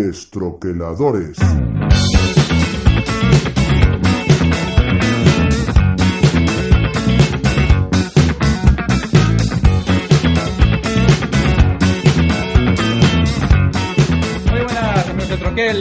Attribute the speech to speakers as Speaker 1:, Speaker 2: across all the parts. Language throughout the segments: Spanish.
Speaker 1: Destroqueladores.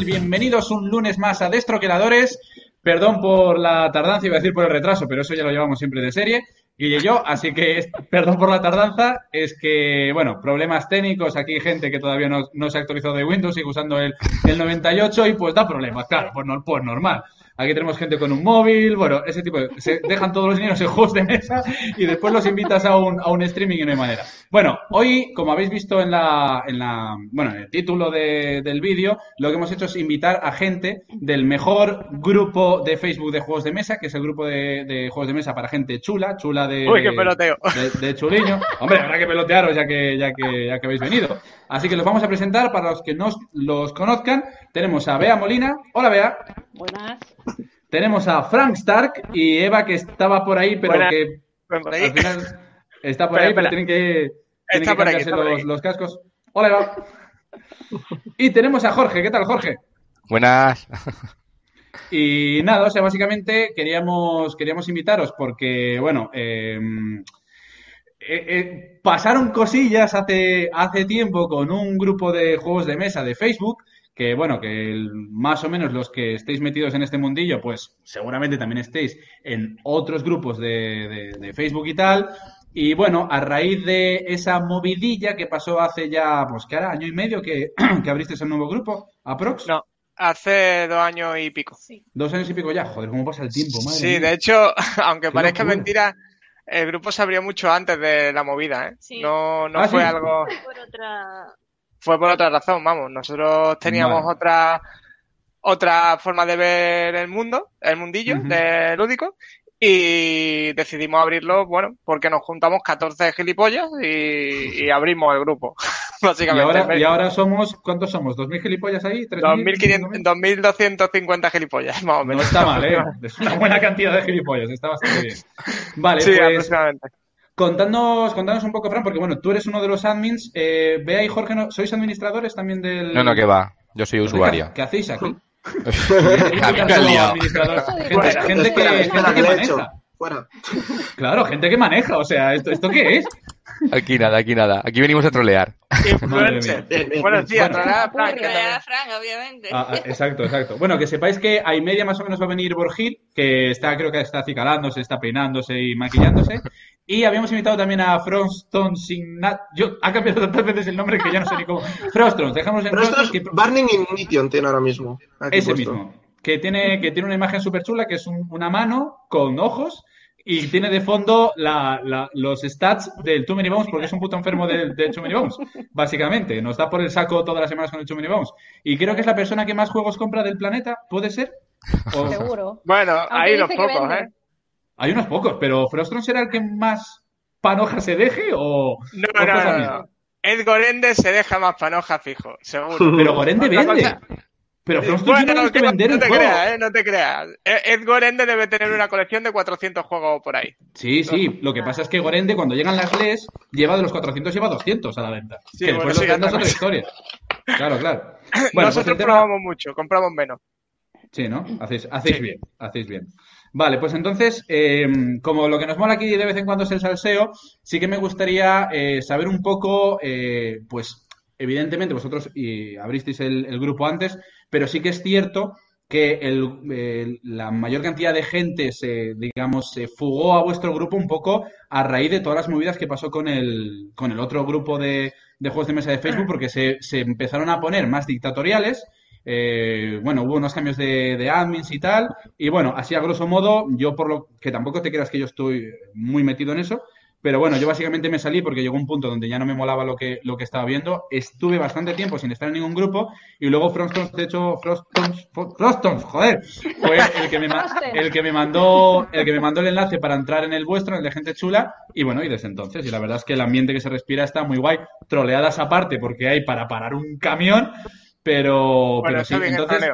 Speaker 2: Bienvenidos un lunes más a Destroqueladores. Perdón por la tardanza, iba a decir por el retraso, pero eso ya lo llevamos siempre de serie. Guille y yo, así que es- perdón por la tardanza. Es que, bueno, problemas técnicos. Aquí hay gente que todavía no, no se ha actualizado de Windows, sigue usando el, el 98 y pues da problemas, claro, pues, no- pues normal. Aquí tenemos gente con un móvil, bueno, ese tipo de... Se dejan todos los niños en juegos de mesa y después los invitas a un, a un streaming y no hay manera. Bueno, hoy, como habéis visto en la, en la bueno, en el título de- del vídeo, lo que hemos hecho es invitar a gente del mejor grupo de Facebook de juegos de mesa, que es el grupo de, de juegos de mesa para gente chula, chula de...
Speaker 3: Uy, qué peloteo.
Speaker 2: De, de chuliño. Hombre, habrá que pelotearos ya que, ya que, ya que habéis venido. Así que los vamos a presentar para los que no los conozcan. Tenemos a Bea Molina. Hola, Bea.
Speaker 4: Buenas.
Speaker 2: Tenemos a Frank Stark y Eva que estaba por ahí, pero
Speaker 3: Buenas.
Speaker 2: que
Speaker 3: Ven por ahí.
Speaker 2: al final está por ahí, pero tienen que, tienen
Speaker 3: Está
Speaker 2: que
Speaker 3: por aquí, por
Speaker 2: los, cascos. Hola, Eva. Y tenemos a Jorge. ¿Qué tal, Jorge?
Speaker 5: Buenas.
Speaker 2: Y nada, o sea, básicamente queríamos, queríamos invitaros porque, bueno, eh, eh, eh, pasaron cosillas hace, hace tiempo con un grupo de juegos de mesa de Facebook, que bueno, que el- más o menos los que estéis metidos en este mundillo, pues seguramente también estéis en otros grupos de, de- de Facebook y tal. Y bueno, a raíz de esa movidilla que pasó hace ya, pues que ahora año y medio que, que abriste ese nuevo grupo, aprox,
Speaker 3: No, hace dos años y pico.
Speaker 2: dos años y pico ya, joder, cómo pasa el tiempo, madre
Speaker 3: Sí,
Speaker 2: mía.
Speaker 3: de hecho, aunque parezca
Speaker 2: locura.
Speaker 3: mentira, el grupo se abrió mucho antes de la movida, ¿eh?
Speaker 4: Sí.
Speaker 3: No, no
Speaker 2: Ah,
Speaker 3: fue
Speaker 2: ¿sí?
Speaker 3: algo,
Speaker 4: Por otra.
Speaker 3: Fue por otra razón, vamos. Nosotros teníamos
Speaker 2: Vale.
Speaker 3: otra, otra forma de ver el mundo, el mundillo
Speaker 2: Ujú.
Speaker 3: de lúdico, y decidimos abrirlo, bueno, porque nos juntamos 14 gilipollas y, y abrimos el grupo,
Speaker 2: Y
Speaker 3: básicamente.
Speaker 2: ahora, y ahora somos, ¿cuántos somos? ¿2.000 gilipollas ahí? ¿3.000?
Speaker 3: 2500 2.250 gilipollas, más o
Speaker 2: No
Speaker 3: menos.
Speaker 2: está mal, ¿eh? Es una buena cantidad de gilipollas, está bastante bien. Vale,
Speaker 3: Sí,
Speaker 2: pues
Speaker 3: aproximadamente.
Speaker 2: Contadnos, contadnos un poco, Fran, porque bueno, tú eres uno de los admins. Eh, Bea y Jorge, ¿no? ¿sois administradores también del...?
Speaker 5: No, no, que va. Yo soy
Speaker 2: ¿Qué,
Speaker 5: usuario.
Speaker 2: ¿Qué hacéis aquí? Gente, que, maneja.
Speaker 6: Fuera.
Speaker 2: Claro, gente que maneja, o sea, ¿esto, ¿esto qué es?
Speaker 5: Aquí nada, aquí nada. Aquí venimos a trolear.
Speaker 3: Influencer. Buenos días,
Speaker 2: Bueno.
Speaker 3: Tonalá, Frank, ¿qué
Speaker 4: Purria,
Speaker 3: tal?
Speaker 4: Fran, obviamente.
Speaker 2: Ah, ah, exacto, exacto. Bueno, que sepáis que a y media más o menos va a venir Borgil, que está, creo que está acicalándose, está peinándose y maquillándose. Y habíamos invitado también a Froston Signat. Yo, ha cambiado tantas veces el nombre que ya no sé ni cómo. Frostron, dejamos en Frostron, que-
Speaker 6: Burning Ignition tiene ahora mismo.
Speaker 2: ese
Speaker 6: puesto.
Speaker 2: mismo. Que tiene, que tiene una imagen súper chula, que es un- una mano con ojos. Y tiene de fondo la- la- los stats del Too Many Bones, porque es un puto enfermo del, del Too Many Bones, básicamente. Nos da por el saco todas las semanas con el Too Many Bones. Y creo que es la persona que más juegos compra del planeta, ¿puede ser? O-
Speaker 4: Seguro.
Speaker 3: Bueno,
Speaker 4: Aunque
Speaker 3: los
Speaker 4: que
Speaker 3: pocos. ¿eh?
Speaker 2: Hay unos pocos, pero ¿Frostron será el que más panoja se deje o...?
Speaker 3: No,
Speaker 2: o
Speaker 3: no, no, no. Ed Gorende se deja más panoja fijo, seguro.
Speaker 2: Pero Gorende vende.
Speaker 3: cosa-
Speaker 2: Pero Frostron sí
Speaker 3: Bueno,
Speaker 2: no
Speaker 3: que no,
Speaker 2: vender
Speaker 3: no
Speaker 2: el
Speaker 3: te creas, ¿eh? No te creas. Ed Ed Gorende debe tener una colección de 400 juegos por ahí.
Speaker 2: Sí, sí. Lo que pasa es que Gorende, cuando llegan las LES, lleva de los 400, lleva 200 a la venta.
Speaker 3: Sí,
Speaker 2: que
Speaker 3: bueno,
Speaker 2: después
Speaker 3: sí,
Speaker 2: los vendas
Speaker 3: otra
Speaker 2: historia. Claro, claro. Bueno, pues
Speaker 3: Nosotros
Speaker 2: tema...
Speaker 3: probamos mucho, compramos menos.
Speaker 2: Sí, ¿no? Hacéis, hacéis bien, hacéis bien. Vale, pues entonces, eh, como lo que nos mola aquí de vez en cuando es el salseo, sí que me gustaría eh, saber un poco, eh, pues, evidentemente vosotros y abristeis el, el grupo antes, pero sí que es cierto que el, la mayor cantidad de gente se, digamos, se fugó a vuestro grupo un poco a raíz de todas las movidas que pasó con el, con el otro grupo de, de juegos de mesa de Facebook, porque se, se empezaron a poner más dictatoriales. eh, bueno, hubo unos cambios de, de admins y tal. Y bueno, así a grosso modo, yo por lo que tampoco te creas que yo estoy muy metido en eso, Pero bueno, yo básicamente me salí porque llegó un punto donde ya no me molaba lo que, lo que estaba viendo. Estuve bastante tiempo sin estar en ningún grupo y luego Frostons, de hecho, Frostons, Frostons, joder, fue el que, me, el que me mandó el que me mandó el enlace para entrar en el vuestro, en el de gente chula, y bueno, y desde entonces. Y la verdad es que el ambiente que se respira está muy guay. Troleadas aparte, porque hay para parar un camión, pero,
Speaker 3: Bueno,
Speaker 2: pero sí, entonces.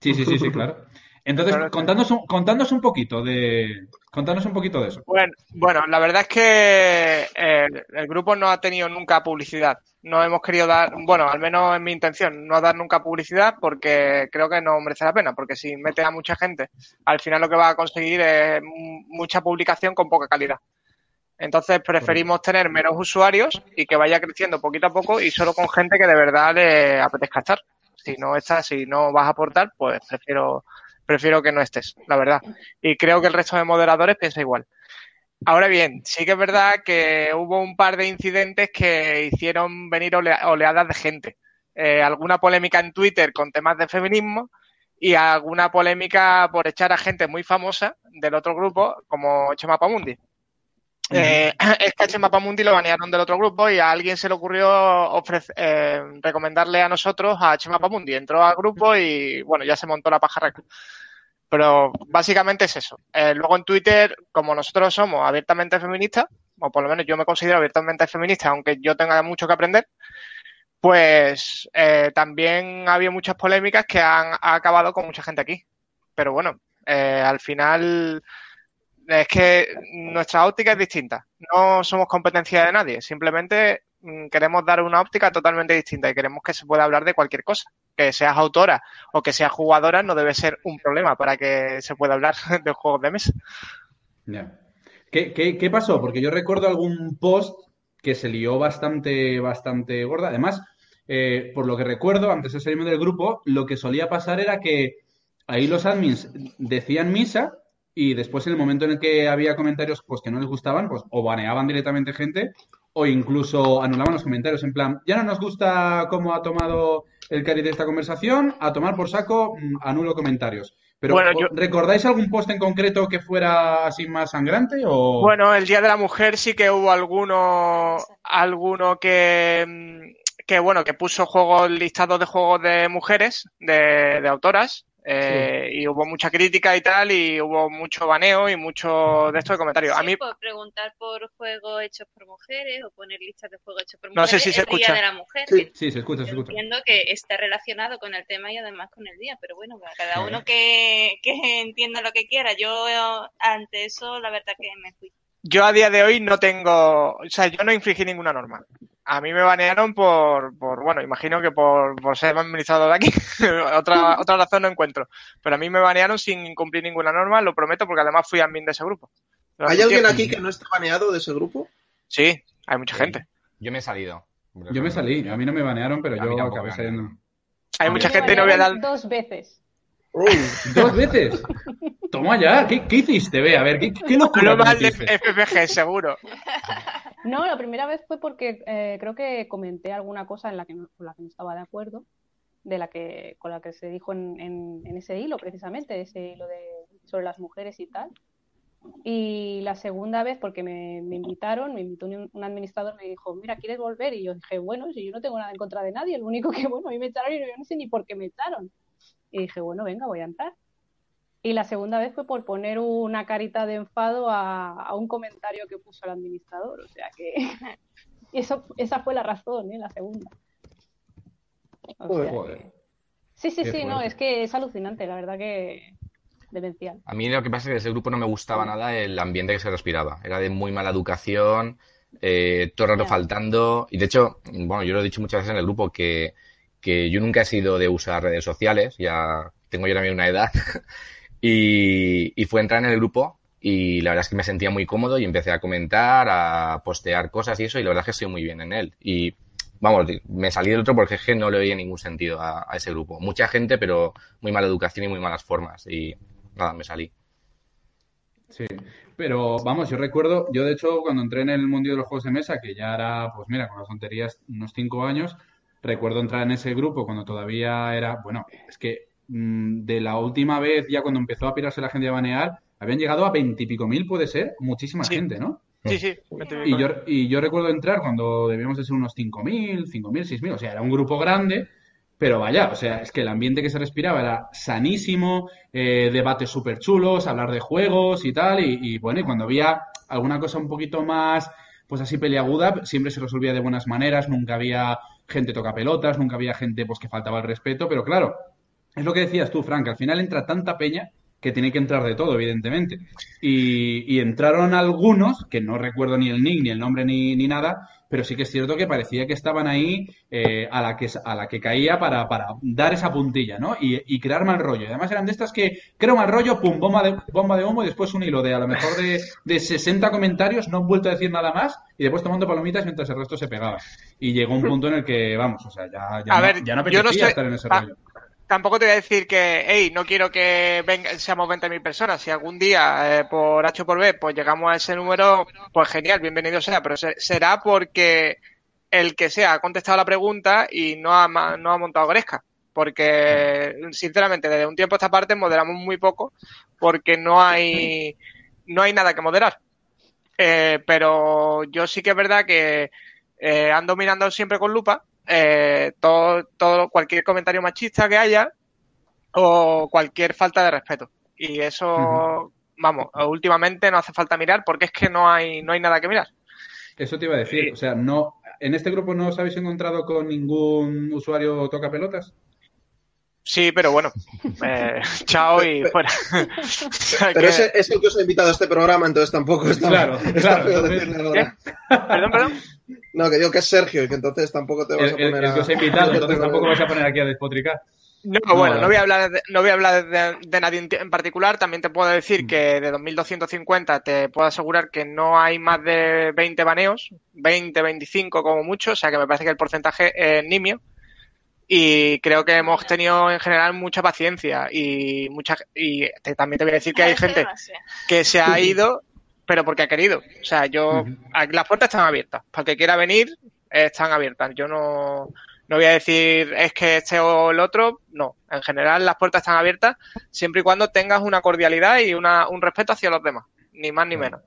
Speaker 2: Sí, sí, sí, sí, claro. Entonces,
Speaker 3: Claro,
Speaker 2: contándonos un, contándonos un poquito de, contándonos un poquito de eso.
Speaker 3: Bueno, bueno, la verdad es que eh, el grupo no ha tenido nunca publicidad. No hemos querido dar, bueno, al menos en mi intención, no dar nunca publicidad porque creo que no merece la pena, porque si mete a mucha gente, al final lo que va a conseguir es mucha publicación con poca calidad. Entonces preferimos tener menos usuarios y que vaya creciendo poquito a poco y solo con gente que de verdad le apetezca estar. Si no estás, si no vas a aportar, pues prefiero, prefiero que no estés, la verdad. Y creo que el resto de moderadores piensa igual. Ahora bien, sí que es verdad que hubo un par de incidentes que hicieron venir olea- oleadas de gente. Eh, alguna polémica en Twitter con temas de feminismo y alguna polémica por echar a gente muy famosa del otro grupo, como Chema Pamundi. Es que a Chema Pamundi lo banearon del otro grupo y a alguien se le ocurrió ofrece- eh, recomendarle a nosotros a Chema Pamundi. Entró al grupo y bueno, ya se montó la pajarraca. Pero básicamente es eso. Eh, luego en Twitter, como nosotros somos abiertamente feministas, o por lo menos yo me considero abiertamente feminista, aunque yo tenga mucho que aprender, pues eh, también ha habido muchas polémicas que han ha acabado con mucha gente aquí. Pero bueno, al final es que nuestra óptica es distinta. No somos competencia de nadie. Simplemente mm, queremos dar una óptica totalmente distinta y queremos que se pueda hablar de cualquier cosa. Que seas autora o que seas jugadora no debe ser un problema para que se pueda hablar de juegos de mesa.
Speaker 2: Ya. ¿Qué, qué, qué pasó? Porque yo recuerdo algún post que se lió bastante, bastante gorda. Además, eh, por lo que recuerdo, antes de salirme del grupo, lo que solía pasar era que ahí los admins decían misa y después en el momento en el que había comentarios pues que no les gustaban, pues o baneaban directamente gente o incluso anulaban los comentarios en plan, ya no nos gusta cómo ha tomado el cari de esta conversación, a tomar por saco, mm, anulo comentarios. Pero
Speaker 3: Bueno, yo-
Speaker 2: ¿recordáis algún post en concreto que fuera así más sangrante o
Speaker 3: Bueno, el Día de la Mujer sí que hubo alguno, alguno que, mm, que bueno, que puso juegos, listados de juegos de mujeres, de, de autoras, eh, y hubo mucha crítica y tal, y hubo mucho baneo y mucho de esto de comentarios. A
Speaker 4: Sí,
Speaker 3: mí,
Speaker 4: por preguntar por juegos hechos por mujeres o poner listas de juegos hechos por
Speaker 3: No sé
Speaker 4: mujeres.
Speaker 3: si se
Speaker 4: el Día
Speaker 3: escucha.
Speaker 4: de la mujer.
Speaker 6: Sí.
Speaker 4: que
Speaker 2: Sí, se escucha, se escucha.
Speaker 4: Entiendo que está relacionado con el tema y además con el día, pero bueno, para cada
Speaker 2: Sí.
Speaker 4: uno que, que entienda lo que quiera. Yo ante eso, la verdad que me fui.
Speaker 3: yo a día de hoy no tengo, o sea, yo no infringí ninguna norma. A mí me banearon por, por bueno, imagino que por, por ser administrador de aquí. otra, otra razón no encuentro. Pero a mí me banearon sin incumplir ninguna norma, lo prometo, porque además fui admin de ese grupo.
Speaker 6: ¿Hay alguien aquí que no está baneado de ese grupo?
Speaker 3: Sí, hay mucha gente.
Speaker 5: Yo me he salido.
Speaker 2: Yo me salí, a mí no me banearon, pero
Speaker 5: A
Speaker 2: yo acabé saliendo.
Speaker 3: Hay mucha
Speaker 2: me
Speaker 3: gente y no voy a dar...
Speaker 1: Dos veces.
Speaker 6: Oh,
Speaker 2: ¿Dos veces? Toma ya, ¿qué, qué hiciste? Ve, a ver, ¿qué, qué locura
Speaker 3: Lo mal de? FFG, seguro.
Speaker 1: No, la primera vez fue porque eh, creo que comenté alguna cosa en la que no, con la que no estaba de acuerdo, de la que, con la que se dijo en, en- ese hilo, precisamente, ese hilo de, sobre las mujeres y tal. Y la segunda vez, porque me, invitaron, me invitó un, un administrador, me dijo, mira, ¿quieres volver? Y yo dije, bueno, si yo no tengo nada en contra de nadie, lo único que, bueno, a mí me echaron y yo no sé ni por qué me echaron. Y dije, bueno, venga, voy a entrar. Y la segunda vez fue por poner una carita de enfado a, a un comentario que puso el administrador. O sea que eso, esa fue la razón, ¿eh? La segunda. O
Speaker 6: Joder.
Speaker 1: sea
Speaker 2: Joder.
Speaker 1: que- Sí, sí,
Speaker 2: Qué
Speaker 1: sí, no, es que es alucinante, la verdad que demencial.
Speaker 5: A mí lo que pasa es que de ese grupo no me gustaba nada el ambiente que se respiraba. Era de muy mala educación, eh, todo el rato
Speaker 1: Ya.
Speaker 5: faltando. Y de hecho, bueno, yo lo he dicho muchas veces en el grupo que, que yo nunca he sido de usar redes sociales, ya tengo yo también una edad. y, y fue entrar en el grupo y la verdad es que me sentía muy cómodo y empecé a comentar, a postear cosas y eso, y la verdad es que estoy muy bien en él. Y vamos, me salí del otro porque es que no le veía ningún sentido a, ese grupo. Mucha gente, pero muy mala educación y muy malas formas. Y nada, me salí.
Speaker 2: Sí, pero vamos, yo recuerdo, yo de hecho cuando entré en el mundo de los juegos de mesa, que ya era, pues mira, con las tonterías, unos cinco años, recuerdo entrar en ese grupo cuando todavía era, bueno, es que de la última vez, ya cuando empezó a pirarse la gente a banear, habían llegado a veintipico mil, puede ser, muchísima
Speaker 3: Sí.
Speaker 2: gente, ¿no?
Speaker 3: Sí, sí.
Speaker 2: Y yo, y yo recuerdo entrar cuando debíamos de ser unos 5.000, 5.000, 6.000, o sea, era un grupo grande, pero vaya, o sea, es que el ambiente que se respiraba era sanísimo, eh, debates súper chulos, hablar de juegos y tal, y, y bueno, y cuando había alguna cosa un poquito más, pues así peliaguda, siempre se resolvía de buenas maneras, nunca había gente toca pelotas, nunca había gente pues que faltaba el respeto, pero claro, es lo que decías tú, Frank, al final entra tanta peña que tiene que entrar de todo, evidentemente. Y, y entraron algunos, que no recuerdo ni el nick, ni el nombre, ni, ni nada, pero sí que es cierto que parecía que estaban ahí eh, a, la que, a la que caía para, para dar esa puntilla, ¿no? Y, y crear mal rollo. Además eran de estas que creo mal rollo, pum, bomba de, bomba de humo y después un hilo de a lo mejor de, de 60 comentarios, no han vuelto a decir nada más y después tomando palomitas mientras el resto se pegaba. Y llegó un punto en el que, vamos, o sea, ya, ya,
Speaker 3: A
Speaker 2: no,
Speaker 3: ver,
Speaker 2: ya no
Speaker 3: yo no
Speaker 2: apetecía
Speaker 3: sé-
Speaker 2: estar en ese rollo.
Speaker 3: Tampoco te voy a decir que, hey, no quiero que venga, seamos 20.000 personas. Si algún día, eh, por H o por B, pues llegamos a ese número, pues genial, bienvenido sea. Pero se- será porque el que sea ha contestado la pregunta y no ha, no ha montado gresca. Porque, sinceramente, desde un tiempo a esta parte moderamos muy poco porque no hay, no hay nada que moderar. Eh, pero yo sí que es verdad que eh, ando mirando siempre con lupa eh, todo, todo, cualquier comentario machista que haya o cualquier falta de respeto. Y eso, vamos, últimamente no hace falta mirar porque es que no hay, no hay nada que mirar.
Speaker 2: Eso te iba a decir, o sea, no, en este grupo no os habéis encontrado con ningún usuario toca pelotas.
Speaker 3: Sí, pero bueno, eh, chao y fuera. O sea
Speaker 6: Pero
Speaker 3: que-
Speaker 6: ese es el que os ha invitado a este programa, entonces tampoco está,
Speaker 2: Claro,
Speaker 6: está
Speaker 2: claro,
Speaker 6: feo
Speaker 2: entonces-
Speaker 6: decirle ahora.
Speaker 3: Perdón, perdón.
Speaker 6: No, que digo que es Sergio y que entonces tampoco te vas
Speaker 2: El,
Speaker 6: a poner
Speaker 2: el
Speaker 6: a...
Speaker 2: que os ha invitado, entonces tampoco vais a poner aquí a despotricar.
Speaker 3: No,
Speaker 2: No,
Speaker 3: bueno,
Speaker 2: no.
Speaker 3: voy a hablar de, no voy a hablar de, de nadie en, particular. También te puedo
Speaker 2: Mm.
Speaker 3: decir que de 2.250 te puedo asegurar que no hay más de 20 baneos, 20, 25 como mucho, o sea que me parece que el porcentaje es nimio. Y creo que hemos tenido en general mucha paciencia y mucha y te- también te voy a decir que hay gente que se ha ido, pero porque ha querido. O sea, yo las puertas están abiertas. Para el que quiera venir, están abiertas. Yo no, no voy a decir es que este o el otro. No. En general, las puertas están abiertas siempre y cuando tengas una cordialidad y una, un respeto hacia los demás. Ni más ni menos.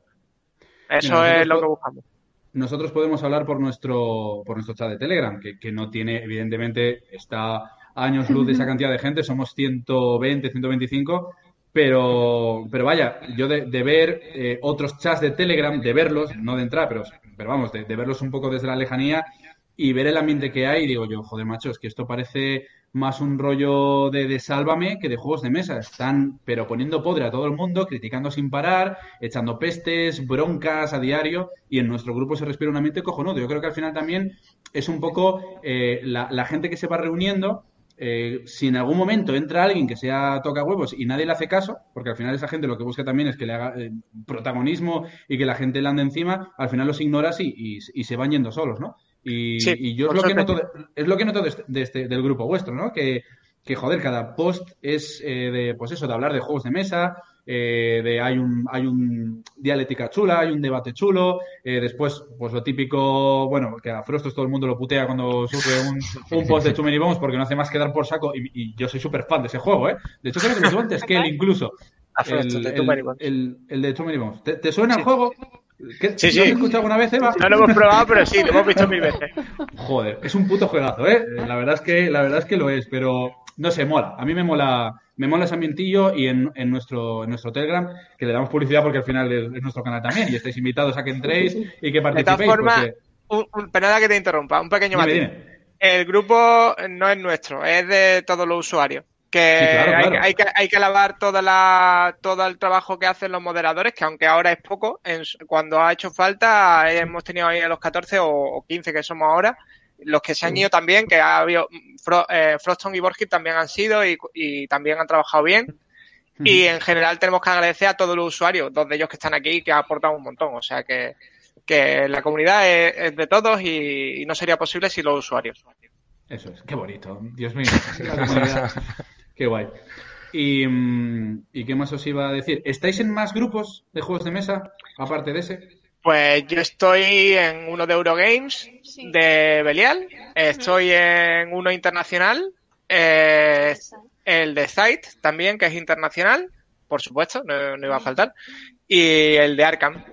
Speaker 3: Eso es lo que buscamos.
Speaker 2: Nosotros podemos hablar por nuestro, por nuestro chat de Telegram, que, que no tiene, evidentemente, está años luz de esa cantidad de gente, somos 120, 125, pero, pero vaya, yo de, de ver eh, otros chats de Telegram, de verlos, no de entrar, pero, pero vamos, de, de verlos un poco desde la lejanía y ver el ambiente que hay, digo yo, joder, macho, es que esto parece más un rollo de, de sálvame que de juegos de mesa. Están, pero poniendo podre a todo el mundo, criticando sin parar, echando pestes, broncas a diario, y en nuestro grupo se respira un ambiente cojonudo. Yo creo que al final también es un poco eh, la, la gente que se va reuniendo. eh, si en algún momento entra alguien que sea toca huevos y nadie le hace caso, porque al final esa gente lo que busca también es que le haga eh, protagonismo y que la gente le ande encima, al final los ignoras y, y- y se van yendo solos, ¿no? Y,
Speaker 3: Sí,
Speaker 2: y yo es lo que noto de- es lo que noto de este- de este- del grupo vuestro, ¿no? Que, que joder, cada post es eh, de, pues eso, de hablar de juegos de mesa, eh, de hay un, hay un dialéctica chula, hay un debate chulo, eh, después, pues lo típico, bueno, que a Frostos todo el mundo lo putea cuando sube un, un post de Too Many Bones porque no hace más que dar por saco, y, y yo soy súper fan de ese juego, ¿eh? De hecho, creo que lo antes que él incluso. El, el-
Speaker 3: Many Bones.
Speaker 2: el- el de Too Many Bones. ¿Te, te suena el juego? ¿Qué-
Speaker 3: Sí,
Speaker 2: ¿Lo
Speaker 3: sí.
Speaker 2: has escuchado alguna vez, Eva?
Speaker 3: No lo hemos probado, pero sí, lo hemos visto mil veces.
Speaker 2: Joder, es un puto juegazo, ¿eh? La verdad es que, la verdad es que lo es, pero no sé, mola. A mí me mola, me mola ese ambientillo y en, en nuestro, en nuestro Telegram, que le damos publicidad porque al final es, es nuestro canal también y estáis invitados a que entréis y que
Speaker 3: De todas
Speaker 2: participéis.
Speaker 3: formas,
Speaker 2: porque-
Speaker 3: un, un- perdona que te interrumpa, un pequeño
Speaker 2: Dime,
Speaker 3: matiz.
Speaker 2: dime.
Speaker 3: El grupo no es nuestro, es de todos los usuarios. Que,
Speaker 2: Sí, claro,
Speaker 3: hay,
Speaker 2: claro.
Speaker 3: que- hay que hay que alabar toda la, todo el trabajo que hacen los moderadores, que aunque ahora es poco, en cuando ha hecho falta hemos tenido ahí a los 14 o, o 15 que somos ahora, los que se han ido también, que ha habido Fro- eh, Froston y Borgit también han sido y, y también han trabajado bien. Y en general tenemos que agradecer a todos los usuarios, dos de ellos que están aquí, que han aportado un montón. O sea que, que la comunidad es, es de todos y, y no sería posible sin los usuarios.
Speaker 2: Eso es, qué bonito. Dios mío, la comunidad. Qué guay. Y, mm, ¿Y qué más os iba a decir? ¿Estáis en más grupos de juegos de mesa, aparte de ese?
Speaker 3: Pues yo estoy en uno de Eurogames
Speaker 4: Sí.
Speaker 3: de Belial, estoy en uno internacional, eh, el de Site también, que es internacional, por supuesto, no, no iba a faltar, y el de Arkham.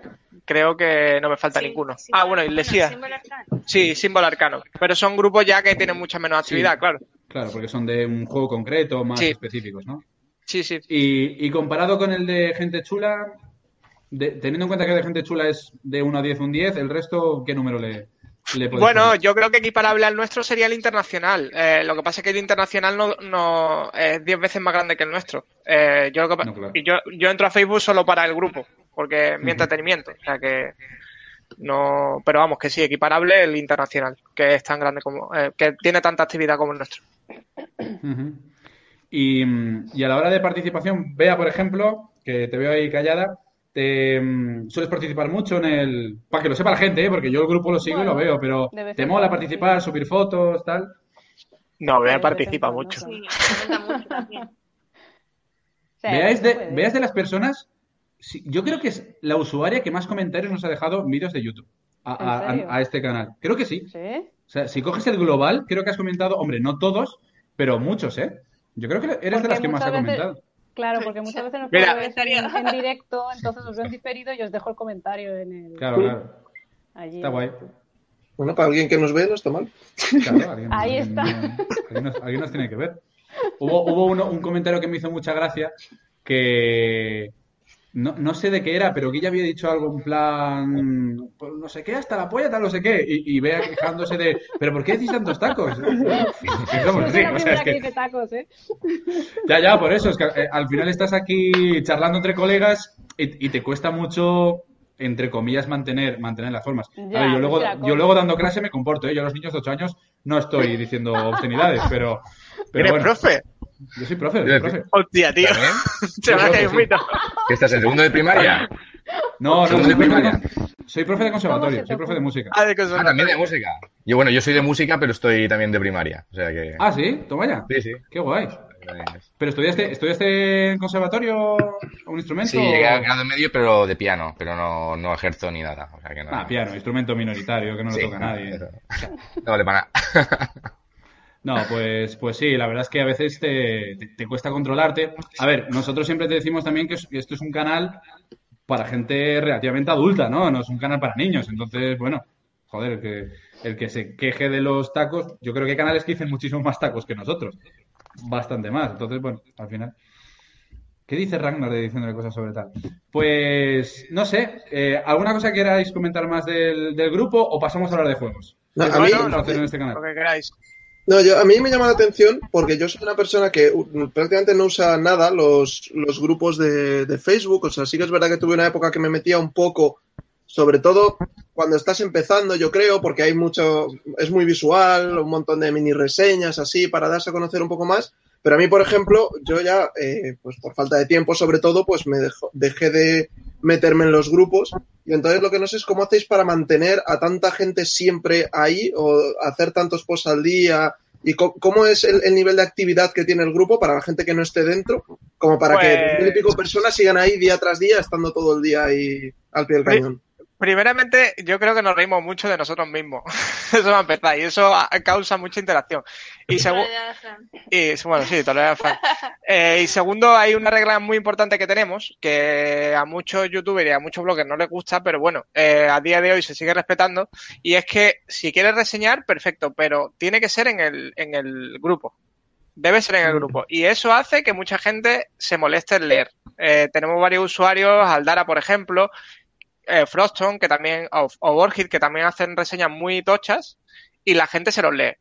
Speaker 3: Creo que no me falta
Speaker 4: Sí,
Speaker 3: ninguno. Ah, bueno, y Lesia.
Speaker 4: Símbolo arcano.
Speaker 3: Sí, símbolo arcano. Pero son grupos ya que tienen mucha menos actividad,
Speaker 2: Sí.
Speaker 3: claro.
Speaker 2: Claro, porque son de un juego concreto, más
Speaker 3: Sí.
Speaker 2: específicos, ¿no?
Speaker 3: Sí, sí.
Speaker 2: Y, y comparado con el de Gente Chula, de- teniendo en cuenta que el de Gente Chula es de 1 a 10 un 10, ¿el resto qué número le,
Speaker 3: Bueno,
Speaker 2: poner?
Speaker 3: yo creo que equiparable al nuestro sería el internacional. Eh, lo que pasa es que el internacional no, no es 10 veces más grande que el nuestro. Eh, yo,
Speaker 2: No, claro.
Speaker 3: y yo, yo entro a Facebook solo para el grupo, porque es mi entretenimiento. O sea que no, pero vamos, que sí, equiparable el internacional, que es tan grande como, eh, que tiene tanta actividad como el nuestro.
Speaker 2: Y, y a la hora de participación, Bea, por ejemplo, que te veo ahí callada, te mm, sueles participar mucho en el... Para que lo sepa la gente, ¿eh? porque yo el grupo lo sigo y lo veo, pero ¿te mola participar,
Speaker 1: sí.
Speaker 2: subir fotos, tal?
Speaker 3: No, Bea participa mucho.
Speaker 4: Sí, mucho también.
Speaker 1: O sea,
Speaker 2: Bea es
Speaker 1: se
Speaker 2: de,
Speaker 1: puede.
Speaker 2: Bea es de las personas... sí, yo creo que es la usuaria que más comentarios nos ha dejado vídeos de YouTube a,
Speaker 1: ¿En
Speaker 2: a- a-
Speaker 1: serio?
Speaker 2: a este canal. Creo que sí.
Speaker 1: ¿Sí?
Speaker 2: O sea, si coges el global, creo que has comentado, hombre, no todos, pero muchos, ¿eh? Yo creo que eres de las que más ha comentado.
Speaker 1: Claro, porque muchas veces nos ver en, en directo, entonces os veo en diferido y os dejo el comentario en el...
Speaker 2: Claro, claro.
Speaker 1: allí.
Speaker 2: Está guay.
Speaker 6: Bueno, para alguien que nos ve no está mal.
Speaker 2: Claro, alguien,
Speaker 1: Ahí
Speaker 2: alguien-
Speaker 1: está.
Speaker 2: alguien nos, alguien nos tiene que ver. Hubo, hubo uno- un comentario que me hizo mucha gracia que no, no sé de qué era, pero que ella había dicho algo en plan, pues no sé qué, hasta la polla, tal, no sé qué, y, y vea quejándose de, ¿pero por qué decís tantos tacos? Ya, ya, por eso, es que eh, al final estás aquí charlando entre colegas y, y te cuesta mucho, entre comillas, mantener, mantener las formas.
Speaker 1: Ya,
Speaker 2: ver, yo luego,
Speaker 1: pues
Speaker 2: yo luego dando clase me comporto, ¿eh? Yo a los niños de 8 años no estoy diciendo obscenidades, pero, pero
Speaker 3: ¿Eres
Speaker 2: bueno,
Speaker 3: profe?
Speaker 2: Yo soy profe,
Speaker 5: Eres
Speaker 2: profe.
Speaker 3: Hostia, tío.
Speaker 5: ¿También?
Speaker 3: Se me ha caído un.
Speaker 5: ¿Qué estás en segundo de primaria?
Speaker 2: No, no,
Speaker 5: Segundo
Speaker 2: soy
Speaker 5: de
Speaker 2: profe de,
Speaker 5: primaria.
Speaker 2: soy profe de conservatorio,
Speaker 1: ¿Cómo se te
Speaker 2: soy profe de música.
Speaker 3: Ah, de cosas-
Speaker 5: Ah, también de música. Yo, bueno, yo soy de música, pero estoy también de primaria. O sea que.
Speaker 2: Ah, sí, toma ya.
Speaker 5: Sí, sí.
Speaker 2: Qué guay. ¿Pero estudiaste, estudiaste en conservatorio un instrumento?
Speaker 5: Sí, llegué a grado medio, pero de piano, pero no, no ejerzo ni nada. O sea que no.
Speaker 2: Ah, piano, instrumento minoritario que no
Speaker 5: Sí,
Speaker 2: lo toca nadie.
Speaker 5: pero- No vale para nada.
Speaker 2: No, pues, pues sí, la verdad es que a veces te, te- te cuesta controlarte. A ver, nosotros siempre te decimos también que es- que esto es un canal para gente relativamente adulta, ¿no? No es un canal para niños. Entonces, bueno, joder, el que, el que se queje de los tacos, yo creo que hay canales que dicen muchísimo más tacos que nosotros. Bastante más. Entonces, bueno, al final. ¿Qué dice Ragnar de diciéndole cosas sobre tal? Pues, no sé, eh, ¿alguna cosa queráis comentar más del, del grupo o pasamos a hablar de juegos?
Speaker 6: No,
Speaker 2: ¿Qué
Speaker 6: a mí-
Speaker 2: podemos hacer en este canal?
Speaker 3: Lo que queráis.
Speaker 6: No, yo, a mí me llama la atención porque yo soy una persona que prácticamente no usa nada los, los grupos de, de Facebook. O sea, sí que es verdad que tuve una época que me metía un poco, sobre todo cuando estás empezando, yo creo, porque hay mucho, es muy visual, un montón de mini reseñas así para darse a conocer un poco más. Pero a mí, por ejemplo, yo ya, eh, pues por falta de tiempo sobre todo, pues me dejé de meterme en los grupos. Y entonces lo que no sé es cómo hacéis para mantener a tanta gente siempre ahí o hacer tantos posts al día. ¿Y cómo es el, el nivel de actividad que tiene el grupo para la gente que no esté dentro? Como para que
Speaker 3: Pues-
Speaker 6: mil y pico personas sigan ahí día tras día, estando todo el día ahí al pie del cañón.
Speaker 3: Primeramente, yo creo que nos reímos mucho de nosotros mismos. eso va a empezar y eso causa mucha interacción. Y, segu- y bueno, sí. Eh, y segundo, hay una regla muy importante que tenemos que a muchos youtubers y a muchos bloggers no les gusta, pero bueno, eh, a día de hoy se sigue respetando. Y es que si quieres reseñar, perfecto, pero tiene que ser en el, en el grupo. Debe ser en el grupo. Y eso hace que mucha gente se moleste en leer. Eh, tenemos varios usuarios, Aldara, por ejemplo, eh, Froston, que también, o, o Borgid, que también hacen reseñas muy tochas, y la gente se los lee.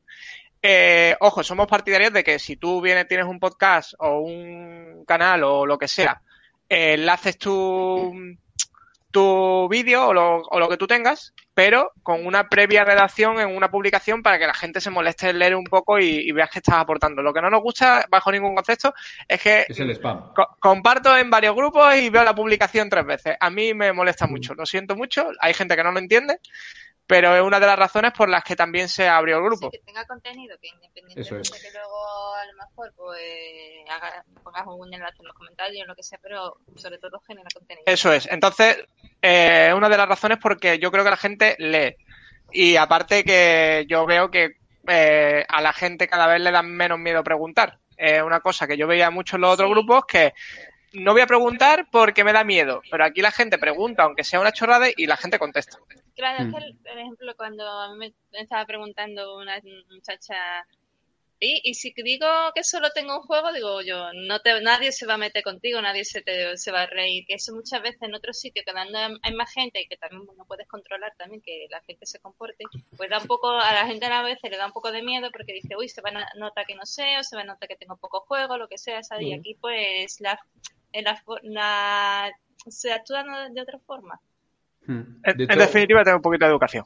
Speaker 3: Eh, ojo, somos partidarios de que si tú vienes, tienes un podcast o un canal o lo que sea, eh, haces tu, tu vídeo o lo, o lo que tú tengas, pero con una previa redacción en una publicación para que la gente se moleste en leer un poco y, y veas que estás aportando. Lo que no nos gusta, bajo ningún concepto, es que
Speaker 2: Es el spam.
Speaker 3: Co- comparto en varios grupos y veo la publicación tres veces. A mí me molesta mucho, lo siento mucho. Hay gente que no lo entiende, pero es una de las razones por las que también se abrió el grupo.
Speaker 4: Sí, que tenga contenido, que independientemente
Speaker 2: Eso es.
Speaker 4: de que luego a lo mejor pues haga, pongas un enlace en los comentarios o lo que sea, pero sobre todo genera contenido.
Speaker 3: Eso es. Entonces, eh, es una de las razones porque yo creo que la gente lee. Y aparte que yo veo que eh, a la gente cada vez le dan menos miedo preguntar. Es una cosa que yo veía mucho en los otros
Speaker 4: Sí.
Speaker 3: grupos que no voy a preguntar porque me da miedo, pero aquí la gente pregunta, aunque sea una chorrada, y la gente contesta.
Speaker 4: Claro,
Speaker 2: Mm.
Speaker 4: es que, por ejemplo, cuando a mí me estaba preguntando una muchacha Y, y si digo que solo tengo un juego, digo yo, no te, nadie se va a meter contigo, nadie se te se va a reír. Que eso muchas veces en otros sitios, que cuando hay más gente y que también no puedes controlar también que la gente se comporte, pues da un poco, a la gente a la vez le da un poco de miedo porque dice, uy, se va a notar que no sé, o se va a notar que tengo poco juego, lo que sea, ¿sabes? Y aquí pues la, en la, la- se actúa de otra forma.
Speaker 2: Hmm.
Speaker 3: En,
Speaker 2: De
Speaker 3: en
Speaker 2: hecho-
Speaker 3: definitiva, tengo un poquito de educación.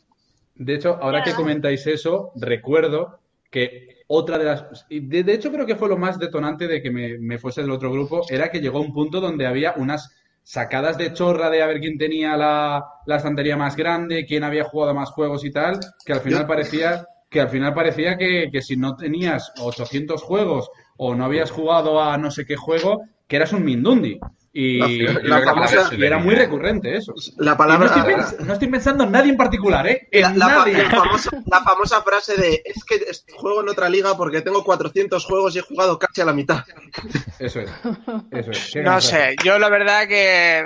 Speaker 2: De hecho, ahora que comentáis eso, recuerdo que otra de las... y De, de hecho, creo que fue lo más detonante de que me, me fuese del otro grupo, era que llegó un punto donde había unas sacadas de chorra de a ver quién tenía la, la estantería más grande, quién había jugado más juegos y tal, que al final parecía que al final parecía que, que si no tenías 800 juegos o no habías jugado a no sé qué juego, que eras un Mindundi. Y,
Speaker 6: La-
Speaker 2: y
Speaker 6: la
Speaker 2: lo que-
Speaker 6: famosa-
Speaker 2: y era muy recurrente eso.
Speaker 6: La
Speaker 2: no, estoy pens- no estoy pensando en nadie en particular, ¿eh? En
Speaker 6: La, la fa-
Speaker 2: nadie.
Speaker 6: la famosa, la famosa frase de es que est- juego en otra liga porque tengo 400 juegos y he jugado casi a la mitad.
Speaker 2: Eso es. Eso es. Qué
Speaker 3: No sé, yo la verdad que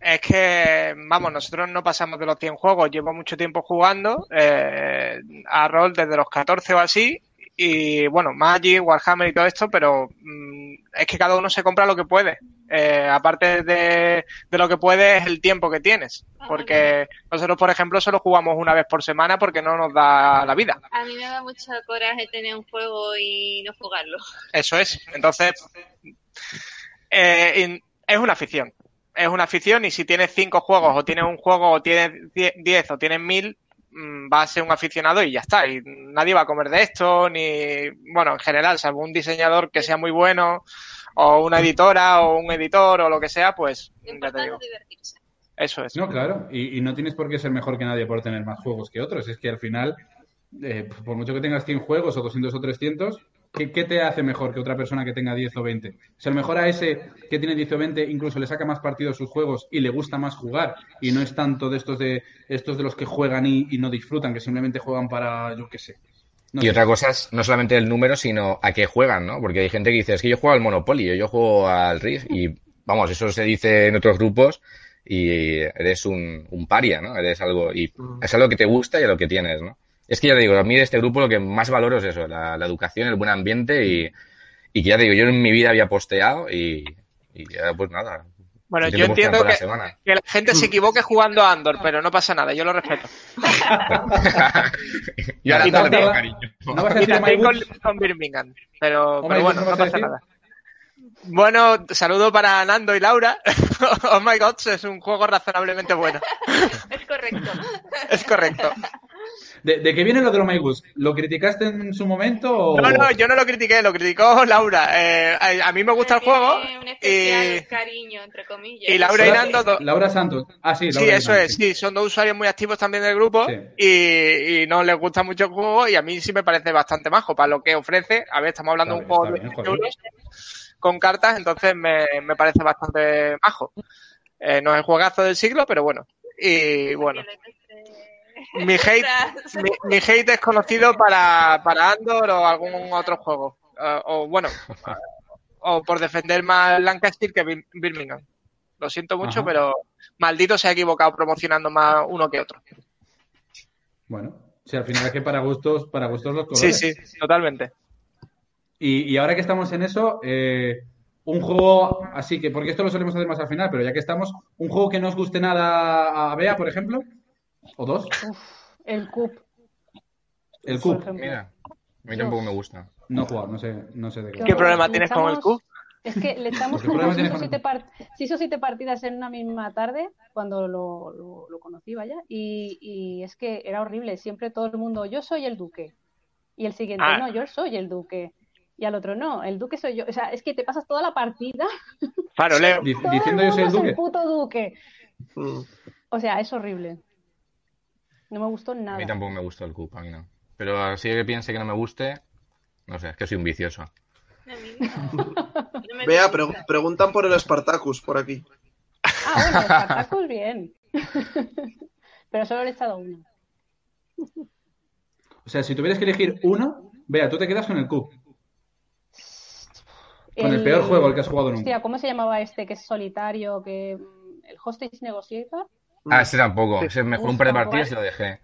Speaker 3: es que, vamos, nosotros no pasamos de los 100 juegos, llevo mucho tiempo jugando eh, a rol desde los 14 o así, y bueno, Magic, Warhammer y todo esto, pero mm, es que cada uno se compra lo que puede. Eh, aparte de, de lo que puede es el tiempo que tienes,
Speaker 4: Ah,
Speaker 3: porque nosotros, por ejemplo, solo jugamos una vez por semana porque no nos da la vida.
Speaker 4: A mí me da mucho coraje tener un juego y no jugarlo.
Speaker 3: Eso es. Entonces, eh, es una afición. Es una afición y si tienes cinco juegos o tienes un juego o tienes die- diez o tienes mil, mm, vas a ser un aficionado y ya está. Y nadie va a comer de esto, ni, bueno, en general, salvo un diseñador que sea muy bueno, o una editora, o un editor, o lo que sea, pues,
Speaker 4: Lo
Speaker 3: ya te
Speaker 4: importante
Speaker 3: digo,
Speaker 4: es divertirse.
Speaker 3: eso es.
Speaker 2: No, claro. Y, y no tienes por qué ser mejor que nadie por tener más juegos que otros. Es que al final, eh, por mucho que tengas 100 juegos o 200 o 300, ¿qué, qué te hace mejor que otra persona que tenga 10 o 20? Si a lo mejor a ese que tiene 10 o 20 incluso le saca más partido a sus juegos y le gusta más jugar y no es tanto de estos de estos de los que juegan y, y no disfrutan, que simplemente juegan para, yo qué sé. No
Speaker 5: Y
Speaker 2: sé.
Speaker 5: otra cosa es no solamente el número, sino a qué juegan, ¿no? Porque hay gente que dice, es que yo juego al Monopoly, o yo juego al RIS, y vamos, eso se dice en otros grupos, y eres un, un paria, ¿no? Eres algo, y es algo que te gusta y a lo que tienes, ¿no? Es que ya te digo, a mí de este grupo lo que más valoro es eso, la, la educación, el buen ambiente, y, y que ya te digo, yo en mi vida había posteado, y, y ya, pues nada.
Speaker 3: Bueno, yo entiendo
Speaker 5: toda la
Speaker 3: que, que la gente se equivoque jugando a Andor, pero no pasa nada, yo lo respeto.
Speaker 5: y ahora
Speaker 2: Y
Speaker 5: no tengo cariño.
Speaker 2: ¿No vas a
Speaker 3: Y
Speaker 2: decir
Speaker 3: con, con Birmingham. Pero,
Speaker 2: Oh
Speaker 3: bueno,
Speaker 2: God, ¿no
Speaker 3: pasa nada. Bueno, saludo para Nando y Laura. oh my god, es un juego razonablemente bueno.
Speaker 4: Es correcto.
Speaker 3: Es correcto.
Speaker 2: ¿De, de qué viene lo de los? ¿Lo criticaste en su momento o...?
Speaker 3: No, no, yo no lo critiqué, lo criticó Laura. Eh, a, a mí me gusta el juego
Speaker 4: un especial
Speaker 3: y,
Speaker 4: cariño, entre comillas.
Speaker 3: y Laura y
Speaker 2: Laura-
Speaker 3: Nando... do-
Speaker 2: Laura Santos. Ah, sí,
Speaker 3: Sí,
Speaker 2: Laura
Speaker 3: eso
Speaker 2: Santos,
Speaker 3: es, sí, son dos usuarios muy activos también del grupo
Speaker 2: Sí.
Speaker 3: y, y no les gusta mucho el juego y a mí sí me parece bastante majo para lo que ofrece. A ver, estamos hablando de un juego
Speaker 2: bien,
Speaker 3: de
Speaker 2: está
Speaker 3: 20
Speaker 2: bien,
Speaker 3: euros con cartas, entonces me, me parece bastante majo. Eh, no es el juegazo del siglo, pero bueno. Y bueno, mi hate, mi, mi hate es conocido para, para Andor o algún otro juego. Eh, o bueno, o por defender más Lancaster que Bir- Birmingham. Lo siento mucho,
Speaker 2: Ajá.
Speaker 3: pero maldito se ha equivocado promocionando más uno que otro.
Speaker 2: Bueno, si al final es que para gustos, para gustos los
Speaker 3: Sí,
Speaker 2: colores.
Speaker 3: sí, totalmente.
Speaker 2: Y, y ahora que estamos en eso, eh, un juego así que, porque esto lo solemos hacer más al final, pero ya que estamos, un juego que no os guste nada a Bea, por ejemplo, o dos,
Speaker 1: El CUP,
Speaker 2: el
Speaker 1: ejemplo.
Speaker 5: Mira, a mí tampoco me gusta.
Speaker 2: No he jugado, no sé, no sé de qué.
Speaker 3: ¿Qué problema
Speaker 1: le
Speaker 3: tienes con el Q?
Speaker 1: Es que le echamos
Speaker 2: ¿Qué
Speaker 1: como
Speaker 2: problema
Speaker 1: seis
Speaker 2: tienes
Speaker 1: o,
Speaker 2: con el
Speaker 1: siete seis o siete partidas en una misma tarde cuando lo, lo- lo conocí, vaya. Y, y es que era horrible. Siempre todo el mundo, yo soy el duque. Y el siguiente,
Speaker 3: Ah.
Speaker 1: no, yo soy el duque. Y al otro, no, el duque soy yo. O sea, es que te pasas toda la partida
Speaker 3: Claro, Leo.
Speaker 2: Diciendo
Speaker 1: el
Speaker 2: yo soy el duque.
Speaker 1: el puto duque.
Speaker 6: Mm.
Speaker 1: O sea, es horrible. No me gustó
Speaker 5: A
Speaker 1: nada.
Speaker 5: mí tampoco me gusta el CUP, a mí no. Pero así que piense que no me guste, no sé, es que soy un vicioso.
Speaker 4: A
Speaker 6: Vea, preguntan por el Spartacus por aquí.
Speaker 1: Ah, bueno, Spartacus bien. Pero solo le he echado uno.
Speaker 2: O sea, si tuvieras que elegir uno, Bea, tú te quedas con el Cube. Con el peor juego al que has jugado nunca.
Speaker 1: Hostia, ¿cómo se llamaba este que es solitario? Que el Hostage Negotiator.
Speaker 5: Ah, ese tampoco. Ese me un par de partidas y lo dejé.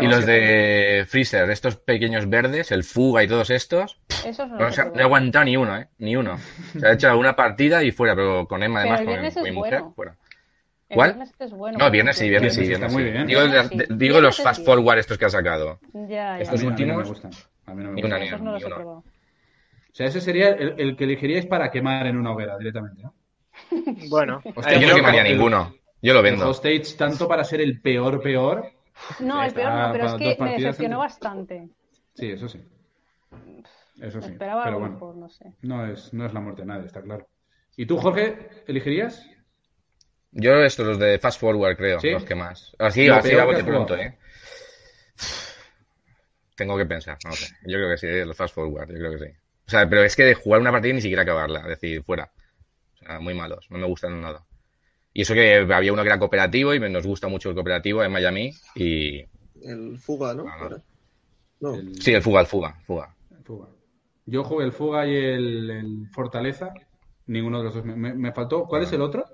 Speaker 5: Y los de Freezer, estos pequeños verdes, el Fuga y todos estos,
Speaker 1: Esos no
Speaker 5: no,
Speaker 1: he
Speaker 5: no aguantado ni uno, ¿eh? Ni uno. Se ha hecho una partida y fuera, pero con Emma
Speaker 1: Pero
Speaker 5: además,
Speaker 1: el
Speaker 5: con mi mujer,
Speaker 1: bueno.
Speaker 5: fuera.
Speaker 1: El
Speaker 5: ¿Cuál?
Speaker 1: viernes es bueno.
Speaker 5: No, viernes sí, viernes sí,
Speaker 2: Viernes está
Speaker 5: viernes
Speaker 2: muy
Speaker 5: sí.
Speaker 2: bien.
Speaker 5: Digo,
Speaker 1: Viernes
Speaker 5: de-
Speaker 1: sí.
Speaker 5: de- digo los fast forward estos que ha sacado.
Speaker 1: Ya, ya.
Speaker 5: Estos
Speaker 2: a mí, a mí no me
Speaker 5: últimos-
Speaker 2: gustan. A mí no me gustan.
Speaker 5: ni
Speaker 1: Esos no los he
Speaker 5: uno.
Speaker 1: probado.
Speaker 2: O sea, ese sería el, el que elegiríais para quemar en una hoguera directamente, ¿no?
Speaker 3: Bueno,
Speaker 2: Hostia,
Speaker 5: Yo
Speaker 3: eh,
Speaker 5: no
Speaker 2: yo-
Speaker 5: quemaría ninguno. Yo lo
Speaker 2: El
Speaker 5: vendo.
Speaker 2: hostage, tanto para ser el peor, peor.
Speaker 1: No, el peor no, pero es que me decepcionó
Speaker 2: ¿no?
Speaker 1: bastante.
Speaker 2: Sí, eso sí. Eso sí.
Speaker 1: Esperaba
Speaker 2: Pero bueno,
Speaker 1: mejor, no sé.
Speaker 2: no es, no es la muerte de nadie, está claro. ¿Y tú, Jorge, elegirías?
Speaker 5: Yo estos, los de fast forward, creo,
Speaker 2: ¿Sí?
Speaker 5: los que más. Así,
Speaker 2: Lo
Speaker 5: así
Speaker 2: peor
Speaker 5: a
Speaker 2: que
Speaker 5: bote pronto, ¿eh? Tengo que pensar, no sé. Yo creo que sí, eh, los fast forward, yo creo que sí. O sea, pero es que de jugar una partida y ni siquiera acabarla, es decir, fuera. O sea, muy malos, no me gustan nada. Y eso que había uno que era cooperativo y nos gusta mucho el cooperativo en Miami y...
Speaker 6: El Fuga, ¿no?
Speaker 5: Ah, no.
Speaker 2: El-
Speaker 5: Sí, el Fuga, el Fuga, Fuga.
Speaker 2: el Fuga. Yo jugué el Fuga y el, el Fortaleza. Ninguno de los dos. Me, me- me faltó. ¿Cuál es el otro?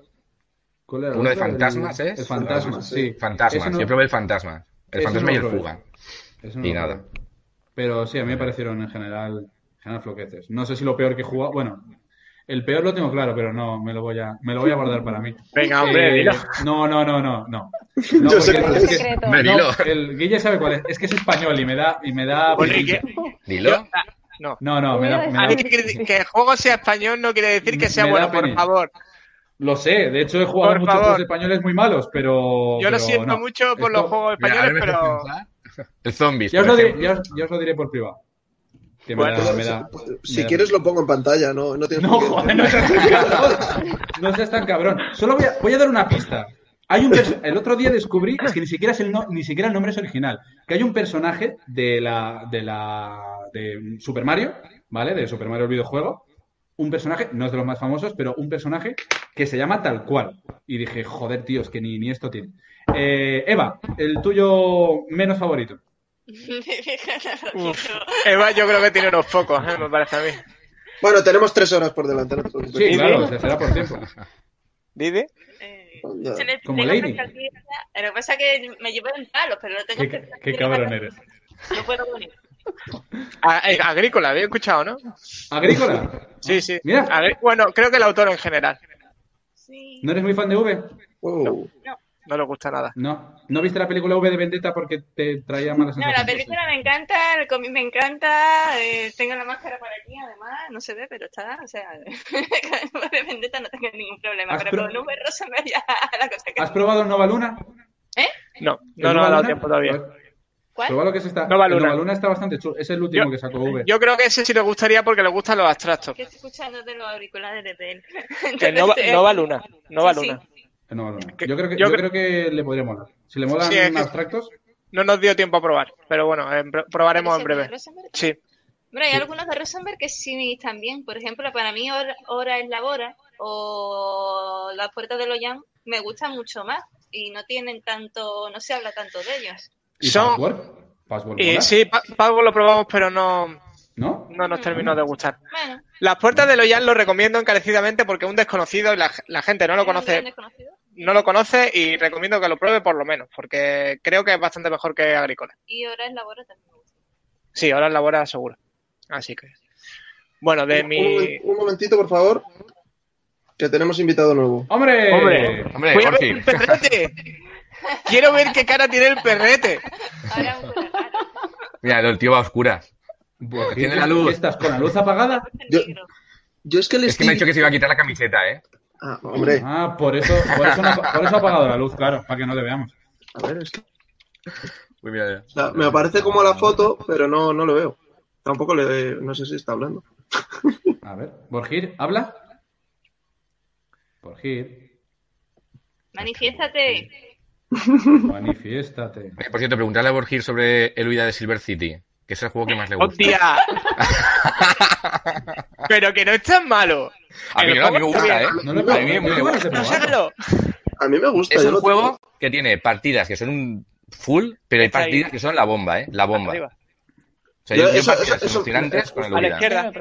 Speaker 2: ¿Cuál era el
Speaker 5: Uno de fantasmas, ¿es?
Speaker 2: El fantasma,
Speaker 6: Fantasmas,
Speaker 2: sí.
Speaker 5: Fantasmas,
Speaker 2: no-
Speaker 5: yo probé el fantasma. El
Speaker 2: ese
Speaker 5: fantasma
Speaker 2: no
Speaker 5: y el
Speaker 2: probé.
Speaker 5: Fuga.
Speaker 2: no
Speaker 5: Y nada.
Speaker 2: probé. Pero sí, a mí me parecieron en general, en general floqueces. No sé si lo peor que he jugado. Bueno, el peor lo tengo claro, pero no, me lo voy a, me lo voy a guardar para mí.
Speaker 3: Venga, hombre,
Speaker 2: Eh,
Speaker 3: dilo.
Speaker 2: No, no, no, no, no. No,
Speaker 6: Yo sé cuál
Speaker 2: es
Speaker 6: es.
Speaker 2: que- no, el Guille sabe cuál es. Es que es español y me da, y me da.
Speaker 5: Dilo.
Speaker 3: ah, no.
Speaker 2: No, no, me da, me
Speaker 3: A
Speaker 2: da-
Speaker 3: mí que, que el juego sea español no quiere decir que sea bueno, por favor.
Speaker 2: Lo sé, de hecho he jugado
Speaker 3: Por
Speaker 2: muchos
Speaker 3: favor.
Speaker 2: juegos españoles muy malos, pero.
Speaker 3: Yo lo
Speaker 2: pero
Speaker 3: siento
Speaker 2: no.
Speaker 3: mucho por
Speaker 2: Esto-
Speaker 3: los juegos españoles, pero.
Speaker 5: El zombies,
Speaker 2: Ya os,
Speaker 5: por
Speaker 2: lo diré,
Speaker 5: ejemplo.
Speaker 2: ya, os, ya os lo diré por privado. Que me
Speaker 3: Bueno,
Speaker 2: da- me da-
Speaker 6: Si
Speaker 2: me da-
Speaker 6: quieres lo pongo en pantalla, no, no tienes
Speaker 2: No, joder, no seas tan cabrón. No seas tan cabrón. Solo voy a, voy a dar una pista. Hay un el otro día descubrí, es que ni siquiera es el no- ni siquiera el nombre es original, que hay un personaje de la de la de Super Mario, ¿vale? De Super Mario el videojuego, un personaje, no es de los más famosos, pero un personaje que se llama tal cual. Y dije, joder, tío, es que ni, ni esto tiene. Eh, Eva, el tuyo menos favorito.
Speaker 3: Uf. Eva yo creo que tiene unos pocos, ¿eh? me parece a mí.
Speaker 6: Bueno, tenemos tres horas por delante. no.
Speaker 2: Sí, claro, se será por tiempo.
Speaker 3: Didi.
Speaker 4: Eh, se le-
Speaker 2: Como Lady.
Speaker 4: Lo que pasa es que me llevo en palos, pero lo tengo
Speaker 2: Qué,
Speaker 4: que
Speaker 2: qué cabrón eres.
Speaker 4: No puedo venir.
Speaker 3: A- eh, Agrícola, había escuchado, ¿no?
Speaker 2: ¿Agrícola?
Speaker 3: Sí, sí.
Speaker 2: Mira.
Speaker 3: Bueno, creo que el autor en general.
Speaker 4: Sí.
Speaker 2: ¿No eres muy fan de V?
Speaker 6: Wow.
Speaker 3: No le gusta nada.
Speaker 2: No. ¿No viste la película V de Vendetta porque te traía malas
Speaker 4: No,
Speaker 2: sensaciones?
Speaker 4: la película me encanta, el cómic me encanta, eh, tengo la máscara por aquí, además, no se ve, pero está, o sea, de Vendetta no tengo ningún problema,
Speaker 2: ¿Has
Speaker 4: pero
Speaker 2: pro-
Speaker 4: con Nube Rosa me ya la cosa que...
Speaker 2: ¿Has probado el Nova Luna?
Speaker 3: No,
Speaker 2: ¿El
Speaker 3: no, no
Speaker 2: Nova
Speaker 3: ha dado tiempo todavía.
Speaker 2: Pues,
Speaker 4: ¿Cuál?
Speaker 2: Prueba lo que es esta.
Speaker 3: Nova
Speaker 2: el
Speaker 3: Luna.
Speaker 2: Nova Luna está bastante chulo. Es el último
Speaker 3: Yo-
Speaker 2: que sacó V.
Speaker 3: Yo creo que ese sí le gustaría porque le gustan los abstractos.
Speaker 4: Que estoy escuchando de los auriculares de él.
Speaker 3: Que Nova, Nova Luna. Nova
Speaker 4: Sí.
Speaker 3: Luna.
Speaker 2: Yo creo que,
Speaker 3: yo
Speaker 2: yo
Speaker 3: cre-
Speaker 2: creo que le podría molar. Si le molan
Speaker 3: Sí, es que-
Speaker 2: abstractos,
Speaker 3: No nos dio tiempo a probar, pero bueno, eh, pro- probaremos en
Speaker 4: ¿Ese
Speaker 3: breve. Sí.
Speaker 4: Bueno, hay algunos de Rosenberg que sí están bien. Por ejemplo, para mí Hora, Hora es la Hora o Las Puertas de Loyan me gustan mucho más y no tienen tanto, no se habla tanto de ellos.
Speaker 2: ¿y
Speaker 3: Son-
Speaker 2: Password? ¿Password
Speaker 3: Y sí, Pa- Pago lo probamos, pero no,
Speaker 2: ¿No?
Speaker 3: no nos terminó de gustar.
Speaker 4: Bueno,
Speaker 3: Las puertas de Loyan lo recomiendo encarecidamente porque es un desconocido y la, la gente no lo
Speaker 4: ¿es un gran
Speaker 3: conoce,
Speaker 4: desconocido?
Speaker 3: No lo conoce y recomiendo que lo pruebe por lo menos, porque creo que es bastante mejor que Agrícola.
Speaker 4: Y Hora es la Hora también me gusta.
Speaker 3: Sí, ahora es la hora seguro. Así que. Bueno, de
Speaker 6: Un,
Speaker 3: mi.
Speaker 6: un momentito, por favor. Que tenemos invitado nuevo.
Speaker 2: ¡Hombre!
Speaker 3: Hombre,
Speaker 5: Hombre,
Speaker 3: voy a ver
Speaker 5: Jorge.
Speaker 3: el perrete. Quiero ver qué cara tiene el perrete.
Speaker 4: Ahora
Speaker 5: Mira, el tío va a oscuras.
Speaker 2: Buah, ¿qué-
Speaker 5: Tiene la luz.
Speaker 2: ¿Estás con la luz apagada?
Speaker 6: Yo- es que le
Speaker 5: Es que me ha dicho que se iba a quitar la camiseta, ¿eh?
Speaker 6: Ah, hombre.
Speaker 2: Ah, por eso, por eso, no- por eso ha apagado la luz, claro, para que no le veamos.
Speaker 6: A ver, es que...
Speaker 5: Uy, mira,
Speaker 6: o sea, me aparece como la foto, pero no, no lo veo. Tampoco le... No sé si está hablando.
Speaker 2: A ver, Borgir, ¿habla? Borgir,
Speaker 4: Manifiéstate.
Speaker 2: manifiéstate.
Speaker 5: Eh, Por cierto, preguntarle a Borgir sobre el huida de Silver City, que es el juego que más le gusta.
Speaker 3: ¡Hostia! Pero que no es tan malo.
Speaker 5: A mí, no, a mí me gusta, ¿eh?
Speaker 2: No he
Speaker 5: A mí me, gusta.
Speaker 3: No.
Speaker 6: A mí me gusta.
Speaker 5: Es un juego
Speaker 6: tengo.
Speaker 5: que tiene partidas que son un full, pero hay partidas que son la bomba, ¿eh? La bomba. O sea,
Speaker 6: Yo eso-
Speaker 5: partidas
Speaker 6: eso- eso-
Speaker 5: emocionantes con el
Speaker 3: a la izquierda.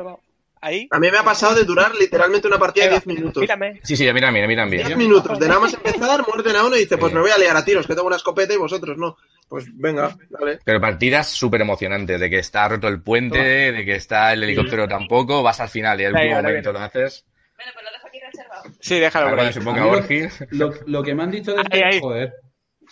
Speaker 3: Ahí.
Speaker 6: A mí me ha pasado de durar literalmente una partida de 10 minutos.
Speaker 3: Mírame.
Speaker 5: Sí, sí, mira mira bien.
Speaker 6: 10 minutos de nada más empezar, muerden a uno y dice, pues me voy a liar a tiros, que tengo una escopeta y vosotros no. Pues venga, dale.
Speaker 5: Pero partidas súper emocionantes, de que está roto el puente, de que está el helicóptero tampoco, vas al final y al último momento lo haces.
Speaker 4: Bueno, pues lo dejo aquí reservado.
Speaker 3: Sí, déjalo
Speaker 5: Ahora
Speaker 3: por ahí.
Speaker 2: Lo, lo que me han dicho de
Speaker 3: Ahí,
Speaker 2: este
Speaker 3: ahí.
Speaker 2: joder,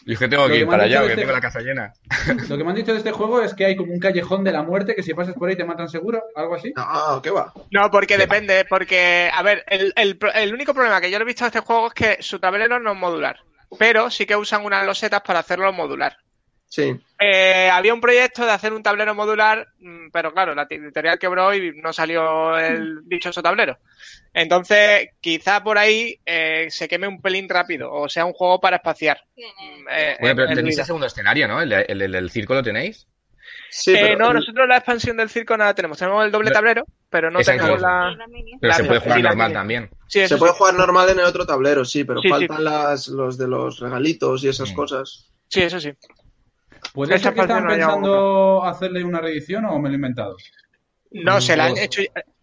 Speaker 5: yo es que tengo
Speaker 2: Lo
Speaker 5: que
Speaker 2: que
Speaker 5: ir
Speaker 2: me han
Speaker 5: para
Speaker 2: dicho
Speaker 5: allá,
Speaker 2: de
Speaker 5: que
Speaker 2: este-
Speaker 5: tengo la casa llena.
Speaker 2: lo que me han dicho de este juego es que hay como un callejón de la muerte que si pasas por ahí te matan seguro, algo así.
Speaker 6: No, ¿qué va?
Speaker 3: No, porque depende, porque, a ver, el, el, el único problema que yo le he visto a este juego es que su tablero no es modular, pero sí que usan unas losetas para hacerlo modular.
Speaker 6: Sí.
Speaker 3: Eh, había un proyecto de hacer un tablero modular, mm, pero claro, la editorial quebró y no salió el dichoso tablero. Entonces, quizá por ahí eh, se queme un pelín rápido, o sea, un juego para espaciar. Eh,
Speaker 5: Bueno, pero
Speaker 3: en
Speaker 5: tenéis el segundo escenario, ¿no? El, el, el- el circo lo tenéis.
Speaker 6: Sí,
Speaker 3: Eh,
Speaker 6: pero
Speaker 3: no, nosotros la expansión del circo nada tenemos. Tenemos el doble
Speaker 5: No.
Speaker 3: tablero, pero no
Speaker 5: Exacto.
Speaker 3: tenemos la.
Speaker 5: Pero
Speaker 3: La-
Speaker 5: se puede jugar
Speaker 3: sí,
Speaker 5: normal también.
Speaker 3: Sí,
Speaker 6: se puede
Speaker 3: sí.
Speaker 6: jugar normal en el otro tablero, sí, pero
Speaker 3: Sí, sí.
Speaker 6: faltan Las, los de los regalitos y esas
Speaker 5: Mm.
Speaker 6: cosas.
Speaker 3: Sí, eso sí.
Speaker 2: ¿Puede
Speaker 3: Esa
Speaker 2: ser que
Speaker 3: no la
Speaker 2: pensando hacerle una reedición o me lo he inventado?
Speaker 3: No, se la han hecho.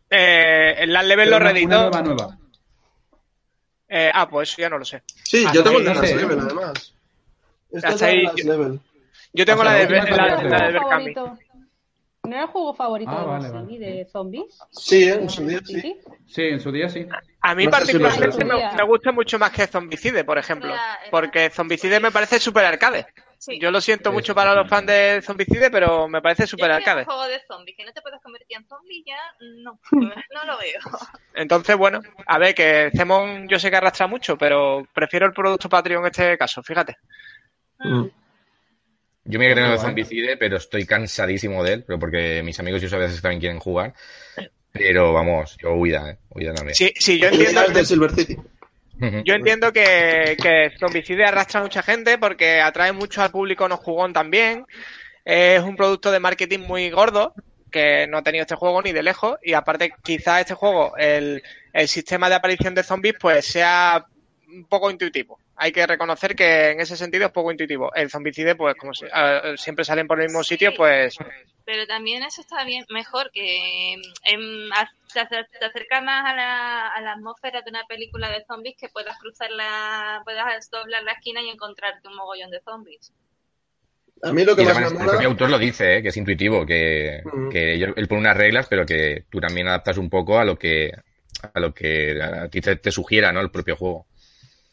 Speaker 3: Eh, el Land Level
Speaker 2: Pero
Speaker 3: lo reeditó.
Speaker 2: nueva, nueva.
Speaker 3: Eh, ah, pues eso ya no lo sé.
Speaker 6: Sí,
Speaker 2: Ah,
Speaker 6: yo
Speaker 2: no,
Speaker 6: tengo el de Last
Speaker 2: sé.
Speaker 6: Level, además. Esto es
Speaker 3: Hasta
Speaker 6: de
Speaker 3: ahí
Speaker 6: Last
Speaker 3: yo-
Speaker 6: Level.
Speaker 3: Yo tengo la de,
Speaker 2: la
Speaker 3: la, de. Berkami.
Speaker 1: ¿No era el juego favorito
Speaker 2: Ah,
Speaker 1: de
Speaker 2: vale, vale.
Speaker 1: De zombies?
Speaker 6: Sí, ¿eh? en su día sí.
Speaker 1: ¿Sí?
Speaker 2: Sí, en su día sí.
Speaker 3: A mí
Speaker 6: No
Speaker 3: particularmente me, me gusta mucho más que Zombicide, por ejemplo. Porque Zombicide me parece super arcade.
Speaker 4: Sí.
Speaker 3: Yo lo siento
Speaker 2: Sí,
Speaker 3: mucho
Speaker 2: sí,
Speaker 3: para los fans de Zombicide, pero me parece
Speaker 4: quiero
Speaker 3: arcade.
Speaker 4: un juego de zombies que no te puedes convertir en zombie ya no, no lo veo.
Speaker 3: Entonces, bueno, a ver, que Zemon yo sé que arrastra mucho, pero prefiero el producto Patreon en este caso, fíjate.
Speaker 6: Mm.
Speaker 5: Yo me he tenido
Speaker 2: Bueno.
Speaker 5: Zombicide, pero estoy cansadísimo de él, pero porque mis amigos y yo a veces también quieren jugar. Pero vamos, yo huida, ¿eh? Huida también.
Speaker 3: Sí, sí, yo entiendo,
Speaker 6: de Silver City.
Speaker 3: Yo entiendo que, que Zombicide arrastra a mucha gente porque atrae mucho al público no jugón también. Es un producto de marketing muy gordo que no ha tenido este juego ni de lejos y aparte quizás este juego, el, el sistema de aparición de zombies pues sea un poco intuitivo. Hay que reconocer que en ese sentido es poco intuitivo. El zombicide, pues como si- siempre salen por el mismo sitio, pues
Speaker 4: Pero también eso está bien, mejor que em, a- te, acer- te acerca más a la, a la atmósfera de una película de zombies que puedas cruzar la, puedas doblar la esquina y encontrarte un mogollón de zombies.
Speaker 6: A mí lo que
Speaker 5: Y
Speaker 6: más
Speaker 5: además,
Speaker 6: me
Speaker 5: el propio autor lo dice, ¿eh? que es intuitivo, que, él pone unas reglas, pero que tú también adaptas un poco a lo que a lo que a ti te, te sugiera, ¿no? El propio juego.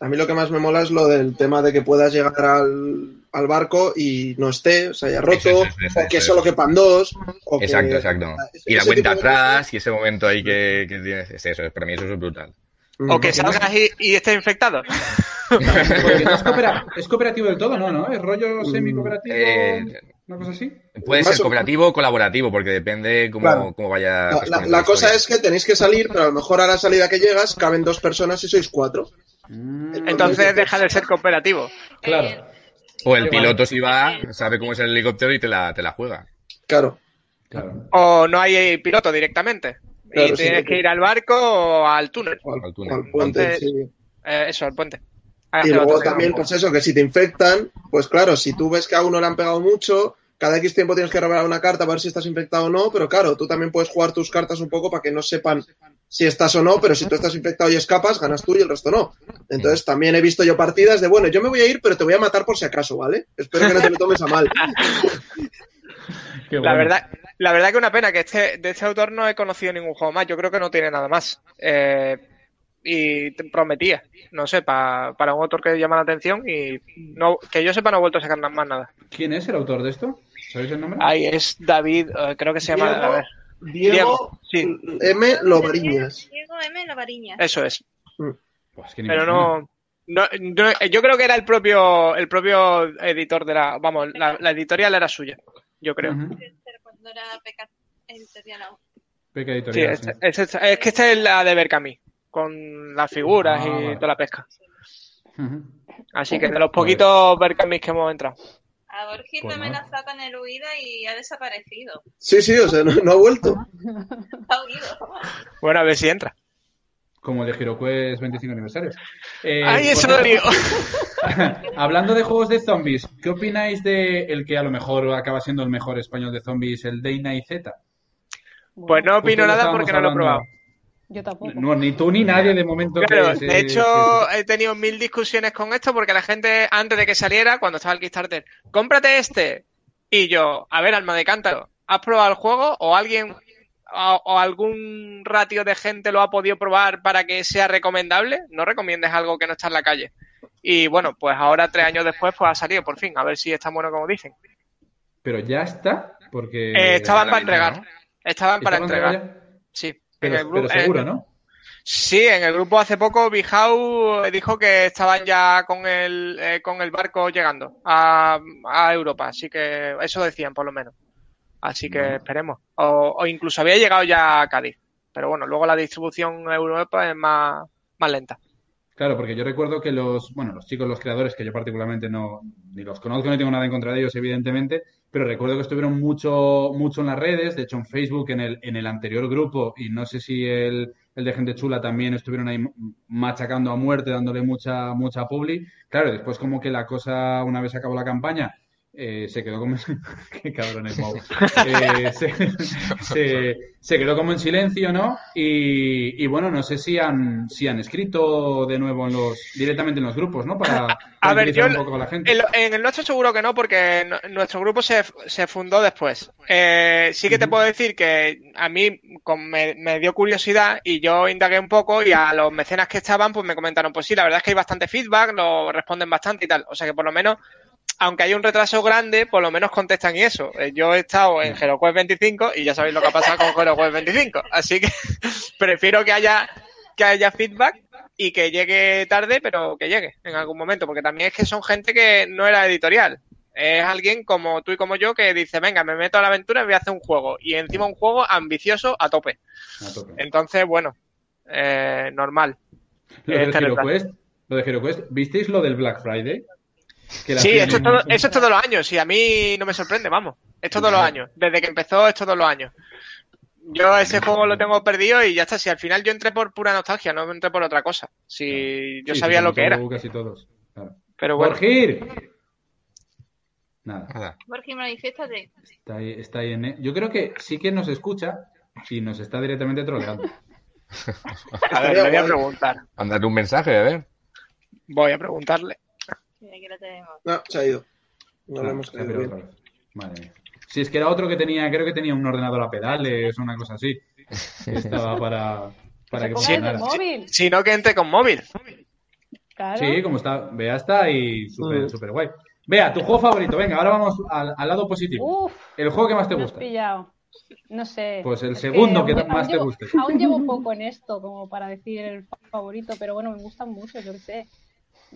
Speaker 6: A mí lo que más me mola es lo del tema de que puedas llegar al, al barco y no esté, se haya roto,
Speaker 5: Eso, eso, eso,
Speaker 6: o que
Speaker 5: eso,
Speaker 6: solo quepan dos, o que...
Speaker 5: Exacto, exacto.
Speaker 6: ese-
Speaker 5: Y la cuenta
Speaker 6: de
Speaker 5: atrás y ese momento ahí que, que tienes. Es eso, para mí eso es brutal.
Speaker 6: cosas.
Speaker 3: o que salgas y, y estés infectado.
Speaker 2: Porque no es, coopera- es cooperativo del todo, ¿no? ¿no? Es rollo semi-cooperativo,
Speaker 5: Eh,
Speaker 2: una cosa así.
Speaker 5: Puede ser cooperativo o colaborativo, porque depende cómo,
Speaker 6: Claro.
Speaker 5: cómo vaya.
Speaker 6: La, la-
Speaker 5: con
Speaker 6: la cosa es que tenéis que salir, pero a lo mejor a la salida que llegas caben dos personas y sois cuatro.
Speaker 2: Mm,
Speaker 3: Entonces deja de ser cooperativo.
Speaker 2: Claro.
Speaker 4: Eh,
Speaker 5: O el piloto si va, sabe cómo es el helicóptero y te la, te la juega.
Speaker 6: Claro.
Speaker 2: Claro.
Speaker 3: O no hay piloto directamente.
Speaker 6: Claro,
Speaker 3: y
Speaker 6: sí,
Speaker 3: tienes
Speaker 6: sí.
Speaker 3: que ir al barco o al túnel.
Speaker 6: O al,
Speaker 5: Al túnel.
Speaker 6: al puente,
Speaker 3: Entonces,
Speaker 6: sí.
Speaker 3: Eh, eso, al puente.
Speaker 6: Y luego también, pues eso, que si te infectan, pues claro, si tú ves que a uno le han pegado mucho, cada X tiempo tienes que revelar una carta para ver si estás infectado o no, pero claro, tú también puedes jugar tus cartas un poco para que no sepan si estás o no, pero si tú estás infectado y escapas, ganas tú y el resto no. Entonces también he visto yo partidas de, bueno, yo me voy a ir, pero te voy a matar por si acaso, ¿vale? Espero que no te lo tomes a mal.
Speaker 3: La verdad, la verdad que una pena que este, de este autor no he conocido ningún juego más. Yo creo que no tiene nada más. Eh, y te prometía, no sé, pa- para un autor que llama la atención y no, que yo sepa no ha vuelto a sacar más nada.
Speaker 2: ¿Quién es el autor de esto? ¿Sabéis el nombre?
Speaker 3: Ahí es David, eh, creo que se llama, a ver,
Speaker 6: Diego
Speaker 3: Diego, sí.
Speaker 6: M. Lobariñas.
Speaker 4: Diego M. Lavariña.
Speaker 3: eso es.
Speaker 2: Pues me
Speaker 3: Pero no, no, no- yo creo que era el propio, el propio editor de la, vamos, la, la editorial era suya, yo creo.
Speaker 2: Ujú.
Speaker 4: Cuando era peca editorial.
Speaker 2: Peca editorial.
Speaker 3: es,
Speaker 2: sí.
Speaker 3: es- es que esta es la de Berkami, con las figuras
Speaker 2: Ah,
Speaker 3: y
Speaker 2: vale.
Speaker 3: toda la pesca. Así que de los poquitos Berkamis que hemos entrado.
Speaker 4: A Borgil
Speaker 2: Pues
Speaker 4: me
Speaker 2: no.
Speaker 4: amenazó con el huida y ha desaparecido.
Speaker 6: Sí, sí, o sea, no, no ha vuelto.
Speaker 4: Ha huido.
Speaker 3: Bueno, a ver si entra.
Speaker 2: Como el de HeroQuest 25 aniversario. Eh,
Speaker 3: ¡Ay, eso lo digo!
Speaker 2: Hablando de juegos de zombies, ¿qué opináis de el que a lo mejor acaba siendo el mejor español de zombies, el Day Night Z?
Speaker 3: Pues no opino nada porque no lo he probado.
Speaker 1: Yo tampoco.
Speaker 2: No, ni tú ni nadie de momento
Speaker 3: Claro,
Speaker 2: que
Speaker 3: de hecho, he tenido mil discusiones con esto porque la gente, antes de que saliera, cuando estaba el Kickstarter, cómprate este. Y yo, a ver, alma de cántaro, ¿has probado el juego o alguien o, o algún ratio de gente lo ha podido probar para que sea recomendable? No recomiendes algo que no está en la calle. Y bueno, pues ahora, tres años después, pues ha salido por fin, a ver si es tan bueno como dicen.
Speaker 2: Pero ya está, porque...
Speaker 3: Eh, estaban para entregar.
Speaker 5: ¿no?
Speaker 3: Estaban para
Speaker 2: ¿Estaban
Speaker 3: entregar.
Speaker 2: ya?
Speaker 3: Sí. En el grupo-
Speaker 2: pero seguro,
Speaker 3: en-
Speaker 2: ¿no?
Speaker 3: Sí, en el grupo hace poco Bijau dijo que estaban ya con el, eh, con el barco llegando a, a Europa, así que eso decían por lo menos. Así que
Speaker 2: Bueno.
Speaker 3: esperemos. O, o incluso había llegado ya a Cádiz. Pero bueno, luego la distribución Europa es más, más lenta.
Speaker 2: Claro, porque yo recuerdo que los, bueno, los chicos, los creadores, que yo particularmente no, ni los conozco, no tengo nada en contra de ellos, evidentemente, pero recuerdo que estuvieron mucho, mucho en las redes, de hecho en Facebook, en el, en el anterior grupo, y no sé si el, el de Gente Chula también estuvieron ahí machacando a muerte, dándole mucha, mucha publi. Claro, después como que la cosa, una vez acabó la campaña, eh, se quedó como... Qué cabrón es. Eh, se, se- se quedó como en silencio, ¿no? Y, y bueno, no sé si han, si han escrito de nuevo en los, directamente en los grupos, ¿no? Para
Speaker 3: A ver,
Speaker 2: tranquilizar
Speaker 3: yo-
Speaker 2: un poco a la gente.
Speaker 3: En, el nuestro seguro que no, porque nuestro grupo se, se fundó después. Eh, sí que te puedo decir que a mí con- me, me dio curiosidad y yo indagué un poco y a los mecenas que estaban pues me comentaron, pues sí, la verdad es que hay bastante feedback, lo responden bastante y tal. O sea que por lo menos, aunque hay un retraso grande, por lo menos contestan y eso. Eh, Yo he estado en HeroQuest 25 y ya sabéis lo que ha pasado con HeroQuest 25. Así que prefiero que haya, que haya feedback y que llegue tarde, pero que llegue en algún momento, porque también es que son gente que no era editorial. Es alguien como tú y como yo que dice, venga, me meto a la aventura y voy a hacer un juego. Y encima un juego ambicioso a tope.
Speaker 2: A tope.
Speaker 3: Entonces, bueno, eh, normal.
Speaker 2: Lo del
Speaker 3: este.
Speaker 2: HeroQuest, lo de HeroQuest, ¿visteis lo del Black Friday? Que la
Speaker 3: Sí,
Speaker 2: hacían
Speaker 3: esto es,
Speaker 2: en-
Speaker 3: todo, eso es todos los años. Y a mí no me sorprende, vamos. Es todos los años. Desde que empezó es todos los años. Yo ese juego lo tengo perdido y ya está. Si al final yo entré por pura nostalgia, no entré por otra cosa. Si yo
Speaker 2: Sí,
Speaker 3: sabía
Speaker 2: sí,
Speaker 3: lo que era.
Speaker 2: Casi todos. Claro.
Speaker 3: Pero bueno.
Speaker 2: Borgir. Nada.
Speaker 5: Nada.
Speaker 4: Borja, manifiéstate.
Speaker 2: Está ahí, está ahí en... Yo creo que sí que nos escucha y nos está directamente troleando.
Speaker 3: A ver, le voy a preguntar.
Speaker 5: Mándale un mensaje, a ver.
Speaker 3: Voy a preguntarle.
Speaker 4: Sí, aquí lo tenemos.
Speaker 6: No, se ha ido. No lo
Speaker 2: Ah,
Speaker 6: hemos.
Speaker 2: Madre mía. Si es que era otro que tenía, creo que tenía un ordenador a pedales o una cosa así. Estaba para, para
Speaker 1: Se
Speaker 2: que funcionara.
Speaker 1: móvil.
Speaker 3: Si no, que entre con móvil.
Speaker 1: Claro.
Speaker 2: Sí, como está, Bea está ahí súper,
Speaker 6: Mm.
Speaker 2: súper guay. Vea, tu juego favorito, venga, ahora vamos al, al lado positivo.
Speaker 1: Uf,
Speaker 2: El juego que más te
Speaker 1: me has
Speaker 2: gusta.
Speaker 1: pillado. No sé.
Speaker 2: Pues el segundo que
Speaker 1: lle-
Speaker 2: más
Speaker 1: aún
Speaker 2: te
Speaker 1: llevo-
Speaker 2: guste.
Speaker 1: Aún llevo poco en esto como para decir el fa- favorito, pero bueno, me gustan mucho, yo qué sé.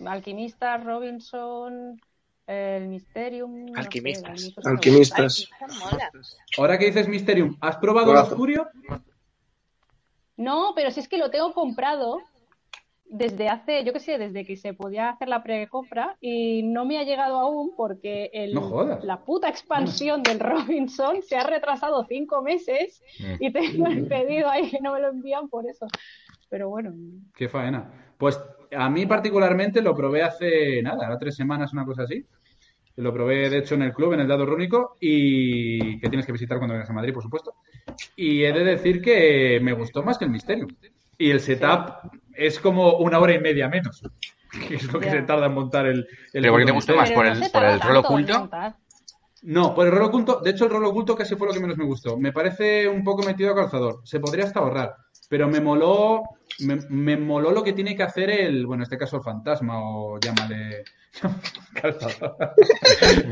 Speaker 1: Alquimistas, Robinson, el Mysterium. no sé,
Speaker 3: Alquimistas.
Speaker 6: Alquimistas.
Speaker 2: Ahora que dices Mysterium, ¿has probado el. Oscurio?
Speaker 1: No, pero si es que lo tengo comprado desde hace, yo qué sé, desde que se podía hacer la precompra y no me ha llegado aún porque el,
Speaker 2: No
Speaker 1: la puta expansión del Robinson se ha retrasado cinco meses
Speaker 5: Mm.
Speaker 1: y tengo el pedido ahí que no me lo envían por eso. Pero bueno,
Speaker 2: Qué faena. Pues a mí particularmente lo probé hace nada, ahora tres semanas, una cosa así. Lo probé, de hecho, en el club, en el dado rúnico, y que tienes que visitar cuando vengas a Madrid, por supuesto. Y he de decir que me gustó más que el Mysterium. Y el setup es como una hora y media menos. Que es lo que se tarda en montar el, el
Speaker 5: Pero ¿por qué te gustó más? por
Speaker 1: no
Speaker 5: el- por el rol oculto?
Speaker 2: No, por el rol oculto, de hecho el rol oculto casi fue lo que menos me gustó. Me parece un poco metido a calzador. Se podría hasta ahorrar. Pero me moló, me, me moló lo que tiene que hacer el, bueno, en este caso el fantasma o llámale.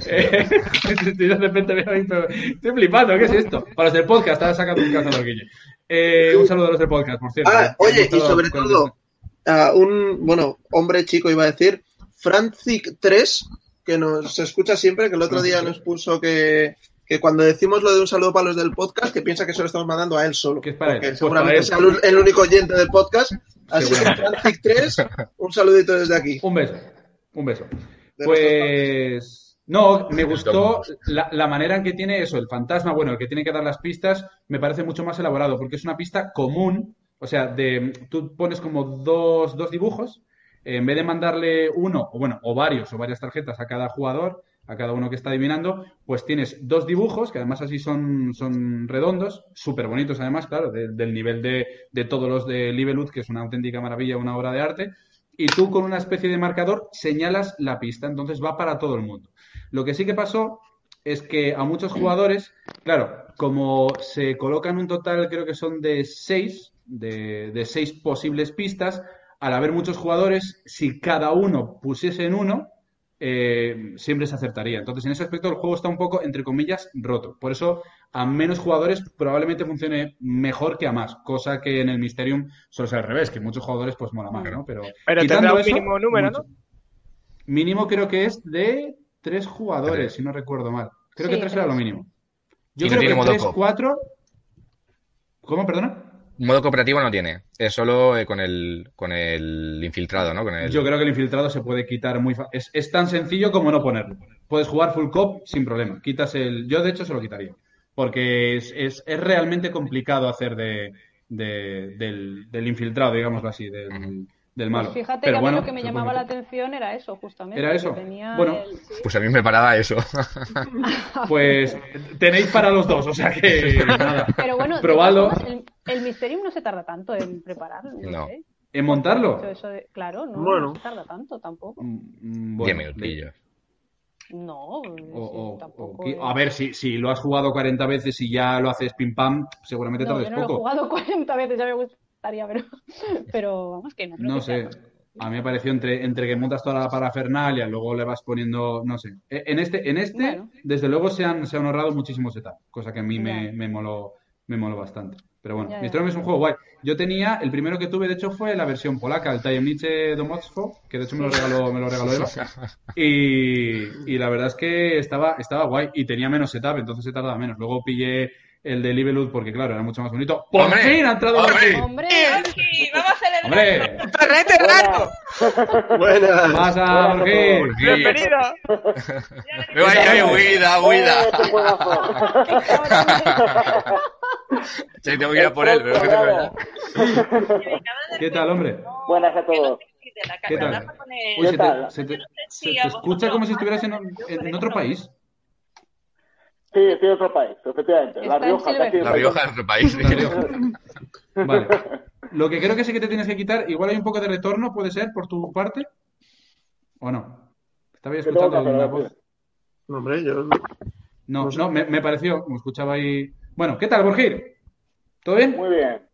Speaker 2: Eh, estoy de repente pero estoy flipando, ¿qué es esto? Para los del podcast, estaba sacando un calzador, Guille. Eh, un saludo a los del podcast, por cierto.
Speaker 6: Ah,
Speaker 2: Me
Speaker 6: oye, y sobre todo, a un, bueno, hombre chico iba a decir, Franzic3, que nos escucha siempre, que el otro día nos puso que, que cuando decimos lo de un saludo para los del podcast, que piensa que se lo estamos mandando a él solo.
Speaker 2: Que es para él. Pues
Speaker 6: seguramente
Speaker 2: para él.
Speaker 6: sea el, el único oyente del podcast. Así que
Speaker 2: Seguramente.
Speaker 6: Franzic3, un saludito desde aquí.
Speaker 2: Un beso, un beso.
Speaker 6: De
Speaker 2: Pues no, me gustó la, la manera en que tiene eso, el fantasma, bueno, el que tiene que dar las pistas, me parece mucho más elaborado, porque es una pista común, o sea, de tú pones como dos, dos dibujos, en vez de mandarle uno, o bueno, o varios, o varias tarjetas a cada jugador, a cada uno que está adivinando, pues tienes dos dibujos, que además así son, son redondos, súper bonitos además, claro, de- del nivel de, de todos los de Libelud, que es una auténtica maravilla, una obra de arte, y tú con una especie de marcador señalas la pista, entonces va para todo el mundo. Lo que sí que pasó es que a muchos jugadores, claro, como se colocan un total, creo que son de seis, de, de seis posibles pistas, al haber muchos jugadores, si cada uno pusiese en uno, eh, siempre se acertaría. Entonces, en ese aspecto, el juego está un poco, entre comillas, roto. Por eso, a menos jugadores probablemente funcione mejor que a más, cosa que en el Mysterium suele ser al revés, que muchos jugadores pues mola más, ¿no? Pero,
Speaker 3: Pero tendrá un
Speaker 2: eso,
Speaker 3: mínimo número, ¿no?
Speaker 2: Mínimo creo que es de tres jugadores, si no recuerdo mal. Creo que tres era lo mínimo. Yo creo que tres, cuatro... ¿Cómo, perdona?
Speaker 5: Modo cooperativo no tiene. Es solo eh, con el, con el infiltrado, ¿no? Con el...
Speaker 2: Yo creo que el infiltrado se puede quitar muy fácil. Es, es tan sencillo como no ponerlo. Puedes jugar full cop sin problema. Quitas el. Yo, de hecho, se lo quitaría. Porque es, es, es realmente complicado hacer de, de- del, del infiltrado, digámoslo así, del, del malo.
Speaker 1: Pues fíjate
Speaker 2: Pero
Speaker 1: que a mí
Speaker 2: bueno,
Speaker 1: lo que me llamaba la atención era eso, justamente.
Speaker 2: ¿Era eso?
Speaker 1: tenía
Speaker 2: Bueno.
Speaker 1: el- sí.
Speaker 5: Pues a mí me paraba eso.
Speaker 2: Pues tenéis para los dos, o sea que nada.
Speaker 1: Pero bueno,
Speaker 2: Probadlo.
Speaker 1: el, el Mysterium no se tarda tanto en prepararlo. No.
Speaker 5: No.
Speaker 1: sé.
Speaker 2: ¿En montarlo?
Speaker 1: Eso- eso de- claro, no,
Speaker 6: Bueno.
Speaker 1: no se tarda tanto tampoco.
Speaker 2: Mm,
Speaker 5: Diez
Speaker 2: bueno,
Speaker 5: minutillos.
Speaker 1: No,
Speaker 2: O-
Speaker 1: sí,
Speaker 2: o- o
Speaker 1: tampoco. es-
Speaker 2: a ver, si, si lo has jugado 40 veces y ya lo haces pim pam, seguramente
Speaker 1: no,
Speaker 2: tardes
Speaker 1: yo no lo he
Speaker 2: poco.
Speaker 1: jugado 40 veces, ya me gustaría, pero, pero vamos que no. creo
Speaker 2: No
Speaker 1: que
Speaker 2: sé. A mí me pareció entre, entre que montas toda la parafernalia, luego le vas poniendo, no sé. E- En este, en este
Speaker 1: Bueno.
Speaker 2: desde luego se han, se han ahorrado muchísimo setup, cosa que a mí me, me moló, me moló bastante. Pero bueno,
Speaker 1: Ya, ya.
Speaker 2: Mysterium es un juego guay. Yo tenía, el primero que tuve, de hecho, fue la versión polaca, el Tajemnice Domostwo, que de hecho me lo regaló, me lo regaló Eva. Y, y la verdad es que estaba, estaba guay y tenía menos setup, entonces se tardaba menos. Luego pillé el de Libelud porque, claro, era mucho más bonito. ¡Por
Speaker 5: ¡Hombre!
Speaker 2: fin ha entrado
Speaker 5: ¡Hombre!
Speaker 1: ¡Hombre!
Speaker 4: Vamos a celebrar.
Speaker 2: ¡Hombre!
Speaker 6: Buenas.
Speaker 2: ¡Pasa.
Speaker 3: ¡Bienvenido!
Speaker 5: ¡Me voy a ir, huida, huida! Sí, tengo que ir a por él, pero es que tengo ya.
Speaker 2: ¿Qué tal, hombre?
Speaker 7: Buenas a todos.
Speaker 2: ¿Qué tal? Uy, se te,
Speaker 7: tal?
Speaker 2: se te- te escucha como si estuvieras en, otro país.
Speaker 7: Sí, estoy en otro país, efectivamente. La Rioja, casi
Speaker 5: La Rioja es otro país.
Speaker 2: Vale. Lo que creo que sí que te tienes que quitar, igual hay un poco de retorno, puede ser, por tu parte. ¿O no? Estaba
Speaker 7: ¿Qué tengo que
Speaker 2: escuchando
Speaker 7: hacer?
Speaker 2: una
Speaker 7: A ver,
Speaker 2: voz.
Speaker 6: No, hombre, yo.
Speaker 2: No,
Speaker 6: No sé.
Speaker 2: no, me, me pareció, me escuchaba ahí. Bueno, ¿qué tal, Borgir? ¿Todo bien?
Speaker 7: Muy bien.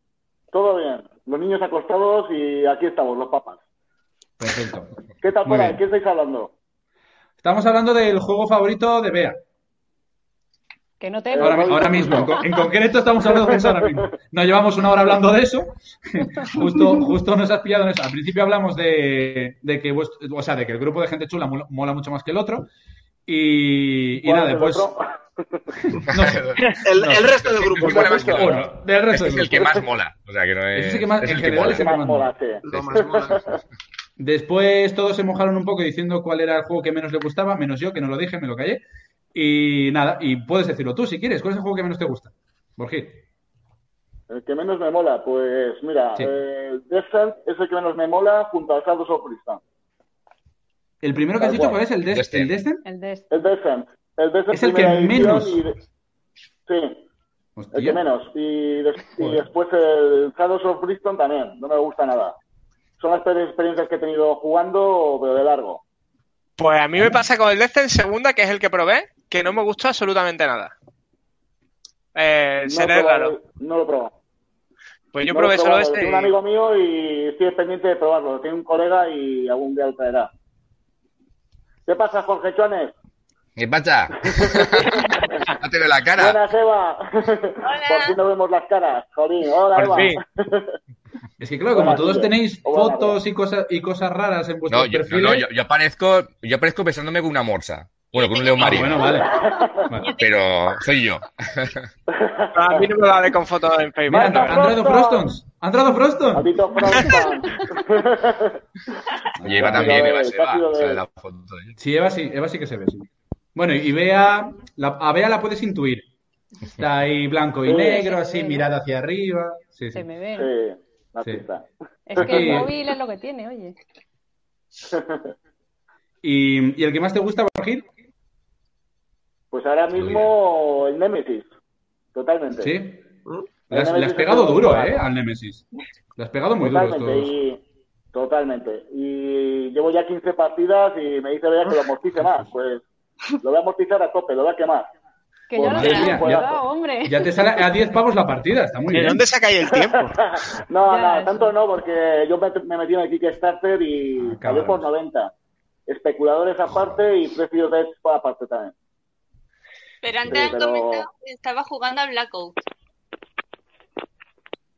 Speaker 7: Todo bien. Los niños acostados y aquí estamos, los papas.
Speaker 2: Perfecto.
Speaker 7: ¿Qué tal por ahí? ¿Qué estáis hablando?
Speaker 2: Estamos hablando del juego favorito de Bea.
Speaker 1: Que no te
Speaker 2: Ahora, mi- ahora mismo, en, co- en concreto estamos hablando de eso ahora mismo. Nos llevamos una hora hablando de eso. justo, justo nos has pillado en eso. Al principio hablamos de, de que vuest- o sea, de que el grupo de gente chula mola, mola mucho más que el otro. Y, y
Speaker 7: ¿Cuál
Speaker 2: nada,
Speaker 7: es el
Speaker 2: después. No sé.
Speaker 6: El,
Speaker 2: No.
Speaker 6: el resto del grupo.
Speaker 5: Mola más que el otro.
Speaker 2: Bueno, del resto
Speaker 5: Este es el que más mola. O sea, que no es.
Speaker 2: Que más-
Speaker 5: es
Speaker 2: en
Speaker 5: el que
Speaker 2: general
Speaker 5: mola.
Speaker 2: es el
Speaker 7: ¿Qué
Speaker 2: que
Speaker 7: más
Speaker 2: más
Speaker 7: mola? Sí.
Speaker 6: Lo más mola.
Speaker 2: Después todos se mojaron un poco diciendo cuál era el juego que menos le gustaba, menos yo, que no lo dije, me lo callé. Y nada, y puedes decirlo tú si quieres. ¿Cuál es el juego que menos te gusta? Borgir.
Speaker 7: El que menos me mola, pues mira,
Speaker 2: Sí.
Speaker 7: eh, Descent es el que menos me mola junto al Shadows of Crystal.
Speaker 2: El primero que has dicho. ¿cuál es? ¿El,
Speaker 5: Destin.
Speaker 2: el Destin?
Speaker 1: El de este.
Speaker 7: El Descent. El Descent
Speaker 2: Es el que menos.
Speaker 7: y de- Sí, el que menos. Y, después el Shadows of Bristol también, no me gusta nada. Son las peores experiencias que he tenido jugando, pero de largo.
Speaker 3: Pues a mí me pasa con el Descent segunda, que es el que probé, que no me gustó absolutamente nada. Eh,
Speaker 7: No,
Speaker 3: seré
Speaker 7: he probado-
Speaker 3: raro.
Speaker 7: no lo probado.
Speaker 3: Pues yo
Speaker 7: No
Speaker 3: probé solo este.
Speaker 7: Tiene un amigo mío y estoy pendiente de probarlo. Tiene un colega y algún día lo traerá. ¿Qué pasa, Jorge Chones?
Speaker 5: ¿Qué pasa? Dátelo la cara.
Speaker 7: Buenas, Eva. Por fin nos vemos las caras. Jolín, hola,
Speaker 3: Por
Speaker 7: Eva.
Speaker 3: fin.
Speaker 2: Es que claro, como
Speaker 7: Hola,
Speaker 2: todos tenéis
Speaker 7: Hola,
Speaker 2: fotos y cosas y cosas raras en vuestros
Speaker 5: No, yo, no, no, yo, yo aparezco, yo aparezco besándome con una morsa. Bueno, con un león
Speaker 2: Ah,
Speaker 5: marino.
Speaker 2: bueno, vale. Vale.
Speaker 5: Pero soy yo.
Speaker 3: A mí no me vale con fotos en Facebook.
Speaker 2: Mira, han
Speaker 7: Froston.
Speaker 2: Frostons. ¿Han traído Froston?
Speaker 7: Patito Frostan.
Speaker 5: Y Eva también, Eva se va. sale la foto ella.
Speaker 2: Sí, Eva sí, Eva sí que se ve, sí. Bueno, y Bea, la, a Bea la puedes intuir. Está ahí blanco y
Speaker 7: Sí,
Speaker 2: negro, así,
Speaker 1: ve, ¿no?
Speaker 2: mirada hacia arriba. Sí, sí.
Speaker 1: Se me ve.
Speaker 7: Sí, la
Speaker 2: Sí.
Speaker 1: Es que el móvil es lo que tiene, oye.
Speaker 2: ¿Y, y el que más te gusta, Borgir?
Speaker 7: Pues ahora mismo el Nemesis. Totalmente.
Speaker 2: ¿Sí? Le has, le pegado duro. ¿eh? Al Nemesis. Le has pegado muy duro
Speaker 7: Totalmente.
Speaker 2: estos.
Speaker 7: Y, totalmente. Y llevo ya 15 partidas y me dice Bea que lo amortice más. Pues lo voy a amortizar a tope, lo voy a quemar.
Speaker 1: Que ya lo
Speaker 2: Madre
Speaker 1: tengo
Speaker 2: mía,
Speaker 1: jugado, hombre.
Speaker 2: Ya te sale a 10 pavos la partida, está muy
Speaker 3: ¿De
Speaker 2: bien.
Speaker 3: dónde sacáis el tiempo?
Speaker 7: No,
Speaker 1: Ya,
Speaker 7: no, tanto no, porque yo me, me metí en el Kickstarter y
Speaker 2: Ah,
Speaker 7: pagué por
Speaker 2: cabrones.
Speaker 7: 90. Especuladores aparte y precios de aparte también.
Speaker 4: Pero antes
Speaker 7: Sí,
Speaker 4: han
Speaker 7: pero-
Speaker 4: comentado que estaba jugando a Blackout.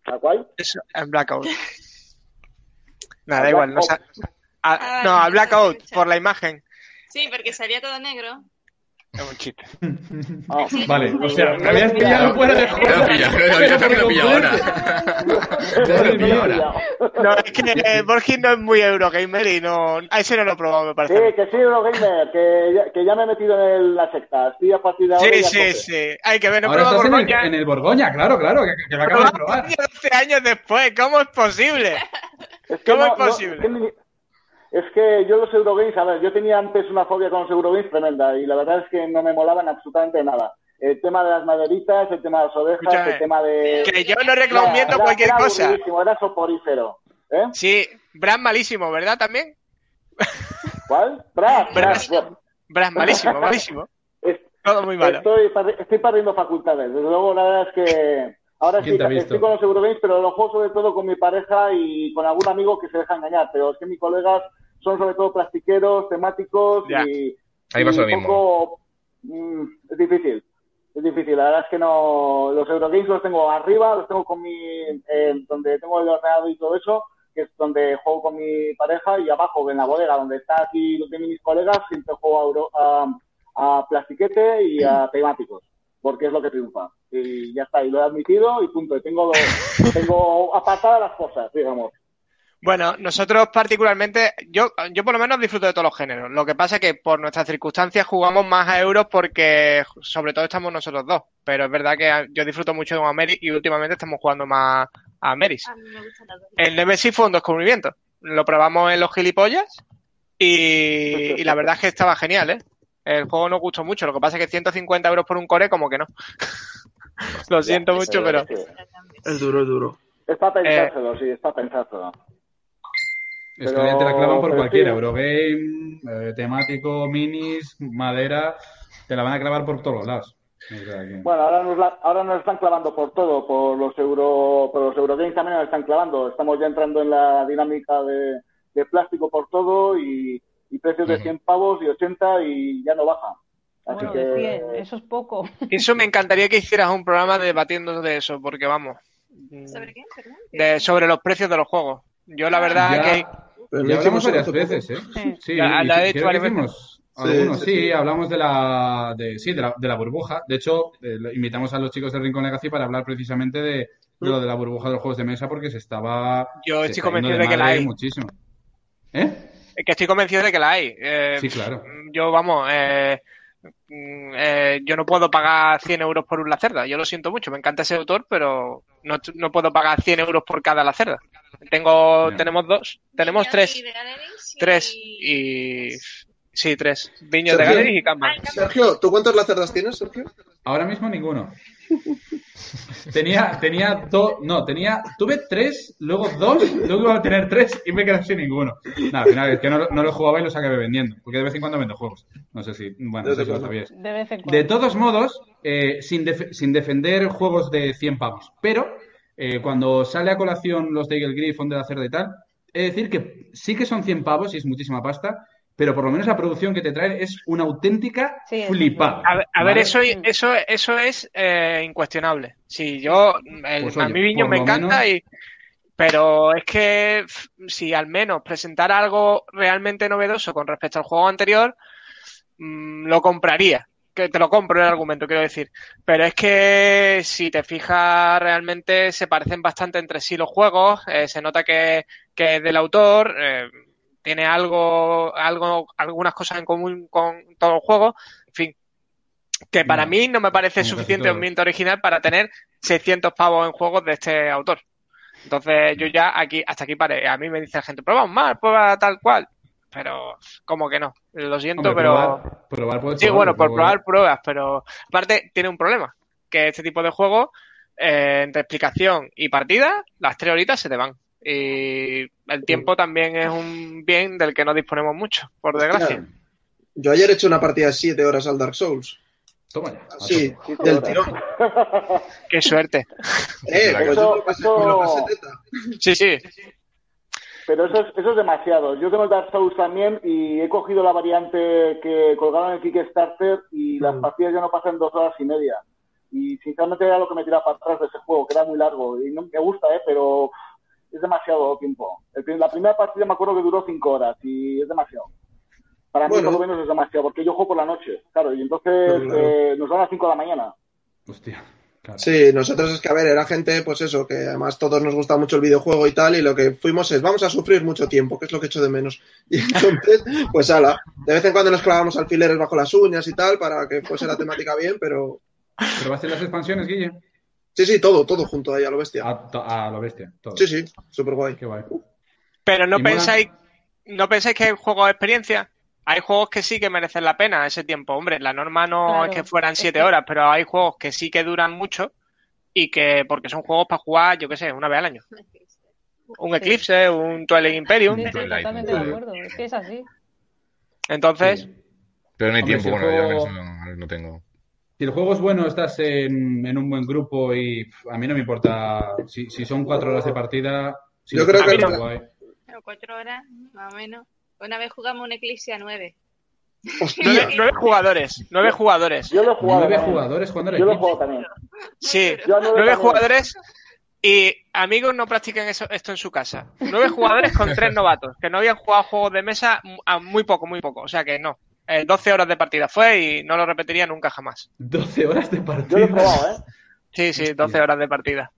Speaker 7: ¿A cuál?
Speaker 3: Eso, en Blackout. Nada, da igual. No, a-
Speaker 4: Ah,
Speaker 3: no, a Blackout, por la imagen.
Speaker 4: Sí, porque salía todo negro.
Speaker 3: Es un chiste.
Speaker 7: Ah,
Speaker 2: Vale, o sea,
Speaker 7: Sí,
Speaker 2: me habías
Speaker 7: sí,
Speaker 2: pillado
Speaker 7: sí.
Speaker 2: fuera de
Speaker 5: yo también lo he pillado ahora.
Speaker 2: Madre
Speaker 5: Lo he pillado ahora.
Speaker 3: No, es que eh, Borges no es muy Eurogamer y no. A ese no lo he probado, me
Speaker 7: Sí,
Speaker 3: parece.
Speaker 7: que sí, Eurogamer, que ya, que ya me he metido en el- la secta. Estoy a partir de ahora.
Speaker 3: Sí, sí, sí. Hay que ver, no
Speaker 2: el,
Speaker 3: Borgoña.
Speaker 2: en el Borgoña, claro, claro, que, que lo acabas de probar.
Speaker 3: Borgoña 12 años después, ¿cómo es posible?
Speaker 7: Es que
Speaker 3: ¿Cómo
Speaker 7: no-
Speaker 3: es
Speaker 7: no-
Speaker 3: posible?
Speaker 7: Es, que yo los Eurogames, a ver, yo tenía antes una fobia con los Eurogames tremenda y la verdad es que no me molaban absolutamente nada. El tema de las maderitas, el tema de las ovejas,
Speaker 3: Escúchame,
Speaker 7: el tema de...
Speaker 3: Que yo no recomiendo
Speaker 7: Era-
Speaker 3: cualquier
Speaker 7: era
Speaker 3: cosa.
Speaker 7: Era soporífero. ¿Eh?
Speaker 3: Sí, Brad malísimo, ¿verdad? También.
Speaker 7: ¿Cuál? Brad,
Speaker 3: Brad.
Speaker 7: Brad,
Speaker 3: Brad malísimo, malísimo.
Speaker 7: Es-
Speaker 3: Todo muy malo.
Speaker 7: Estoy, estoy perdiendo facultades. Desde luego, la verdad es que ahora
Speaker 2: ¿Quién
Speaker 7: sí, estoy con los Eurogames, pero los juego sobre todo con mi pareja y con algún amigo que se deja engañar. Pero es que mis colegas son sobre todo plastiqueros, temáticos
Speaker 3: Ya.
Speaker 7: y,
Speaker 5: Ahí pasa lo mismo.
Speaker 7: poco, mm, es difícil. Es difícil. La verdad es que no. Los Eurogames los tengo arriba, los tengo con mi. eh, donde tengo el ordenador y todo eso, que es donde juego con mi pareja, y abajo en la bodega, donde está aquí los de mis colegas, siempre juego a, a, a plastiquete y a temáticos, porque es lo que triunfa. Y ya está, y lo he admitido y punto. Y tengo, tengo apartadas las cosas, digamos.
Speaker 3: Bueno, nosotros particularmente, yo, yo por lo menos disfruto de todos los géneros. Lo que pasa es que por nuestras circunstancias jugamos más a euros porque sobre todo estamos nosotros dos. Pero es verdad que yo disfruto mucho de un Ameris y últimamente estamos jugando más a Ameris.
Speaker 4: A mí me.
Speaker 3: El Nemesis fue un descubrimiento. Lo probamos en los gilipollas y, y la verdad es que estaba genial, ¿eh? El juego nos gustó mucho. Lo que pasa es que 150 euros por un core, como que no. Lo siento
Speaker 7: Ya,
Speaker 3: mucho, pero...
Speaker 6: Es duro, es duro.
Speaker 7: Es para pensárselo, sí, es para pensárselo.
Speaker 2: Es que
Speaker 7: Pero-
Speaker 2: ya te la clavan por
Speaker 7: pero
Speaker 2: cualquiera.
Speaker 7: sí.
Speaker 2: Eurogame, eh, temático, minis, madera. Te la van a clavar por todos lados.
Speaker 7: Bueno, ahora nos, la- ahora nos están clavando por todo, por los euro, por los Eurogames también nos están clavando. Estamos ya entrando en la dinámica de, de plástico por todo y, y precios de
Speaker 5: Ujú.
Speaker 7: 100 pavos y 80 y ya no baja. Así
Speaker 1: Bueno,
Speaker 7: que
Speaker 1: de 100, eso es poco.
Speaker 3: Eso me encantaría que hicieras un programa debatiendo de eso, porque vamos...
Speaker 4: ¿Sobre qué?
Speaker 3: De- sobre los precios de los juegos. Yo la verdad
Speaker 2: Ya-
Speaker 3: que
Speaker 6: Pero
Speaker 2: hablamos
Speaker 6: hicimos
Speaker 2: varias veces, ¿eh?
Speaker 1: Sí.
Speaker 2: Sí,
Speaker 3: la he hecho varias
Speaker 6: Sí,
Speaker 2: algunos,
Speaker 6: sí,
Speaker 2: sí,
Speaker 6: sí.
Speaker 2: hablamos de la, de, sí, de la, de la burbuja. De hecho, eh, lo- invitamos a los chicos de Rincón Legacy para hablar precisamente de, de lo de la burbuja de los juegos de mesa porque se estaba
Speaker 3: Yo
Speaker 2: se
Speaker 3: estoy convencido de que la hay.
Speaker 2: muchísimo. ¿Eh?
Speaker 3: Que estoy convencido de que la hay. Eh,
Speaker 2: Sí, claro.
Speaker 3: Yo, vamos, eh, mm, eh, yo no puedo pagar 100 euros por un Lacerda. Yo lo siento mucho, me encanta ese autor, pero no, no puedo pagar 100 euros por cada Lacerda. Tengo, tenemos dos, tenemos tres, tres y sí, tres. Viños de
Speaker 6: Sergio.
Speaker 3: Galeries y Kanban.
Speaker 4: Ay,
Speaker 6: Sergio, ¿tú cuántas lacerdas tienes, Sergio?
Speaker 2: Ahora mismo ninguno. Tenía, tenía dos, no, tenía, tuve tres, luego dos, luego iba a tener tres y me quedé sin ninguno. Nada, al final es que no, no lo jugaba y los acabé vendiendo, porque de vez en cuando vendo juegos. No sé si, bueno, no sé si lo sabíais.
Speaker 1: De vez en cuando.
Speaker 2: De todos modos, eh, sin, def- sin defender juegos de 100 pavos, pero eh, cuando sale a colación los de Eagle Griffon de la cerda y tal, he de decir que sí que son 100 pavos y es muchísima pasta, pero por lo menos la producción que te traen es una auténtica
Speaker 1: Sí,
Speaker 2: flipada.
Speaker 3: A ver, a ver,
Speaker 2: ¿vale?
Speaker 3: eso, eso, eso es eh, incuestionable. Sí, yo, el-
Speaker 2: Pues
Speaker 3: a mí Viño me encanta,
Speaker 2: menos-
Speaker 3: y, pero es que si al menos presentar algo realmente novedoso con respecto al juego anterior, mm, lo compraría. Que te lo compro el argumento, quiero decir. Pero es que si te fijas, realmente se parecen bastante entre sí los juegos. eh, se nota que, que es del autor. eh, tiene algo, algo, algunas cosas en común con todos los juegos. En fin, que para
Speaker 2: No,
Speaker 3: mí no me parece suficiente
Speaker 2: todos.
Speaker 3: ambiente original para tener 600 pavos en juegos de este autor. Entonces yo ya aquí, hasta aquí paré. A mí me dice la gente, prueba un más, prueba tal cual. pero como que no. Lo siento,
Speaker 2: Hombre,
Speaker 3: pero...
Speaker 2: probar, probar puedes
Speaker 3: Sí,
Speaker 2: probar,
Speaker 3: bueno, por probar pruebas, pero aparte tiene un problema, que este tipo de juegos, eh, entre explicación y partida, las tres horitas se te van. Y el tiempo también es un bien del que no disponemos mucho, por desgracia.
Speaker 6: Hostia, Yo ayer he hecho una partida de 7 horas al Dark Souls.
Speaker 2: Toma ya.
Speaker 6: Sí, del tirón.
Speaker 3: Qué suerte.
Speaker 6: Eh, pues yo me lo pasé, me lo pasé
Speaker 7: Eso-
Speaker 6: teta.
Speaker 3: Sí, sí.
Speaker 7: Pero eso es, eso es demasiado. Yo tengo el Dark Souls también y he cogido la variante que colgaron en Kickstarter y las
Speaker 6: Mm.
Speaker 7: partidas ya no pasan dos horas y media. Y sinceramente era lo que me tiraba para atrás de ese juego, que era muy largo. Y no, me gusta, ¿eh? pero es demasiado tiempo. El la primera partida me acuerdo que duró cinco horas y es demasiado. Para
Speaker 6: Bueno.
Speaker 7: mí por lo menos es demasiado, porque yo juego por la noche, claro, y entonces
Speaker 6: Claro,
Speaker 7: eh, nos dan a las cinco de la mañana.
Speaker 2: Hostia. Claro.
Speaker 6: Sí, nosotros es que, a ver, era gente, pues eso, que además todos nos gusta mucho el videojuego y tal, y lo que fuimos es, vamos a sufrir mucho tiempo, que es lo que echo de menos. Y entonces, pues ala, de vez en cuando nos clavamos alfileres bajo las uñas y tal, para que fuese la temática bien, pero
Speaker 2: ¿Pero vas a hacer las expansiones, Guille?
Speaker 6: Sí, sí, todo, todo junto ahí a lo bestia.
Speaker 2: A, a lo bestia. Todo.
Speaker 6: Sí, sí, súper guay.
Speaker 2: Qué guay.
Speaker 3: Pero no
Speaker 2: mola-
Speaker 3: pensáis, no pensáis que hay juegos de experiencia. Hay juegos que sí que merecen la pena ese tiempo. Hombre, la norma no
Speaker 1: Claro,
Speaker 3: es que fueran siete horas, pero hay juegos que sí que duran mucho y que, porque son juegos para jugar, yo qué sé, una vez al año. Un
Speaker 1: Sí.
Speaker 3: Eclipse, un Twilight Imperium.
Speaker 1: Sí, totalmente de acuerdo. Es que es así.
Speaker 3: Entonces,
Speaker 2: Sí.
Speaker 5: Pero no hay tiempo, bueno, yo no tengo.
Speaker 2: Si el juego es bueno, estás en, en un buen grupo y a mí no me importa si, si son cuatro horas de partida. si
Speaker 6: Yo creo que-
Speaker 2: guay.
Speaker 4: Bueno, cuatro horas, más o menos. Una vez jugamos un Eclipse a nueve.
Speaker 3: Nueve, nueve jugadores, nueve jugadores.
Speaker 7: Yo lo he jugado.
Speaker 2: Nueve
Speaker 7: también.
Speaker 2: jugadores jugando
Speaker 7: Yo lo he jugado también.
Speaker 3: Sí,
Speaker 7: Yo nueve
Speaker 3: nueve
Speaker 7: también.
Speaker 3: jugadores y amigos no practiquen eso, esto en su casa. Nueve jugadores con tres novatos, que no habían jugado juegos de mesa a muy poco, muy poco. O sea que no. Eh, 12 horas de partida fue y no lo repetiría nunca jamás.
Speaker 2: 12 horas de
Speaker 7: Yo lo he
Speaker 2: partida.
Speaker 7: probado, ¿eh?
Speaker 3: Sí, sí, 12 horas de partida.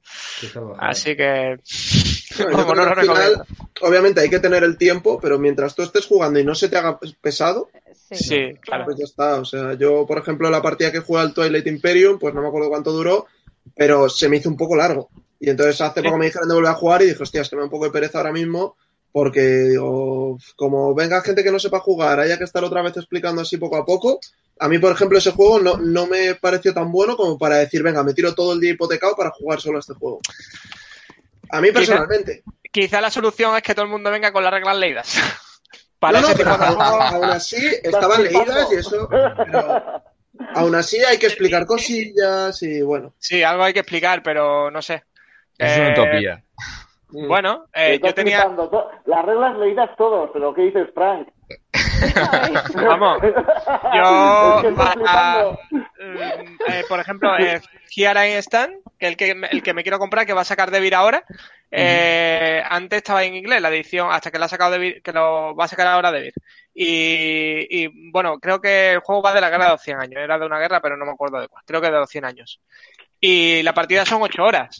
Speaker 3: Así que. Como no lo
Speaker 6: al final, obviamente hay que tener el tiempo, pero mientras tú estés jugando y no se te haga pesado,
Speaker 1: Sí,
Speaker 3: Sí, claro.
Speaker 6: pues ya está. O sea, yo, por ejemplo, la partida que jugué al Twilight Imperium, pues no me acuerdo cuánto duró, pero se me hizo un poco largo. Y entonces hace poco me dijeron de volver a jugar y dije, hostia, es que me da un poco de pereza ahora mismo, porque digo, como venga gente que no sepa jugar, haya que estar otra vez explicando así poco a poco. A mí, por ejemplo, ese juego no, no me pareció tan bueno como para decir, venga, me tiro todo el día hipotecado para jugar solo a este juego. A mí personalmente.
Speaker 3: Quizá la solución es que todo el mundo venga con las reglas leídas. Para
Speaker 6: No, no,
Speaker 3: ese
Speaker 6: pero
Speaker 3: tipo de
Speaker 6: aún, así estaban leídas y eso. Pero aún así hay que explicar cosillas y bueno.
Speaker 3: Sí, algo hay que explicar, pero no sé.
Speaker 5: Es una
Speaker 3: Eh,
Speaker 5: utopía.
Speaker 3: Bueno, eh, yo tenía.
Speaker 7: To- Las reglas leídas todos, pero ¿qué dices, Frank?
Speaker 3: Vamos,
Speaker 7: Es
Speaker 3: yo.
Speaker 7: que
Speaker 3: mm, eh, por ejemplo, eh, I Stand, que el que, el que me quiero comprar, que va a sacar Devir ahora. eh, antes estaba en inglés la edición, hasta que la ha sacado Devir, que lo va a sacar ahora Devir. Y, y bueno, creo que el juego va de la guerra de los 100 años. Era de una guerra, pero no me acuerdo de cuál. Creo que de los 100 años. Y la partida son 8 horas.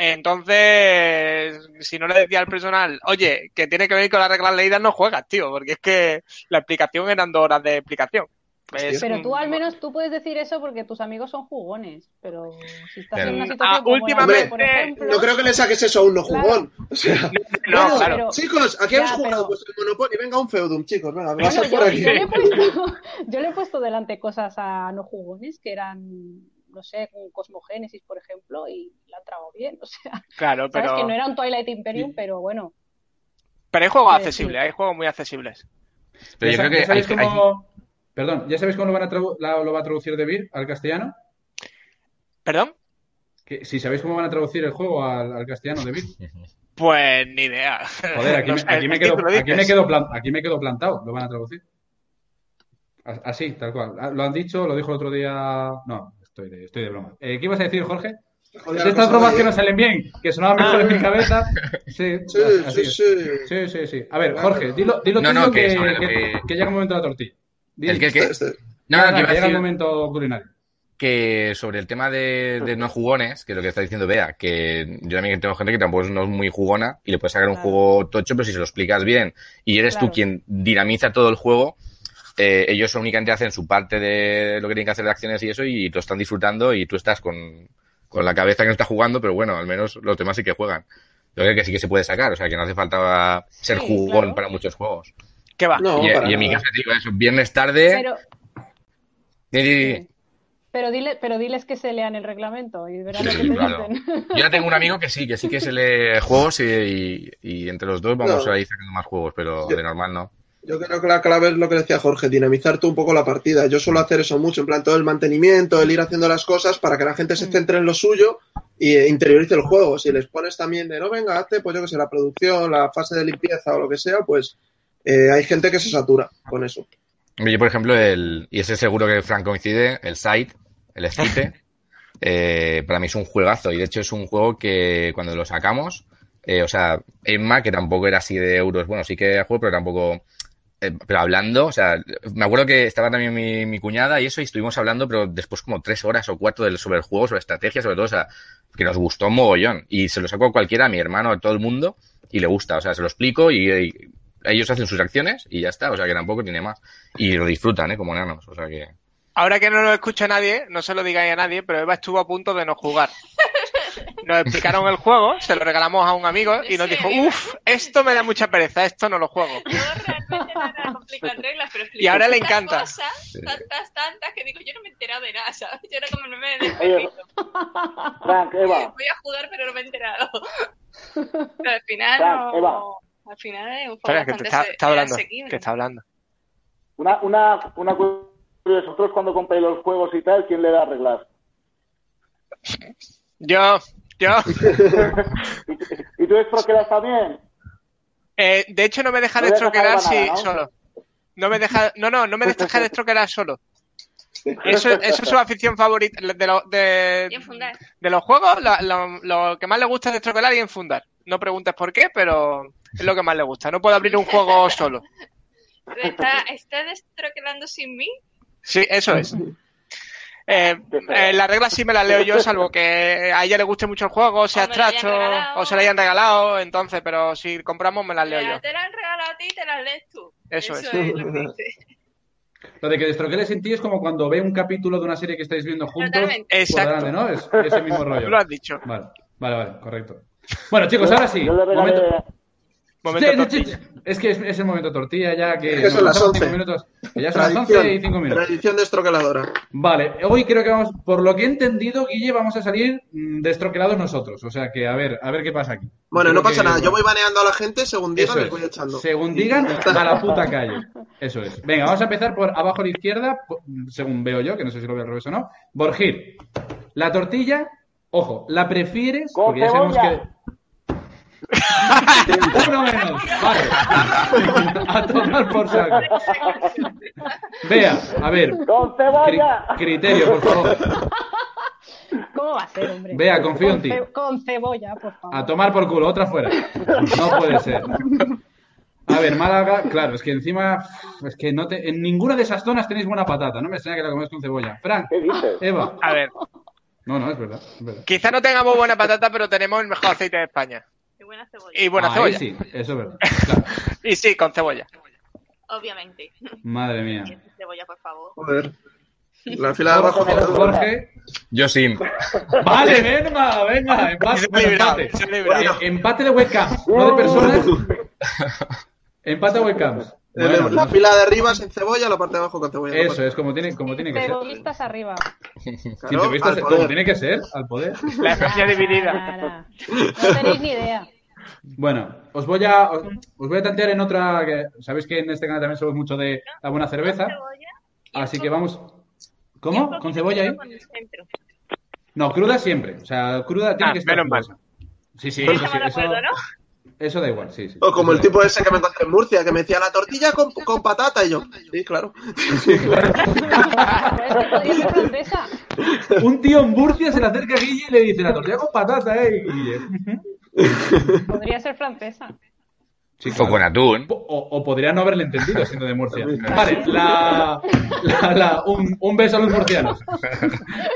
Speaker 3: Entonces, si no le decía al personal, oye, que tiene que venir con las reglas leídas, no juegas, tío, porque es que la explicación eran dos horas de explicación. Es
Speaker 1: Pero tú al menos tú puedes decir eso porque tus amigos son jugones, pero si estás
Speaker 5: Pero-
Speaker 1: en una
Speaker 3: Ah,
Speaker 1: situación como la
Speaker 3: últimamente-
Speaker 1: mía, por ejemplo,
Speaker 6: No creo que le saques eso a un no jugón. O sea,
Speaker 3: No,
Speaker 6: bueno,
Speaker 3: claro.
Speaker 1: pero-
Speaker 6: chicos, aquí
Speaker 1: Ya,
Speaker 6: hemos jugado
Speaker 1: pero-
Speaker 6: pues, el Monopoly. Venga, un Feudum, chicos. Venga,
Speaker 1: Bueno,
Speaker 6: pasad
Speaker 1: yo,
Speaker 6: por aquí.
Speaker 1: yo le he puesto, yo le he puesto delante cosas a no jugones que eran, no sé, un Cosmogénesis, por ejemplo, y la han tragado bien. O sea,
Speaker 3: Claro,
Speaker 1: sabes
Speaker 3: pero,
Speaker 1: que no era un Twilight Imperium, pero bueno.
Speaker 3: pero hay juegos accesibles, hay juegos muy accesibles.
Speaker 5: Pero
Speaker 2: ¿Ya,
Speaker 5: yo creo que hay-
Speaker 2: cómo... Perdón, ¿ya sabéis cómo lo, van a la- lo va a traducir de Vir al castellano?
Speaker 3: ¿Perdón?
Speaker 2: Que, si sabéis cómo van a traducir el juego al, al castellano de Vir.
Speaker 3: Pues ni idea.
Speaker 2: Joder, aquí,
Speaker 3: No
Speaker 2: me,
Speaker 3: sé,
Speaker 2: aquí, me
Speaker 3: ¿a quién
Speaker 2: quedo, aquí, me quedo aquí me quedo plantado. Lo van a traducir. As- Así, tal cual. Ah, Lo han dicho, lo dijo el otro día. No, estoy de, estoy de broma. Eh, ¿Qué ibas a decir, Jorge?
Speaker 6: Joder,
Speaker 2: de estas bromas que no salen bien, que sonaban mejor en mi cabeza. Sí,
Speaker 6: Sí,
Speaker 2: así
Speaker 6: sí, sí.
Speaker 2: Sí, sí, sí. A ver, Jorge, dilo, dilo
Speaker 5: No, no, que
Speaker 2: llega el momento de la tortilla.
Speaker 5: ¿El qué, qué?
Speaker 6: Este-
Speaker 5: No,
Speaker 2: Nada,
Speaker 5: no, que
Speaker 2: llega el
Speaker 5: decir
Speaker 2: momento culinario.
Speaker 5: que sobre el tema de, de no jugones, que es lo que está diciendo Bea, que yo también tengo gente que tampoco es no es muy jugona y le puedes sacar un
Speaker 1: Claro.
Speaker 5: juego tocho, pero si se lo explicas bien y eres tú
Speaker 1: Claro.
Speaker 5: quien dinamiza todo el juego, eh, ellos únicamente hacen su parte de lo que tienen que hacer de acciones y eso y lo están disfrutando y tú estás con, con la cabeza que no está jugando, pero bueno, al menos los demás sí que juegan. Yo creo que sí que se puede sacar, o sea que no hace falta ser
Speaker 1: Sí,
Speaker 5: jugón
Speaker 1: claro.
Speaker 5: para muchos juegos.
Speaker 3: ¿Qué va?
Speaker 6: No,
Speaker 5: y, en mi caso, digo eso, viernes tarde.
Speaker 1: Pero,
Speaker 5: Di, di, di.
Speaker 1: sí. pero, dile, pero diles que se lean el reglamento y verán
Speaker 5: Sí,
Speaker 1: lo que te
Speaker 5: claro.
Speaker 1: dicen.
Speaker 5: Yo ya tengo un amigo que sí, que sí que se lee juegos y, y- y entre los dos vamos
Speaker 6: No.
Speaker 5: a ir sacando más juegos, pero
Speaker 6: Yo-
Speaker 5: de normal no.
Speaker 6: Yo creo que la clave es lo que decía Jorge, dinamizar tú un poco la partida. Yo suelo hacer eso mucho, en plan todo el mantenimiento, el ir haciendo las cosas para que la gente se
Speaker 1: Mm.
Speaker 6: centre en lo suyo y eh, interiorice el juego. Si les pones también de no venga, hazte, pues yo que sé, la producción, la fase de limpieza o lo que sea, pues eh, hay gente que se satura con eso.
Speaker 5: Yo, por ejemplo, el, y ese seguro que Frank coincide, el Site, el Esquite, eh, para mí es un juegazo. Y de hecho es un juego que cuando lo sacamos, eh, o sea, Emma, que tampoco era así de euros, bueno, sí que era juego, pero tampoco. Eh, pero hablando, o sea, me acuerdo que estaba también mi, cuñada y eso, y estuvimos hablando, pero después como tres horas o cuatro sobre el juego, sobre estrategia, sobre todo, o sea, que nos gustó mogollón. Y se lo sacó a cualquiera, a mi hermano, a todo el mundo, y le gusta, o sea, se lo explico y, ellos hacen sus acciones y ya está, o sea, que tampoco tiene más. Y lo disfrutan, ¿eh? Como enanos, o sea que...
Speaker 3: Ahora que no lo escucha nadie, no se lo digáis a nadie, pero Eva estuvo a punto de no jugar. Nos explicaron el juego, se lo regalamos a un amigo y nos dijo, uff, esto me da mucha pereza, esto no lo juego.
Speaker 4: Yo realmente no era complicado en reglas, pero
Speaker 3: Y ahora le encanta.
Speaker 4: Cosas, tantas, tantas, que digo, yo no me he enterado de nada, ¿sabes? Yo era como del
Speaker 7: Oye,
Speaker 4: perrito.
Speaker 7: Frank, Eva,
Speaker 4: Voy a jugar, pero no me he enterado. Pero al final
Speaker 7: Frank,
Speaker 4: no...
Speaker 7: Eva.
Speaker 4: Al final es un juego
Speaker 3: que te está, está hablando, que está hablando.
Speaker 7: una, una, una curiosidad, vosotros cuando compráis los juegos y tal, ¿quién le da reglas?
Speaker 3: Yo, yo,
Speaker 7: ¿Y, tú estroquelas también?
Speaker 3: eh, de hecho no me deja
Speaker 7: No
Speaker 3: si
Speaker 7: ¿no?
Speaker 3: solo. No me deja, no, no, no me deja destroquelar solo. Eso, eso es su afición favorita de, lo- de,
Speaker 4: Y enfundar.
Speaker 3: de los juegos. la- lo, lo que más le gusta es destroquelar y enfundar. No preguntes por qué, pero es lo que más le gusta. No puedo abrir un juego solo.
Speaker 4: ¿Está, ¿Está destroquelando sin mí?
Speaker 3: Sí, eso es. Eh, eh, las reglas sí me las leo yo, salvo que a ella le guste mucho el juego, sea
Speaker 4: O me lo hayan
Speaker 3: abstracto,
Speaker 4: regalado.
Speaker 3: o se la hayan regalado, entonces, pero si compramos me las leo yo.
Speaker 4: Te la han regalado a ti y te las lees tú.
Speaker 3: Eso es.
Speaker 4: lo
Speaker 2: de que destroqueles en ti es como cuando ve un capítulo de una serie que estáis viendo juntos. Por
Speaker 3: Exacto.
Speaker 2: ¿no? Es ese mismo rollo.
Speaker 3: Lo has dicho.
Speaker 2: Vale, vale, vale, correcto. Bueno, chicos, ahora sí.
Speaker 7: Yo le regalé...
Speaker 2: Momento-
Speaker 3: Momento
Speaker 2: Sí,
Speaker 3: tortilla.
Speaker 2: Es que es, es el momento tortilla ya que,
Speaker 6: Es que son
Speaker 2: nos
Speaker 6: las
Speaker 2: faltan
Speaker 6: 11.
Speaker 2: cinco minutos. Que ya son las 11 y 5 minutos.
Speaker 6: Tradición de estroqueladora.
Speaker 2: Vale, hoy creo que vamos, por lo que he entendido, Guille, vamos a salir mm, destroquelados nosotros. O sea que a ver, a ver qué pasa aquí.
Speaker 6: Bueno,
Speaker 2: Creo
Speaker 6: no pasa
Speaker 2: que-
Speaker 6: nada. Yo voy baneando a la gente según digan,
Speaker 2: Eso
Speaker 6: les
Speaker 2: es.
Speaker 6: voy echando.
Speaker 2: Según digan, a la puta calle. Eso es. Venga, vamos a empezar por abajo a la izquierda, según veo yo, que no sé si lo veo al revés o no. Borgir, la tortilla, ojo, ¿la prefieres?
Speaker 7: Con
Speaker 2: Porque ya sabemos que. Uno menos. Vale. A tomar por saco. Vea, a ver.
Speaker 7: ¡Con
Speaker 2: cri-
Speaker 7: cebolla!
Speaker 2: criterio, por favor.
Speaker 1: ¿Cómo va a ser, hombre?
Speaker 2: Vea, confío en
Speaker 1: Con
Speaker 2: ti.
Speaker 1: ce- Con cebolla, por favor.
Speaker 2: A tomar por culo, otra fuera. No puede ser. A ver, Málaga, claro, es que encima, es que no te, en ninguna de esas zonas tenéis buena patata. No me extraña que la comes con cebolla. Frank,
Speaker 7: ¿Qué dices?
Speaker 2: Eva.
Speaker 3: A ver,
Speaker 2: No, no, es verdad. Es verdad.
Speaker 3: quizá no tengamos buena patata, pero tenemos el mejor aceite de España.
Speaker 4: Buena cebolla.
Speaker 3: Y buena
Speaker 2: Ahí
Speaker 3: cebolla.
Speaker 2: sí, eso es verdad. Claro.
Speaker 3: Y sí, con cebolla.
Speaker 4: Obviamente.
Speaker 2: Madre mía.
Speaker 4: Cebolla, por favor.
Speaker 6: Joder. La fila de abajo.
Speaker 2: Jorge, Jorge.
Speaker 5: Yo sí.
Speaker 2: Vale, venga, venga. Empate, empate. Eh, empate de webcam, no de personas. Empate de webcams. Bueno,
Speaker 6: la fila de arriba sin cebolla, la parte de abajo con cebolla.
Speaker 2: eso es como tiene, como tiene que ser.
Speaker 1: Cebollistas arriba.
Speaker 6: Claro,
Speaker 2: como tiene que ser, al poder.
Speaker 3: La España dividida.
Speaker 1: Nada. No tenéis ni idea.
Speaker 2: Bueno, os voy a os, os voy a tantear en otra que sabéis que en este canal también somos mucho de la buena cerveza, así que vamos. ¿Cómo? ¿Con cebolla ahí?
Speaker 4: con el centro.
Speaker 2: No, cruda siempre, o sea, cruda tiene
Speaker 3: Ah,
Speaker 2: que estar
Speaker 3: menos.
Speaker 2: Sí, sí,
Speaker 4: Sí,
Speaker 2: eso, sí, eso, da igual, sí, sí.
Speaker 6: O como el tipo ese que me encontré en Murcia, que me decía la tortilla con, con patata. Y yo, sí, claro.
Speaker 1: Francesa.
Speaker 2: igual. Un tío en Murcia se le acerca a Guille y le dice la tortilla con patata, eh, Guille.
Speaker 1: Podría ser francesa.
Speaker 2: Sí,
Speaker 5: O
Speaker 2: claro.
Speaker 5: con atún.
Speaker 2: O, o podría no haberle entendido siendo de Murcia. Vale, la, la- la- un, un beso a los murcianos.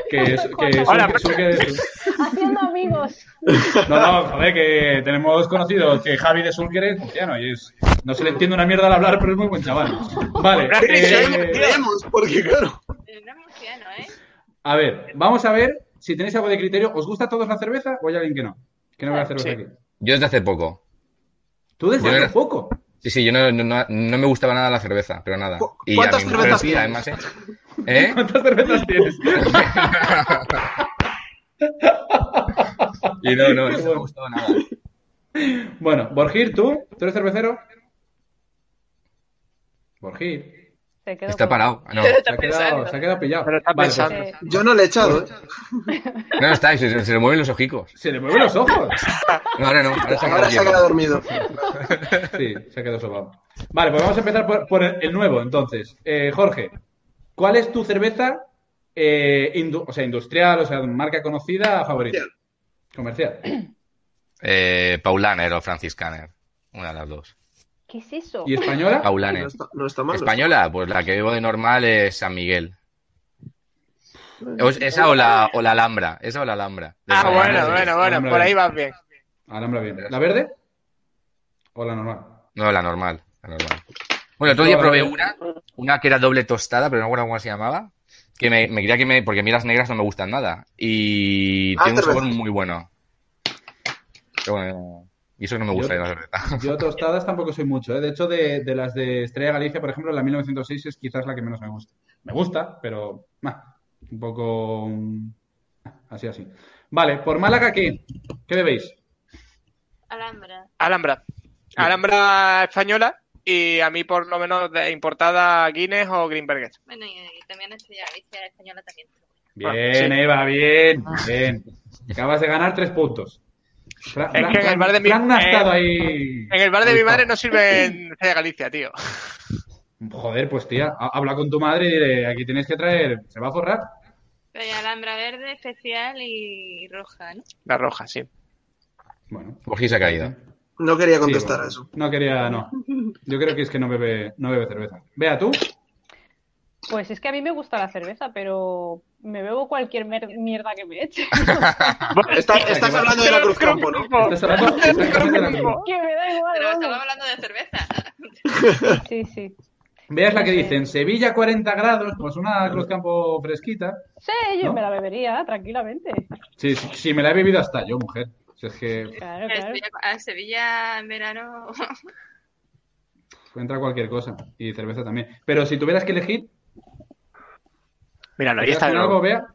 Speaker 2: Que, es, que,
Speaker 3: Hola,
Speaker 1: Haciendo amigos.
Speaker 2: No, no, joder, que tenemos conocido que Javi de Sulker es murciano y es. No se le entiende una mierda al hablar, pero es muy buen chaval. Vale, eh,
Speaker 6: Creemos, porque claro.
Speaker 4: Murciano, ¿eh?
Speaker 2: a ver, vamos a ver si tenéis algo de criterio. ¿Os gusta a todos la cerveza o hay alguien que no? No
Speaker 3: Sí.
Speaker 2: aquí.
Speaker 5: Yo desde hace poco.
Speaker 2: Tú desde hace
Speaker 5: era-
Speaker 2: poco.
Speaker 5: Sí, sí, yo no, no, no- me gustaba nada la cerveza, pero nada.
Speaker 6: ¿Cu-
Speaker 5: Y
Speaker 6: cuántas cervezas
Speaker 5: sí,
Speaker 6: tienes?
Speaker 5: además, ¿eh? ¿Eh?
Speaker 2: ¿Cuántas cervezas tienes?
Speaker 5: Y no, no, no me gustaba nada.
Speaker 2: Bueno, Borgir, ¿tú? ¿Tú eres cervecero? Borgir.
Speaker 1: Se quedó
Speaker 5: Está parado. No,
Speaker 2: Se ha quedado,
Speaker 4: pensando.
Speaker 2: se ha quedado pillado.
Speaker 3: Pero está
Speaker 2: Vale, pues.
Speaker 6: Yo no le he echado, ¿eh?
Speaker 5: no está, se, se le mueven los ojicos.
Speaker 2: se le mueven los ojos.
Speaker 5: No, ahora no, ahora se ha
Speaker 6: Ahora se ha
Speaker 5: quedado
Speaker 6: dormido.
Speaker 2: Sí, se ha quedado sobado. Vale, pues vamos a empezar por, por el, el nuevo, entonces. Eh, Jorge, ¿cuál es tu cerveza, eh, indu- o sea, industrial, o sea, marca conocida favorita? Comercial.
Speaker 5: Eh, Paulaner o Franciscaner. Una de las dos.
Speaker 1: ¿Qué es eso?
Speaker 2: ¿Y española?
Speaker 6: No está, no está mal.
Speaker 5: Española, pues la que bebo de normal es San Miguel. O- Esa o la, o la Alhambra. Esa o la Alhambra. De
Speaker 3: Ah, bueno, bueno, bueno, por ahí vas bien.
Speaker 2: Alhambra bien. ¿La verde? ¿O la normal?
Speaker 5: No, la normal. La normal. Bueno, otro día probé una, una que era doble tostada, pero no recuerdo cómo se llamaba. Que me, me quería que me. Porque a mí las negras no me gustan nada. Y
Speaker 6: Ah,
Speaker 5: tiene un sabor muy bueno. Pero bueno, y eso que no me gusta
Speaker 2: Yo-
Speaker 5: la cerveza.
Speaker 2: Yo tostadas tampoco soy mucho, ¿eh? De hecho, de, de las de Estrella Galicia, por ejemplo, la 1906 es quizás la que menos me gusta. Me gusta, pero ah, un poco mm, así, así. Vale, por Málaga, ¿qué? ¿Qué bebéis?
Speaker 4: Alhambra.
Speaker 3: Alhambra. Alhambra española y a mí por lo menos de importada Guinness o Greenberger.
Speaker 4: Bueno, y, y también Estrella Galicia española también.
Speaker 2: Bien,
Speaker 3: Ah, sí.
Speaker 2: Eva, bien, bien. Acabas de ganar tres puntos. Fra-
Speaker 3: Es
Speaker 2: Fran-
Speaker 3: que en el bar de mi-
Speaker 2: Fran no ha
Speaker 3: eh,
Speaker 2: estado ahí.
Speaker 3: En el bar de mi
Speaker 2: Ahí
Speaker 3: madre
Speaker 2: está.
Speaker 3: no sirven Estrella Galicia, tío.
Speaker 2: Joder, pues tía, ha- habla con tu madre y dile, aquí tienes que traer, se va a forrar.
Speaker 4: Pero hay Alhambra verde, especial y roja, ¿no?
Speaker 3: La roja, sí.
Speaker 2: Bueno.
Speaker 5: Borgi se ha caído.
Speaker 6: No quería
Speaker 2: Sí,
Speaker 6: contestar
Speaker 2: bueno,
Speaker 6: a eso.
Speaker 2: No quería, no. Yo creo que es que no bebe, no bebe cerveza. Vea tú.
Speaker 1: Pues es que a mí me gusta la cerveza, pero me bebo cualquier mierda que me eche.
Speaker 6: Está- estás hablando de la Cruz Campo, ¿no?
Speaker 2: Estás hablando exactamente de la misma.
Speaker 1: que me da igual.
Speaker 4: Pero estamos hablando de cerveza.
Speaker 1: Sí, sí.
Speaker 2: Vea es la que dicen Sevilla 40 grados, pues una Cruz Campo fresquita.
Speaker 1: Sí, yo
Speaker 2: ¿No?
Speaker 1: me la bebería tranquilamente.
Speaker 2: Sí, sí, sí, me la he bebido hasta yo, mujer. Si es que
Speaker 1: Claro, claro.
Speaker 4: Sevilla, a Sevilla en verano.
Speaker 2: entra cualquier cosa. Y cerveza también. Pero si tuvieras que elegir,
Speaker 3: Míralo, ahí
Speaker 2: ¿te
Speaker 3: está.
Speaker 2: algo. Bea?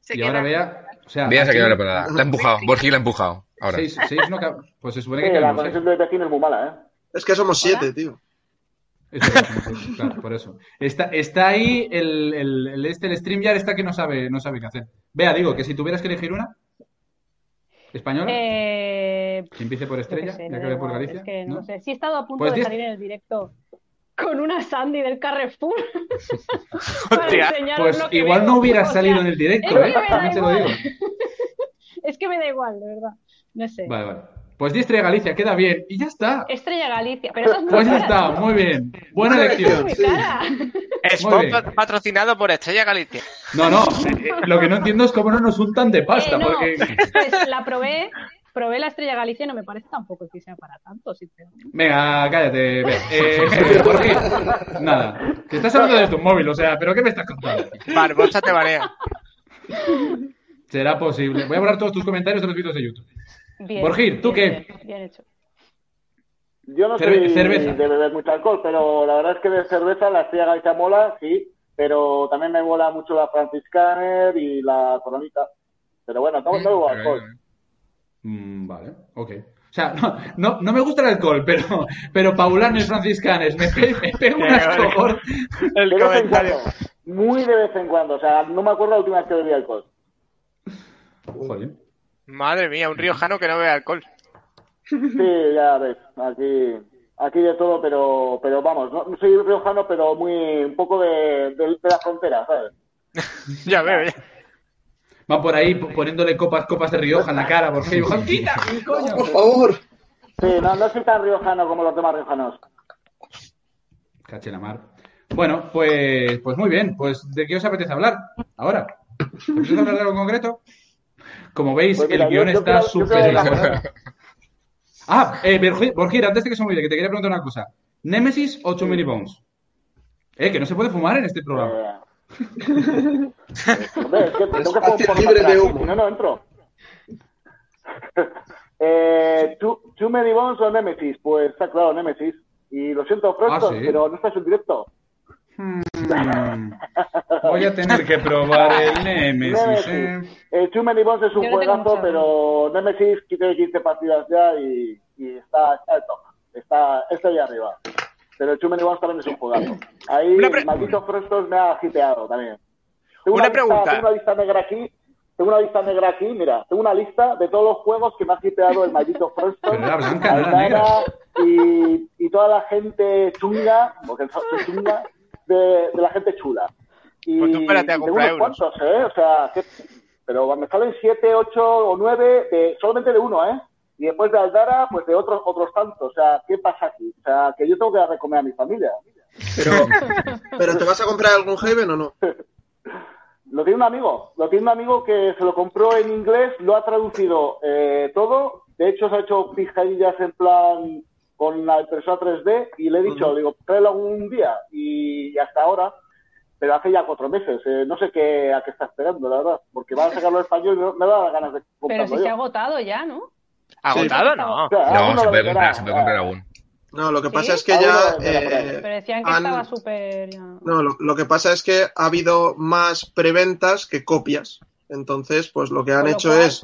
Speaker 4: Se
Speaker 2: Y
Speaker 4: queda.
Speaker 2: ahora Bea, o sea,
Speaker 5: Bea se ha quedado la pelada. La ha empujado. Borgi la ha empujado. Ahora.
Speaker 2: seis, seis no pues se supone
Speaker 7: Sí,
Speaker 2: que
Speaker 7: la conexión de Pekín es muy mala, ¿eh?
Speaker 6: Es que somos siete, tío.
Speaker 2: Claro, por eso. Está, está ahí el, el, el, este, el StreamYard está que no sabe, no sabe qué hacer. Vea, digo, que si tuvieras que elegir una, ¿española?
Speaker 1: Eh,
Speaker 2: que empiece por Estrella,
Speaker 1: sé,
Speaker 2: ya que ve por Galicia.
Speaker 1: Es que no,
Speaker 2: ¿no?
Speaker 1: sé. Sí he estado a punto
Speaker 2: Pues
Speaker 1: de salir en el directo con una Sandy del Carrefour. para
Speaker 3: Hostia,
Speaker 2: Pues
Speaker 1: lo que
Speaker 2: igual no
Speaker 1: O sea,
Speaker 2: salido en el directo,
Speaker 1: es que
Speaker 2: ¿eh?
Speaker 1: me da
Speaker 2: También te lo digo.
Speaker 1: igual. es que me da igual, de verdad. No sé.
Speaker 2: Vale, vale. Pues di Estrella Galicia, queda bien. Y ya está.
Speaker 1: Estrella Galicia, pero esa es muy
Speaker 2: Pues ya
Speaker 1: cara,
Speaker 2: está, muy bien. Buena
Speaker 1: es
Speaker 2: elección.
Speaker 1: muy
Speaker 6: Sí.
Speaker 1: cara.
Speaker 3: Spot
Speaker 2: bien.
Speaker 3: patrocinado por Estrella Galicia.
Speaker 2: No, no. eh, Lo que no entiendo es cómo no nos untan de pasta,
Speaker 1: Eh, no,
Speaker 2: porque.
Speaker 1: pues la probé, probé la Estrella Galicia y no me parece tampoco que sea para tanto, sinceramente.
Speaker 2: Venga, cállate. ve. Eh, ¿por qué? Nada. Que estás hablando de tu móvil, o sea, ¿pero qué me estás contando?
Speaker 3: Vale, bolsa te banea.
Speaker 2: Será posible. Voy a borrar todos tus comentarios de los vídeos de YouTube.
Speaker 1: Bien.
Speaker 2: Borgir, ¿tú
Speaker 1: bien,
Speaker 2: qué?
Speaker 1: Bien, bien hecho.
Speaker 7: Yo no
Speaker 2: Cerve-
Speaker 7: soy
Speaker 2: cerveza.
Speaker 7: de beber mucho alcohol, pero la verdad es que de cerveza la Estrella Galicia mola, sí, pero también me mola mucho la Franciscaner y la Coronita. Pero bueno, no, no bebo alcohol.
Speaker 2: Mm, vale, ok. O sea, no, no, no me gusta el alcohol, pero, pero paulanes franciscanes, me, pe- me pego un asco gordo.
Speaker 3: El
Speaker 7: De vez en
Speaker 3: comentario.
Speaker 7: cuando, muy de vez en cuando, o sea, no me acuerdo la última vez que bebí alcohol.
Speaker 2: Joder.
Speaker 3: Madre mía, un riojano que no bebe alcohol.
Speaker 7: Sí, ya ves, aquí, aquí de todo, pero, pero vamos, no, no soy riojano, pero muy, un poco de, de, de la frontera, ¿sabes?
Speaker 3: Ya veo, ya.
Speaker 2: Va por ahí poniéndole copas, copas de Rioja en la cara, porque digo, ¡quita, coño!
Speaker 6: Por favor.
Speaker 7: Sí, no, no soy tan riojano como los demás riojanos.
Speaker 2: Cache la mar. Bueno, pues, pues muy bien. Pues, ¿de qué os apetece hablar ahora? ¿Os apetece hablar de algo concreto? Como veis,
Speaker 7: Pues mira,
Speaker 2: el guion
Speaker 7: yo- yo
Speaker 2: está súper. Ah, eh, Borgi- Borgir, antes de que se me olvide, que te quería preguntar una cosa. ¿Nemesis o Too Many Bones? Eh, que no se puede fumar en este programa.
Speaker 7: Eh, Hombre, es que tengo que por-
Speaker 6: libre de humo.
Speaker 7: No, no entro. Eh, Too, Too Many Bones o Nemesis. Pues está claro, Nemesis. Y lo siento, Froston,
Speaker 2: Ah, ¿sí?
Speaker 7: pero no estás en directo.
Speaker 2: Hmm. Voy a tener que probar el Nemesis. ¿eh?
Speaker 7: Nemesis. Eh, Too Many Bones es un juegazo, pero Nemesis tiene 15 partidas ya y, y está, está al top. Está, está ahí arriba. Pero Too Many Bones también es un juegazo. Ahí el maldito Frostos me ha hipeado también. Tengo
Speaker 3: Una
Speaker 7: lista-
Speaker 3: pregunta.
Speaker 7: tengo una lista negra aquí. Tengo una lista negra aquí, mira, tengo una lista de todos los juegos que me ha hipeado el maldito Frostos.
Speaker 2: Pero era blanca, no era negra.
Speaker 7: y, y toda la gente chunga, porque son chunga, de, de la gente chula. Y,
Speaker 3: Pues tú espérate a
Speaker 7: y tengo
Speaker 3: comprar
Speaker 7: unos
Speaker 3: euros.
Speaker 7: cuantos, ¿eh? O sea, que- pero me salen siete, ocho o nueve de, solamente de uno, ¿eh? Y después de Aldara, pues de otros otros tantos. O sea, ¿qué pasa aquí? O sea, que yo tengo que dar de comer a mi familia.
Speaker 6: Pero, pero ¿te vas a comprar algún Haven o no?
Speaker 7: Lo tiene un amigo, lo tiene un amigo que se lo compró en inglés, lo ha traducido eh, todo. De hecho, se ha hecho pijadillas en plan con la impresora 3D y le he dicho, le digo, tráelo algún día. Y, hasta ahora, pero hace ya cuatro meses. eh, no sé qué, a qué está esperando, la verdad, porque van a sacarlo en español y no- me da ganas de
Speaker 1: Pero
Speaker 7: comprarlo
Speaker 1: si se ha agotado ya, ¿no?
Speaker 3: ¿Agotado? No.
Speaker 5: No, se
Speaker 7: lo
Speaker 5: puede comprar, se puede comprar aún.
Speaker 6: No, lo que
Speaker 1: ¿Sí?
Speaker 6: pasa es que ya... eh,
Speaker 1: Pero decían que
Speaker 6: han-
Speaker 1: estaba súper...
Speaker 6: No, lo, lo que pasa es que ha habido más preventas que copias. Entonces, pues lo que han hecho
Speaker 1: cual-
Speaker 6: es,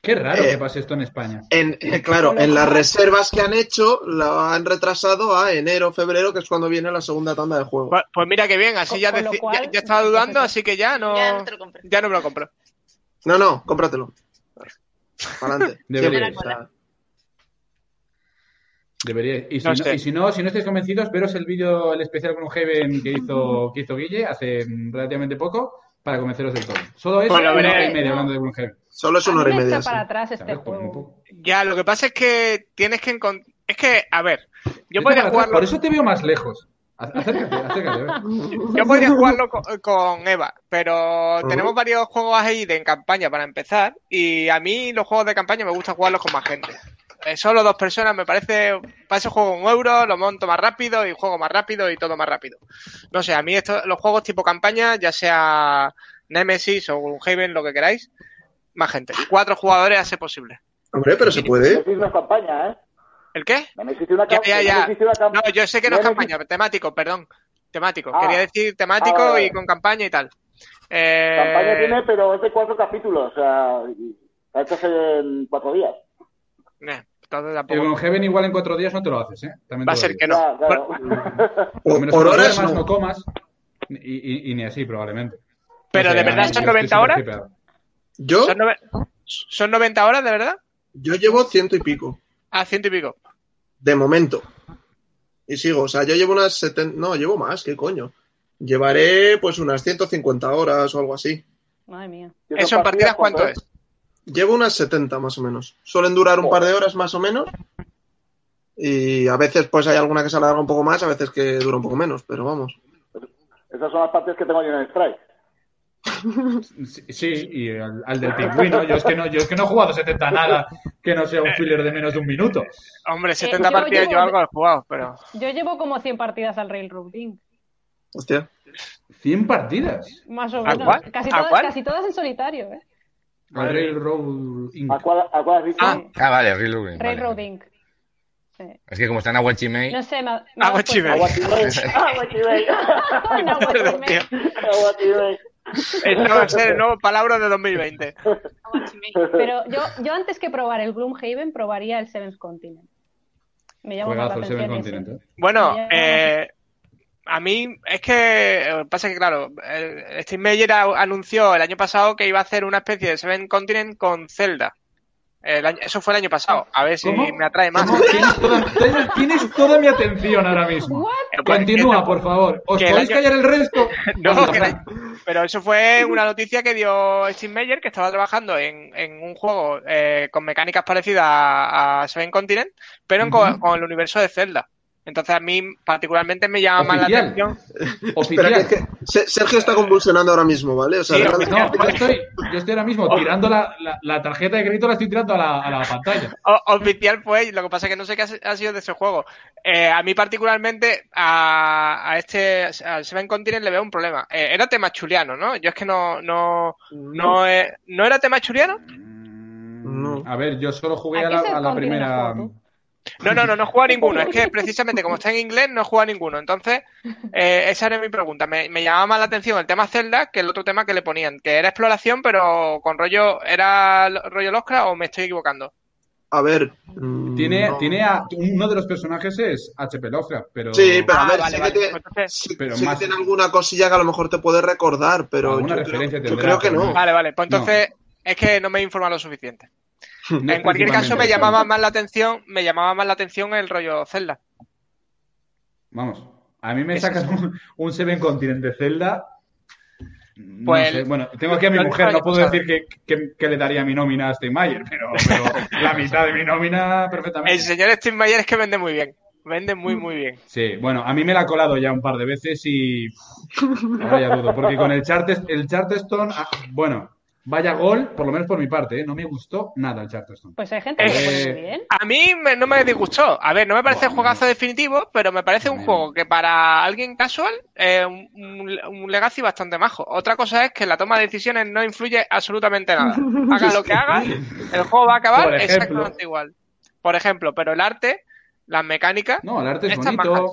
Speaker 2: Qué raro
Speaker 6: Eh,
Speaker 2: que pase esto en España.
Speaker 6: en, eh, claro, en las reservas que han hecho, lo han retrasado a enero, febrero, que es cuando viene la segunda tanda de juego.
Speaker 3: Pues, pues mira que bien, así ya,
Speaker 1: cual,
Speaker 3: ya, ya estaba dudando, así que ya no,
Speaker 4: Ya no te lo compro.
Speaker 3: ya no me lo compro.
Speaker 6: No, no, cómpratelo. Para adelante.
Speaker 2: Debería. Debería. Y si
Speaker 3: No
Speaker 2: no,
Speaker 3: sé.
Speaker 2: y si no, si no estáis convencidos, veros el vídeo, el especial con un Heaven que hizo, que hizo Guille hace mm, relativamente poco para convenceros del todo. Solo eso,
Speaker 3: Bueno,
Speaker 2: una
Speaker 3: veré.
Speaker 2: hora y media hablando de Gloomhaven.
Speaker 6: solo es una hora y
Speaker 1: me
Speaker 6: media.
Speaker 1: para atrás este.
Speaker 2: Pues un
Speaker 1: juego.
Speaker 3: Ya, lo que pasa es que tienes que encontrar... Es que, a ver, yo
Speaker 2: Vete
Speaker 3: podría jugarlo...
Speaker 2: Por eso te veo más lejos. Ac- Acércate, acércate.
Speaker 3: Yo podría jugarlo co- con, Eva, pero tenemos varios juegos ahí de en campaña para empezar y a mí los juegos de campaña me gusta jugarlos con más gente. Eh, solo dos personas me parece, para eso juego un euro, lo monto más rápido y juego más rápido y todo más rápido. No sé, a mí esto, los juegos tipo campaña, ya sea Nemesis o Gloomhaven, lo que queráis, más gente. Cuatro jugadores hace posible.
Speaker 6: Hombre, pero se puede.
Speaker 7: Campaña, ¿eh?
Speaker 3: ¿El qué?
Speaker 7: Una
Speaker 3: Ya, ya, ya.
Speaker 7: Nemesis una cam-
Speaker 3: No, yo sé que no es campaña, temático, perdón. Temático.
Speaker 7: Ah.
Speaker 3: Quería decir temático
Speaker 7: Ah, vale.
Speaker 3: y con campaña y tal. Eh,
Speaker 7: Campaña tiene, pero es de cuatro capítulos. O sea, la hecho en cuatro días.
Speaker 3: eh, tampoco-
Speaker 2: Gloomhaven igual en cuatro días no te lo haces, ¿eh? También
Speaker 3: Va a ser que no.
Speaker 7: Ya, claro.
Speaker 2: Por lo
Speaker 6: O-
Speaker 2: menos
Speaker 6: por
Speaker 2: no
Speaker 6: horas no.
Speaker 2: no comas. Y, y- y ni así, probablemente.
Speaker 3: Pero
Speaker 2: No sé,
Speaker 3: de verdad son
Speaker 2: yo estoy
Speaker 3: 90
Speaker 2: súper
Speaker 3: horas.
Speaker 6: Yo,
Speaker 3: ¿Son, nove- ¿Son 90 horas de verdad?
Speaker 6: yo llevo ciento y pico.
Speaker 3: Ah, ciento y pico.
Speaker 6: De momento. Y sigo, o sea, yo llevo unas 70, no, llevo más, ¿qué coño? Llevaré pues unas 150 horas o algo así.
Speaker 1: Madre mía.
Speaker 7: ¿Y
Speaker 3: ¿Eso en partidas cuánto es?
Speaker 6: Llevo unas 70 más o menos. Suelen durar un par de horas más o menos. Y a veces pues hay alguna que se alarga un poco más, a veces que dura un poco menos, pero vamos.
Speaker 7: Esas son las partidas que tengo yo en el Strike.
Speaker 2: Sí, y al, al del pingüino. Yo es, que no, yo es que no he jugado 70 nada que no sea un filler de menos de un minuto.
Speaker 3: Hombre, 70
Speaker 1: yo
Speaker 3: partidas yo
Speaker 1: llevo-
Speaker 3: algo he jugado, pero...
Speaker 1: Yo llevo como 100 partidas al Railroad Link.
Speaker 6: Hostia.
Speaker 2: 100 partidas.
Speaker 1: Más o
Speaker 3: ¿A
Speaker 1: menos.
Speaker 3: cuál?
Speaker 1: Casi,
Speaker 3: ¿A
Speaker 1: todas,
Speaker 3: cuál?
Speaker 1: casi todas en solitario, ¿eh?
Speaker 2: Al Railroad Inc.
Speaker 7: ¿A cuál, a cuál has dicho?
Speaker 3: Ah.
Speaker 5: Ah, vale, Reloading. vale.
Speaker 1: Railroad Inc. Sí.
Speaker 5: Es que como está en Aguachimei,
Speaker 1: No sé, me, me.
Speaker 7: Aguachimei. Aguachimei.
Speaker 1: Aguachimei.
Speaker 7: Aguachimei.
Speaker 3: Esto va a ser el nuevo palabra de 2020.
Speaker 1: Pero yo, yo antes que probar el Gloomhaven, probaría el Seventh Continent. Me llama la
Speaker 2: Juegazo el Seven
Speaker 1: atención.
Speaker 2: ¿eh?
Speaker 3: Bueno, eh, a mí es que eh, pasa que, claro, el Steve Meyer anunció el año pasado que iba a hacer una especie de Seven Continent con Zelda. El año- eso fue el año pasado. A ver si
Speaker 2: ¿Cómo?
Speaker 3: me atrae más.
Speaker 2: Tienes toda, tienes- tienes toda mi atención ahora mismo.
Speaker 1: What?
Speaker 3: Pues,
Speaker 2: Continúa, por favor. ¿Os podéis
Speaker 3: año-
Speaker 2: callar el resto?
Speaker 3: No, que la- pero eso fue una noticia que dio Steve Meyer, que estaba trabajando en, en un juego eh, con mecánicas parecidas a, a Seven Continent, pero en co-
Speaker 2: Ujú.
Speaker 3: con, el universo de Zelda. Entonces a mí particularmente me llama más la
Speaker 2: Oficial.
Speaker 3: atención.
Speaker 6: Espera,
Speaker 2: Oficial.
Speaker 6: que, es que Se- Sergio está convulsionando ahora mismo, ¿vale? O sea,
Speaker 3: Sí,
Speaker 6: realmente-
Speaker 2: No, yo estoy, yo estoy ahora mismo tirando la, la- la tarjeta de crédito, la estoy tirando a la, a la pantalla.
Speaker 3: O- oficial fue, lo que pasa es que no sé qué ha ha sido de ese juego. Eh, a mí particularmente a, a este al Seven Continent le veo un problema. Eh, era tema chuliano, ¿no? Yo es que no no no, eh, no era tema chuliano.
Speaker 6: No.
Speaker 2: A ver, yo solo jugué
Speaker 1: ¿A
Speaker 2: a la, a primera.
Speaker 3: No, no, no, no juega ninguno. Es que precisamente como está en inglés, no juega ninguno. Entonces, eh, esa era mi pregunta. Me, me llamaba más la atención el tema Zelda que el otro tema que le ponían, que era exploración, pero con rollo, ¿era rollo Lovecraft o me estoy equivocando?
Speaker 6: A ver. mm,
Speaker 2: Tiene,
Speaker 6: no.
Speaker 2: tiene a, uno de los personajes es HP Lovecraft, pero.
Speaker 6: Sí, pero a
Speaker 3: Ah,
Speaker 6: ver,
Speaker 3: vale,
Speaker 6: sí,
Speaker 3: vale.
Speaker 6: que tiene,
Speaker 3: entonces-
Speaker 6: sí-
Speaker 2: Pero
Speaker 6: sí
Speaker 2: más-
Speaker 6: que tiene alguna cosilla que a lo mejor te puede recordar, pero yo creo, yo que no.
Speaker 3: Vale, vale. Pues entonces, es que no me he informado lo suficiente. En cualquier caso, me llamaba más la atención, me llamaba más la atención el rollo Zelda.
Speaker 2: Vamos, a mí me sacas un, un Seven Continent de Zelda. No
Speaker 3: Pues
Speaker 2: sé,
Speaker 3: el-
Speaker 2: bueno, tengo aquí a mi mujer, no puedo
Speaker 3: el
Speaker 2: decir que, que- que le daría mi nómina a Steinmeier, pero, pero la mitad de mi nómina
Speaker 3: El
Speaker 2: perfectamente.
Speaker 3: señor Steinmeier es que vende muy bien. Vende muy, muy bien.
Speaker 2: Sí, bueno, a mí me la ha colado ya un par de veces y vaya dudo, porque con el el Charterstone, ah, bueno, vaya gol, por lo menos por mi parte, ¿eh? no me gustó nada el Charterstone.
Speaker 1: Pues hay gente que
Speaker 3: Eh,
Speaker 1: muy bien.
Speaker 3: A mí me- no me disgustó. A ver, no me parece
Speaker 2: Bueno.
Speaker 3: juegazo definitivo, pero me parece un juego que para alguien casual es un, un- un legacy bastante majo. Otra cosa es que la toma de decisiones no influye absolutamente nada. Haga lo que haga, el juego va a acabar exactamente igual. Por ejemplo, pero el arte, las mecánicas,
Speaker 2: No, el arte es bonito,
Speaker 3: majas.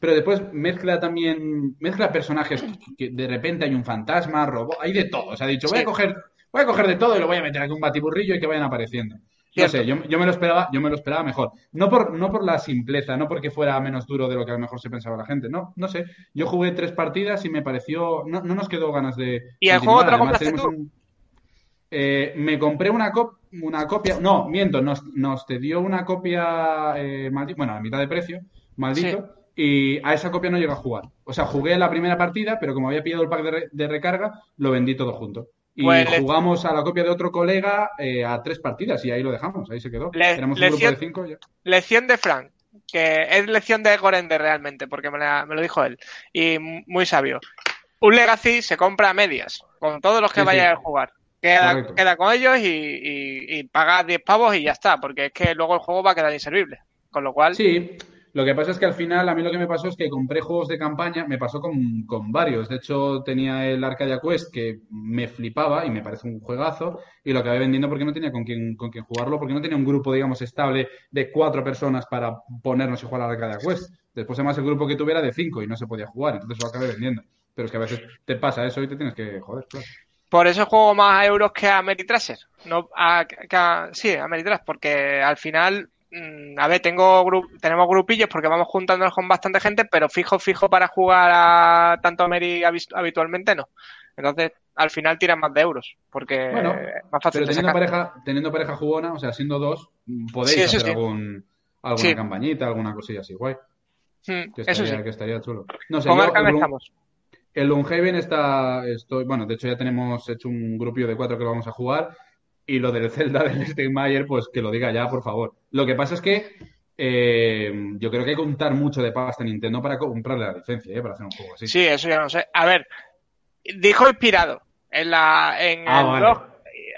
Speaker 2: Pero después mezcla también, mezcla personajes que de repente hay un fantasma, robot, hay de todo. O sea, ha dicho, voy
Speaker 3: Sí.
Speaker 2: a coger, voy a coger de todo y lo voy a meter aquí un batiburrillo y que vayan apareciendo. No sé, yo, yo me lo esperaba, yo me lo esperaba mejor. No por, no por la simpleza, no porque fuera menos duro de lo que a lo mejor se pensaba la gente. No, no sé. Yo jugué tres partidas y me pareció, no, no nos quedó ganas de.
Speaker 3: ¿Y el juego te lo compraste tú?
Speaker 2: un- eh, me compré una, cop- una copia, no, miento, nos, nos te dio una copia, eh, maldi- bueno, a mitad de precio, maldito, y a esa copia no llegué a jugar. O sea, jugué la primera partida, pero como había pillado el pack de, re- de recarga, lo vendí todo junto. Y
Speaker 3: Pues
Speaker 2: jugamos a la copia de otro colega eh, a tres partidas y ahí lo dejamos, ahí se quedó.
Speaker 3: Le-
Speaker 2: Éramos un grupo
Speaker 3: lección-
Speaker 2: de cinco ya.
Speaker 3: lección de Frank, que es lección de Gorende realmente, porque me, la- me lo dijo él. Y muy sabio. Un Legacy se compra a medias, con todos los que
Speaker 2: Sí, sí.
Speaker 3: vayan a jugar. Queda, queda con ellos y, y, y pagas 10 pavos y ya está, porque es que luego el juego va a quedar inservible. Con lo cual,
Speaker 2: Sí, lo que pasa es que al final a mí lo que me pasó es que compré juegos de campaña, me pasó con, con varios. De hecho, tenía el Arcadia Quest que me flipaba y me parece un juegazo y lo acabé vendiendo porque no tenía con quién, con quién jugarlo, porque no tenía un grupo, digamos, estable de cuatro personas para ponernos y jugar al Arcadia Quest. Después, además, el grupo que tuviera de cinco y no se podía jugar, entonces lo acabé vendiendo. Pero es que a veces te pasa eso y te tienes que joder, claro.
Speaker 3: por eso juego más a euros que a Meritraser. No sí, a Meritraser, porque al final, a ver, tengo tenemos grupillos porque vamos juntándonos con bastante gente, pero fijo, fijo para jugar a tanto a habi- habitualmente no. Entonces, al final tiran más de euros, porque
Speaker 2: Bueno,
Speaker 3: es más fácil
Speaker 2: Pero teniendo pareja, teniendo pareja jugona, o sea, siendo dos, podéis
Speaker 3: Sí, eso
Speaker 2: hacer
Speaker 3: sí.
Speaker 2: algún, alguna
Speaker 3: Sí.
Speaker 2: campañita, alguna cosilla así, guay.
Speaker 3: Mm,
Speaker 2: Que
Speaker 3: eso
Speaker 2: estaría, que estaría chulo. No sé,
Speaker 3: Con
Speaker 2: yo,
Speaker 3: Arkham
Speaker 2: el,
Speaker 3: estamos.
Speaker 2: el Loonhaven está, estoy, bueno, de hecho ya tenemos hecho un grupillo de cuatro que lo vamos a jugar y lo del Zelda del Steinmeier, pues que lo diga ya, por favor. Lo que pasa es que eh, yo creo que hay que contar mucho de pasta a Nintendo para comprarle la licencia, ¿eh? Para hacer un juego así.
Speaker 3: Sí, eso ya no sé. A ver, dijo inspirado en la en
Speaker 2: Ah,
Speaker 3: el
Speaker 2: vale.
Speaker 3: blog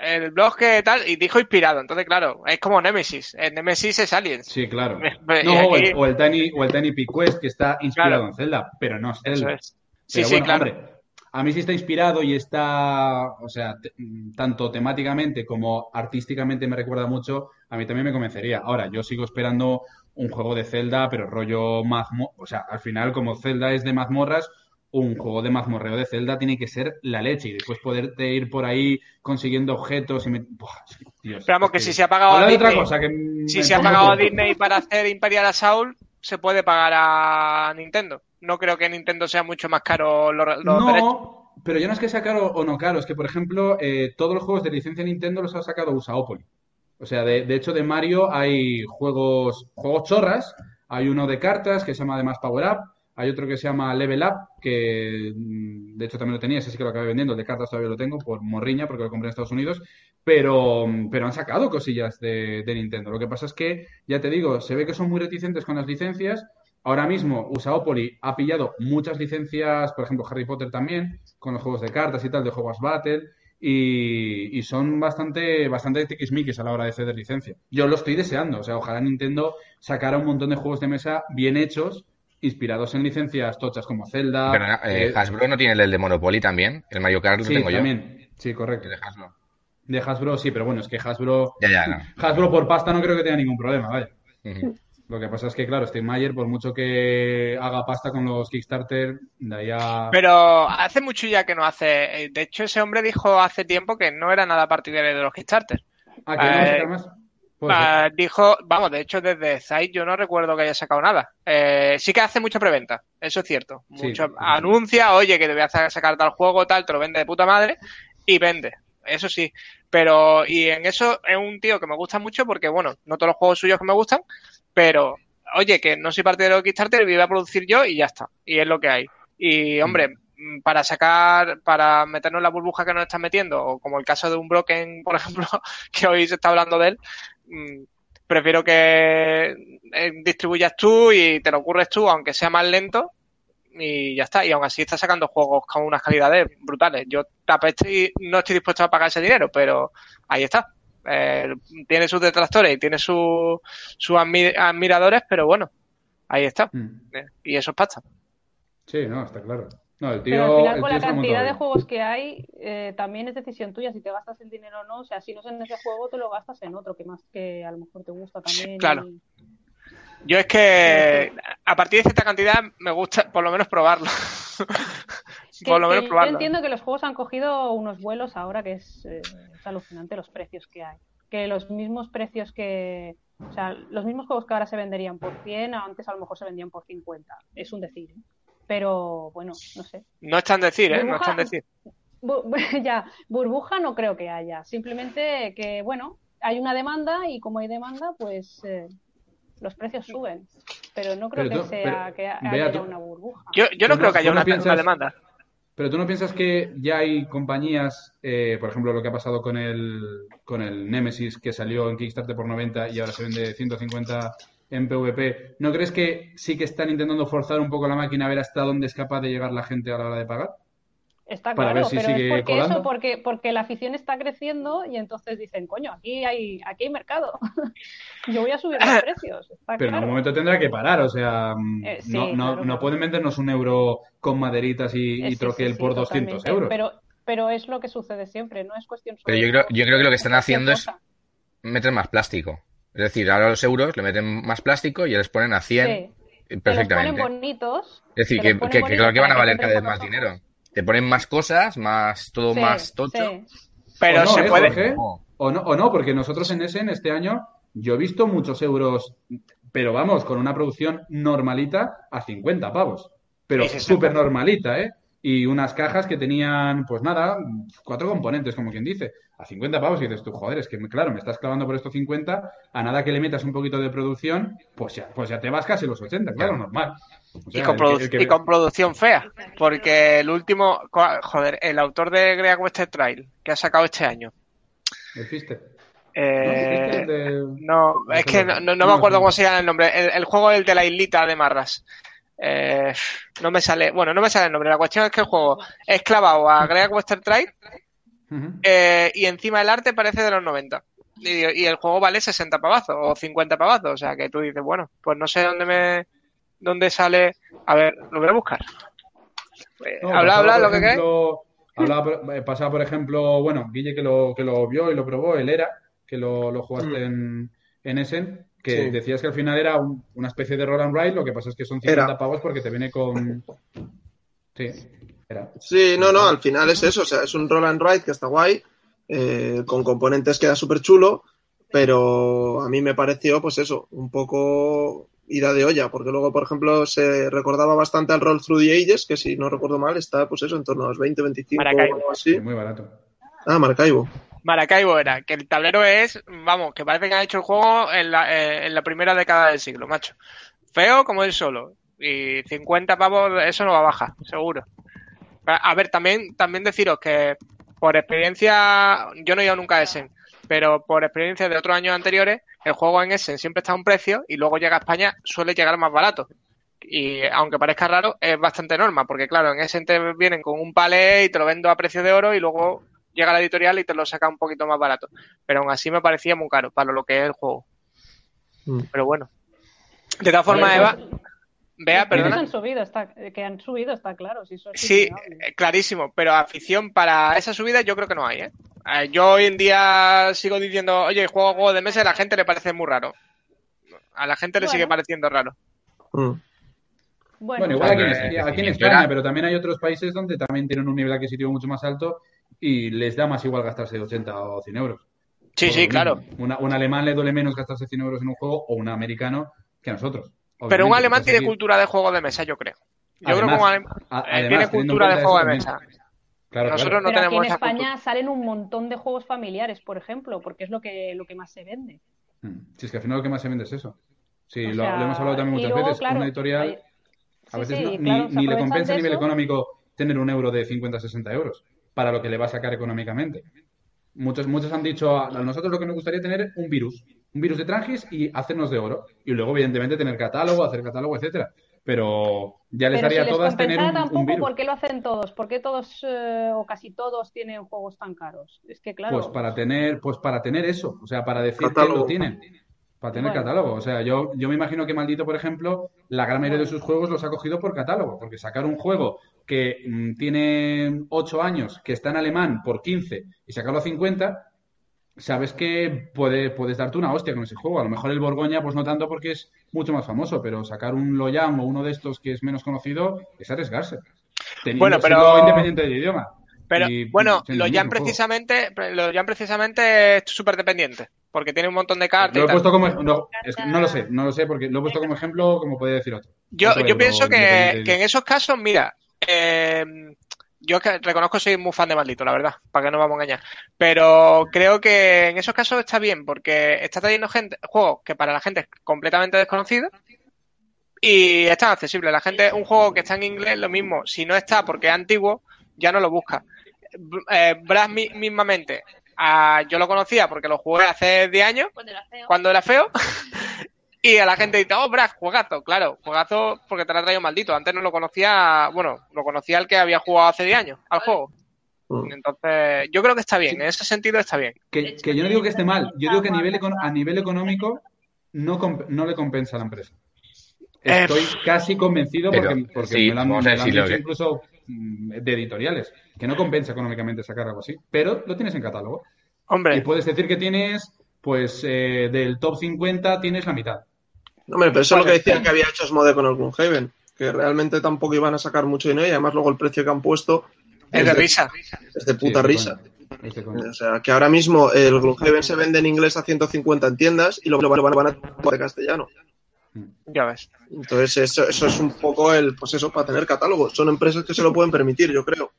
Speaker 3: el blog que tal y dijo inspirado. Entonces, claro, es como Nemesis. En Nemesis es Aliens.
Speaker 2: Sí, claro.
Speaker 3: Me-
Speaker 2: No, o el, o el Tiny, o el Tiny Peak Quest que está inspirado
Speaker 3: Claro.
Speaker 2: en Zelda, pero no es
Speaker 3: Eso
Speaker 2: Zelda.
Speaker 3: es. Sí,
Speaker 2: Pero
Speaker 3: sí,
Speaker 2: bueno,
Speaker 3: claro.
Speaker 2: hombre, a mí sí está inspirado y está, o sea, te- tanto temáticamente como artísticamente me recuerda mucho, a mí también me convencería. Ahora, yo sigo esperando un juego de Zelda, pero rollo mazmo, o sea, al final como Zelda es de mazmorras, un juego de mazmorreo de Zelda tiene que ser la leche y después poderte ir por ahí consiguiendo objetos y me... Buah, que, Dios,
Speaker 3: Pero vamos,
Speaker 2: es
Speaker 3: que si se ha pagado a
Speaker 2: de otra
Speaker 3: Disney,
Speaker 2: cosa que
Speaker 3: si se ha pagado a. Disney para hacer Imperial Assault, se puede pagar a Nintendo. No creo que Nintendo sea mucho más caro los, los
Speaker 2: no,
Speaker 3: derechos.
Speaker 2: pero ya no es que sea caro o no caro, es que, por ejemplo, eh, todos los juegos de licencia Nintendo los ha sacado Usaopoli. O sea, de, de hecho, de Mario hay juegos, juegos chorras. Hay uno de cartas que se llama además Power Up. Hay otro que se llama Level Up, que mm, de hecho también lo tenía, ese sí que lo acabé vendiendo. El de cartas todavía lo tengo por morriña, porque lo compré en Estados Unidos. Pero, pero han sacado cosillas de, de Nintendo. Lo que pasa es que, ya te digo, se ve que son muy reticentes con las licencias. Ahora mismo, Usaopoli ha pillado muchas licencias, por ejemplo, Harry Potter también, con los juegos de cartas y tal, de Hogwarts Battle, y, y son bastante, bastante tiquismiquis a la hora de ceder licencia. Yo lo estoy deseando, o sea, ojalá Nintendo sacara un montón de juegos de mesa bien hechos, inspirados en licencias tochas como Zelda.
Speaker 5: Pero eh,
Speaker 2: eh,
Speaker 5: Hasbro no tiene el de Monopoly también. El Mario Kart lo
Speaker 2: sí,
Speaker 5: tengo yo.
Speaker 2: también. Sí, correcto.
Speaker 5: El de Hasbro.
Speaker 2: de Hasbro, sí, pero bueno, es que Hasbro,
Speaker 5: Ya, ya, no.
Speaker 2: Hasbro por pasta no creo que tenga ningún problema, vaya. Lo que pasa es que, claro, Steve Mayer, por mucho que haga pasta con los Kickstarter, de ahí a...
Speaker 3: Pero hace mucho ya que no hace. eh, De hecho, ese hombre dijo hace tiempo que no era nada partidario de los Kickstarter.
Speaker 2: Ah, ¿que no va a
Speaker 3: eh,
Speaker 2: más? Puede ser.
Speaker 3: Ah, dijo, vamos, de hecho, desde Zite yo no recuerdo que haya sacado nada. Eh, sí que hace mucha preventa, eso es cierto. Mucho,
Speaker 2: sí,
Speaker 3: anuncia, oye, que te voy a sa- sacar tal juego, tal, te lo vende de puta madre y vende. Eso sí. Pero, y en eso es un tío que me gusta mucho porque, bueno, no todos los juegos suyos que me gustan, pero, oye, que no soy partidario de Kickstarter, voy a producir yo y ya está. Y es lo que hay. Y, hombre, mm, para sacar, para meternos en la burbuja que nos están metiendo, o como el caso de un Broken, por ejemplo, que hoy se está hablando de él, mm, prefiero que eh, distribuyas tú y te lo ocurres tú, aunque sea más lento, y ya está. Y aún así estás sacando juegos con unas calidades brutales. Yo tapé estoy, no estoy dispuesto a pagar ese dinero, pero ahí está. Eh, tiene sus detractores y tiene su- sus admi- admiradores, pero bueno, ahí está.
Speaker 2: Mm.
Speaker 3: Eh, Y eso es pasta.
Speaker 2: Sí, no, está claro. No, el tío,
Speaker 1: Pero al final,
Speaker 2: el
Speaker 1: con
Speaker 2: tío
Speaker 1: la cantidad de juegos que hay, eh, también es decisión tuya si te gastas el dinero o no. O sea, si no es en ese juego, te lo gastas en otro que más que a lo mejor te gusta también.
Speaker 3: Claro.
Speaker 1: y-
Speaker 3: Yo es que a partir de cierta cantidad me gusta por lo menos probarlo.
Speaker 1: Que-
Speaker 3: por lo menos
Speaker 1: yo
Speaker 3: probarlo.
Speaker 1: entiendo que los juegos han cogido unos vuelos ahora que es, eh, es alucinante los precios que hay. Que los mismos precios que. O sea, los mismos juegos que ahora se venderían por 100, antes a lo mejor se vendían por 50. Es un decir. ¿eh? Pero bueno, no sé.
Speaker 3: No es tan decir, ¿eh? No es tan decir.
Speaker 1: Bu- ya, burbuja no creo que haya. Simplemente que, bueno, hay una demanda y como hay demanda, pues eh, los precios suben. Pero no creo
Speaker 2: Pero
Speaker 1: que sea
Speaker 2: pero,
Speaker 1: que haya
Speaker 2: tú-
Speaker 1: una burbuja.
Speaker 3: Yo, yo no creo que haya
Speaker 2: piensas-
Speaker 3: una demanda.
Speaker 2: Pero tú no piensas que ya hay compañías, eh, por ejemplo, lo que ha pasado con el, con el Nemesis, que salió en Kickstarter por 90 y ahora se vende 150 en PvP. ¿No crees que sí que están intentando forzar un poco la máquina a ver hasta dónde es capaz de llegar la gente a la hora de pagar?
Speaker 1: Está
Speaker 2: para
Speaker 1: claro,
Speaker 2: ver si
Speaker 1: pero
Speaker 2: sigue
Speaker 1: es porque
Speaker 2: colando.
Speaker 1: eso, porque, porque la afición está creciendo y entonces dicen, coño, aquí hay, aquí hay mercado. Yo voy a subir los precios. Está
Speaker 2: Pero en algún momento tendrá que parar, o sea, mm,
Speaker 1: Eh, sí,
Speaker 2: no, no,
Speaker 1: claro,
Speaker 2: no pueden vendernos un euro con maderitas y,
Speaker 1: Eh,
Speaker 2: y troquel
Speaker 1: sí, sí,
Speaker 2: por 200
Speaker 1: totalmente.
Speaker 2: euros.
Speaker 1: Pero, pero es lo que sucede siempre, no es cuestión
Speaker 5: Pero yo creo, yo creo que lo que están haciendo es meter más plástico. Es decir, ahora los euros le meten más plástico y les ponen a 100
Speaker 1: Sí. Te los ponen
Speaker 5: perfectamente.
Speaker 1: bonitos.
Speaker 5: Es decir, que, que- que claro que van a valer cada vez más dinero. Te ponen más cosas, más todo
Speaker 1: Sí,
Speaker 5: más tocho.
Speaker 1: sí.
Speaker 3: Pero
Speaker 2: o no,
Speaker 3: se
Speaker 2: ¿eh,
Speaker 3: puede.
Speaker 2: Jorge? O no, o no, porque nosotros en Essen este año yo he visto muchos euros, pero vamos, con una producción normalita a 50 pavos. Pero súper normalita, ¿eh? Y unas cajas que tenían, pues nada, cuatro componentes, como quien dice, a 50 pavos. Y dices tú, joder, es que claro, me estás clavando por estos 50, a nada que le metas un poquito de producción, pues ya, pues ya te vas casi los 80, claro, normal. O
Speaker 3: Y con,
Speaker 2: el que-
Speaker 3: produ-
Speaker 2: el que-
Speaker 3: y con producción fea. Porque el último, joder, el autor de Great Western Trail, que ha sacado este año.
Speaker 2: ¿El Fister?
Speaker 3: eh,
Speaker 2: ¿No? ¿El Fister de-
Speaker 3: no, es que no, no- me acuerdo cómo se llama el nombre. El, el juego es el de la islita de Marras. Eh, no me sale, bueno, no me sale el nombre. La cuestión es que el juego es clavado a Trail
Speaker 2: Ujú.
Speaker 3: eh, y encima el arte parece de los 90. Y, y el juego vale 60 pavazos o 50 pavazos. O sea que tú dices, bueno, pues no sé dónde me dónde sale. A ver, lo voy a buscar. Eh,
Speaker 2: No,
Speaker 3: habla, habla, lo que queráis.
Speaker 2: eh, pasaba, por ejemplo, bueno, Guille que lo, que lo vio y lo probó, él era, que lo, lo jugaste en, en Essen, que
Speaker 6: Sí.
Speaker 2: decías que al final era un- una especie de roll and ride, lo que pasa es que son 50
Speaker 6: Era.
Speaker 2: pavos porque te viene con... Sí, era.
Speaker 6: Sí, no, no, al final es eso, o sea, es un roll and ride que está guay, eh, con componentes queda súper chulo, pero a mí me pareció, pues eso, un poco ida de olla, porque luego, por ejemplo, se recordaba bastante al Roll Through the Ages, que si no recuerdo mal, está, pues eso, en torno a los 20, 25 o
Speaker 3: Maracaibo.
Speaker 6: algo
Speaker 2: Sí,
Speaker 6: así.
Speaker 2: muy barato.
Speaker 6: Ah, Maracaibo.
Speaker 3: Maracaibo era, que el tablero es, vamos, que parece que han hecho el juego en la, eh, en la primera década del siglo, macho. Feo como él solo. Y 50 pavos, eso no va a bajar, seguro. A ver, también, también deciros que por experiencia, yo no he ido nunca a Essen, pero por experiencia de otros años anteriores, el juego en Essen siempre está a un precio y luego llega a España, suele llegar más barato. Y aunque parezca raro, es bastante norma, porque claro, en Essen te vienen con un palé y te lo vendo a precio de oro y luego llega la editorial y te lo saca un poquito más barato. Pero aún así me parecía muy caro para lo que es el juego.
Speaker 6: Mm.
Speaker 3: Pero bueno. De todas formas, Eva,
Speaker 2: pues,
Speaker 3: vea,
Speaker 1: precios
Speaker 3: perdona.
Speaker 1: han subido, está, que han subido, está claro. Si eso es
Speaker 3: Sí, eh, clarísimo, pero afición para esa subida yo creo que no hay, ¿eh? Eh, yo hoy en día sigo diciendo, oye, juego juego de mesa y a la gente le parece muy raro. A la gente le
Speaker 1: Bueno.
Speaker 3: sigue pareciendo raro.
Speaker 6: Mm.
Speaker 1: Bueno,
Speaker 2: Bueno, igual aquí en,
Speaker 5: Bueno,
Speaker 2: aquí en
Speaker 5: definición
Speaker 2: España, pero también hay otros países donde también tienen un nivel adquisitivo mucho más alto y les da más igual gastarse 80 o 100 euros.
Speaker 3: Sí,
Speaker 2: Por
Speaker 3: sí, claro.
Speaker 2: Una- un alemán le duele menos gastarse 100 euros en un juego o un americano que a nosotros.
Speaker 3: Pero un alemán tiene
Speaker 2: aquí-
Speaker 3: cultura de juego de mesa, yo creo. Yo creo que un alem-
Speaker 2: a- además,
Speaker 3: tiene
Speaker 2: en
Speaker 3: cultura de juego de mesa.
Speaker 2: Claro,
Speaker 3: Nosotros
Speaker 2: claro.
Speaker 3: no
Speaker 1: Pero aquí
Speaker 3: tenemos
Speaker 1: en
Speaker 3: esa
Speaker 1: España
Speaker 3: cultura.
Speaker 1: salen un montón de juegos familiares, por ejemplo, porque es lo que, lo que más se vende.
Speaker 2: Mm. Si es que al final lo que más se vende es eso. Sí, lo,
Speaker 1: sea,
Speaker 2: lo hemos hablado también muchas
Speaker 1: luego,
Speaker 2: veces.
Speaker 1: claro,
Speaker 2: una editorial
Speaker 1: hay-
Speaker 2: a veces
Speaker 1: sí,
Speaker 2: no- ni, ni le compensa a nivel
Speaker 1: eso.
Speaker 2: económico tener un euro de 50 60 euros para lo que le va a sacar económicamente. Muchos, muchos han dicho, a a nosotros lo que nos gustaría tener un virus, un virus de Trangis y hacernos de oro. Y luego, evidentemente, tener catálogo, hacer catálogo, etcétera. Pero ya les
Speaker 1: Pero si
Speaker 2: daría a
Speaker 1: les
Speaker 2: todas tener un, un
Speaker 1: tampoco,
Speaker 2: virus.
Speaker 1: ¿por qué lo hacen todos? ¿Por qué todos eh, o casi todos tienen juegos tan caros? Es que claro,
Speaker 2: Pues para tener, pues para tener eso, o sea, para decir que
Speaker 6: Catálogo.
Speaker 2: lo tienen. Para tener
Speaker 1: Bueno.
Speaker 2: catálogo. O sea, yo, yo me imagino que Maldito, por ejemplo, la gran mayoría de sus juegos los ha cogido por catálogo. Porque sacar un juego que mm, tiene 8 años, que está en alemán por 15 y sacarlo a 50, sabes que puede, puedes darte una hostia con ese juego. A lo mejor el Borgoña, pues no tanto porque es mucho más famoso, pero sacar un Loyang o uno de estos que es menos conocido es arriesgarse. Teniendo,
Speaker 3: Bueno, pero-
Speaker 2: independiente del idioma.
Speaker 3: Pero
Speaker 2: Y,
Speaker 3: bueno,
Speaker 2: siendo
Speaker 3: lo
Speaker 2: el
Speaker 3: Jan
Speaker 2: mismo juego.
Speaker 3: precisamente, lo Jan precisamente es súper dependiente, porque tiene un montón de cartas.
Speaker 2: Lo
Speaker 3: y
Speaker 2: he
Speaker 3: tal.
Speaker 2: puesto como no, es que no lo sé, no lo sé porque lo he puesto como ejemplo, como podría decir otro.
Speaker 3: Yo,
Speaker 2: Otro
Speaker 3: yo pienso que, en esos casos, mira, eh, yo que reconozco que soy muy fan de Maldito, la verdad, para que no vamos a engañar. Pero creo que en esos casos está bien, porque está trayendo gente, juegos que para la gente es completamente desconocido y están accesibles. La gente, un juego que está en inglés, lo mismo, si no está porque es antiguo, ya no lo busca. Eh, Brass mi- mismamente, yo lo conocía porque lo jugué hace 10 años,
Speaker 4: Cuando era feo.
Speaker 3: cuando era feo. Y a la gente dice, oh, Brad, juegazo. Claro, juegazo porque te lo ha traído maldito. Antes no lo conocía, bueno, lo conocía el que había jugado hace 10 años al juego.
Speaker 6: Mm.
Speaker 3: Entonces, yo creo que está bien. En ese sentido está bien.
Speaker 2: Que, que yo no digo que esté mal, yo digo que a nivel, a nivel económico no, comp- no le compensa a la empresa.
Speaker 3: Eh,
Speaker 2: Estoy casi convencido porque, porque
Speaker 5: sí,
Speaker 2: me lo han, me lo dicho incluso de editoriales, que no compensa económicamente sacar algo así, pero lo tienes en catálogo. Y
Speaker 3: Hombre,
Speaker 2: puedes decir que tienes, pues, eh, del top 50 tienes la mitad.
Speaker 6: Hombre, pero eso es lo que decían que había hecho Asmode con el Gloomhaven, que realmente tampoco iban a sacar mucho dinero y además luego el precio que han puesto
Speaker 3: es de risa.
Speaker 6: es de puta
Speaker 2: Sí,
Speaker 6: risa. O sea, que ahora mismo el Gloomhaven se vende en inglés a 150 en tiendas y lo, lo van, lo van a poner de castellano.
Speaker 3: Ya ves.
Speaker 6: Entonces, eso, eso es un poco el, pues eso, para tener catálogo. Son empresas que se lo pueden permitir, yo creo.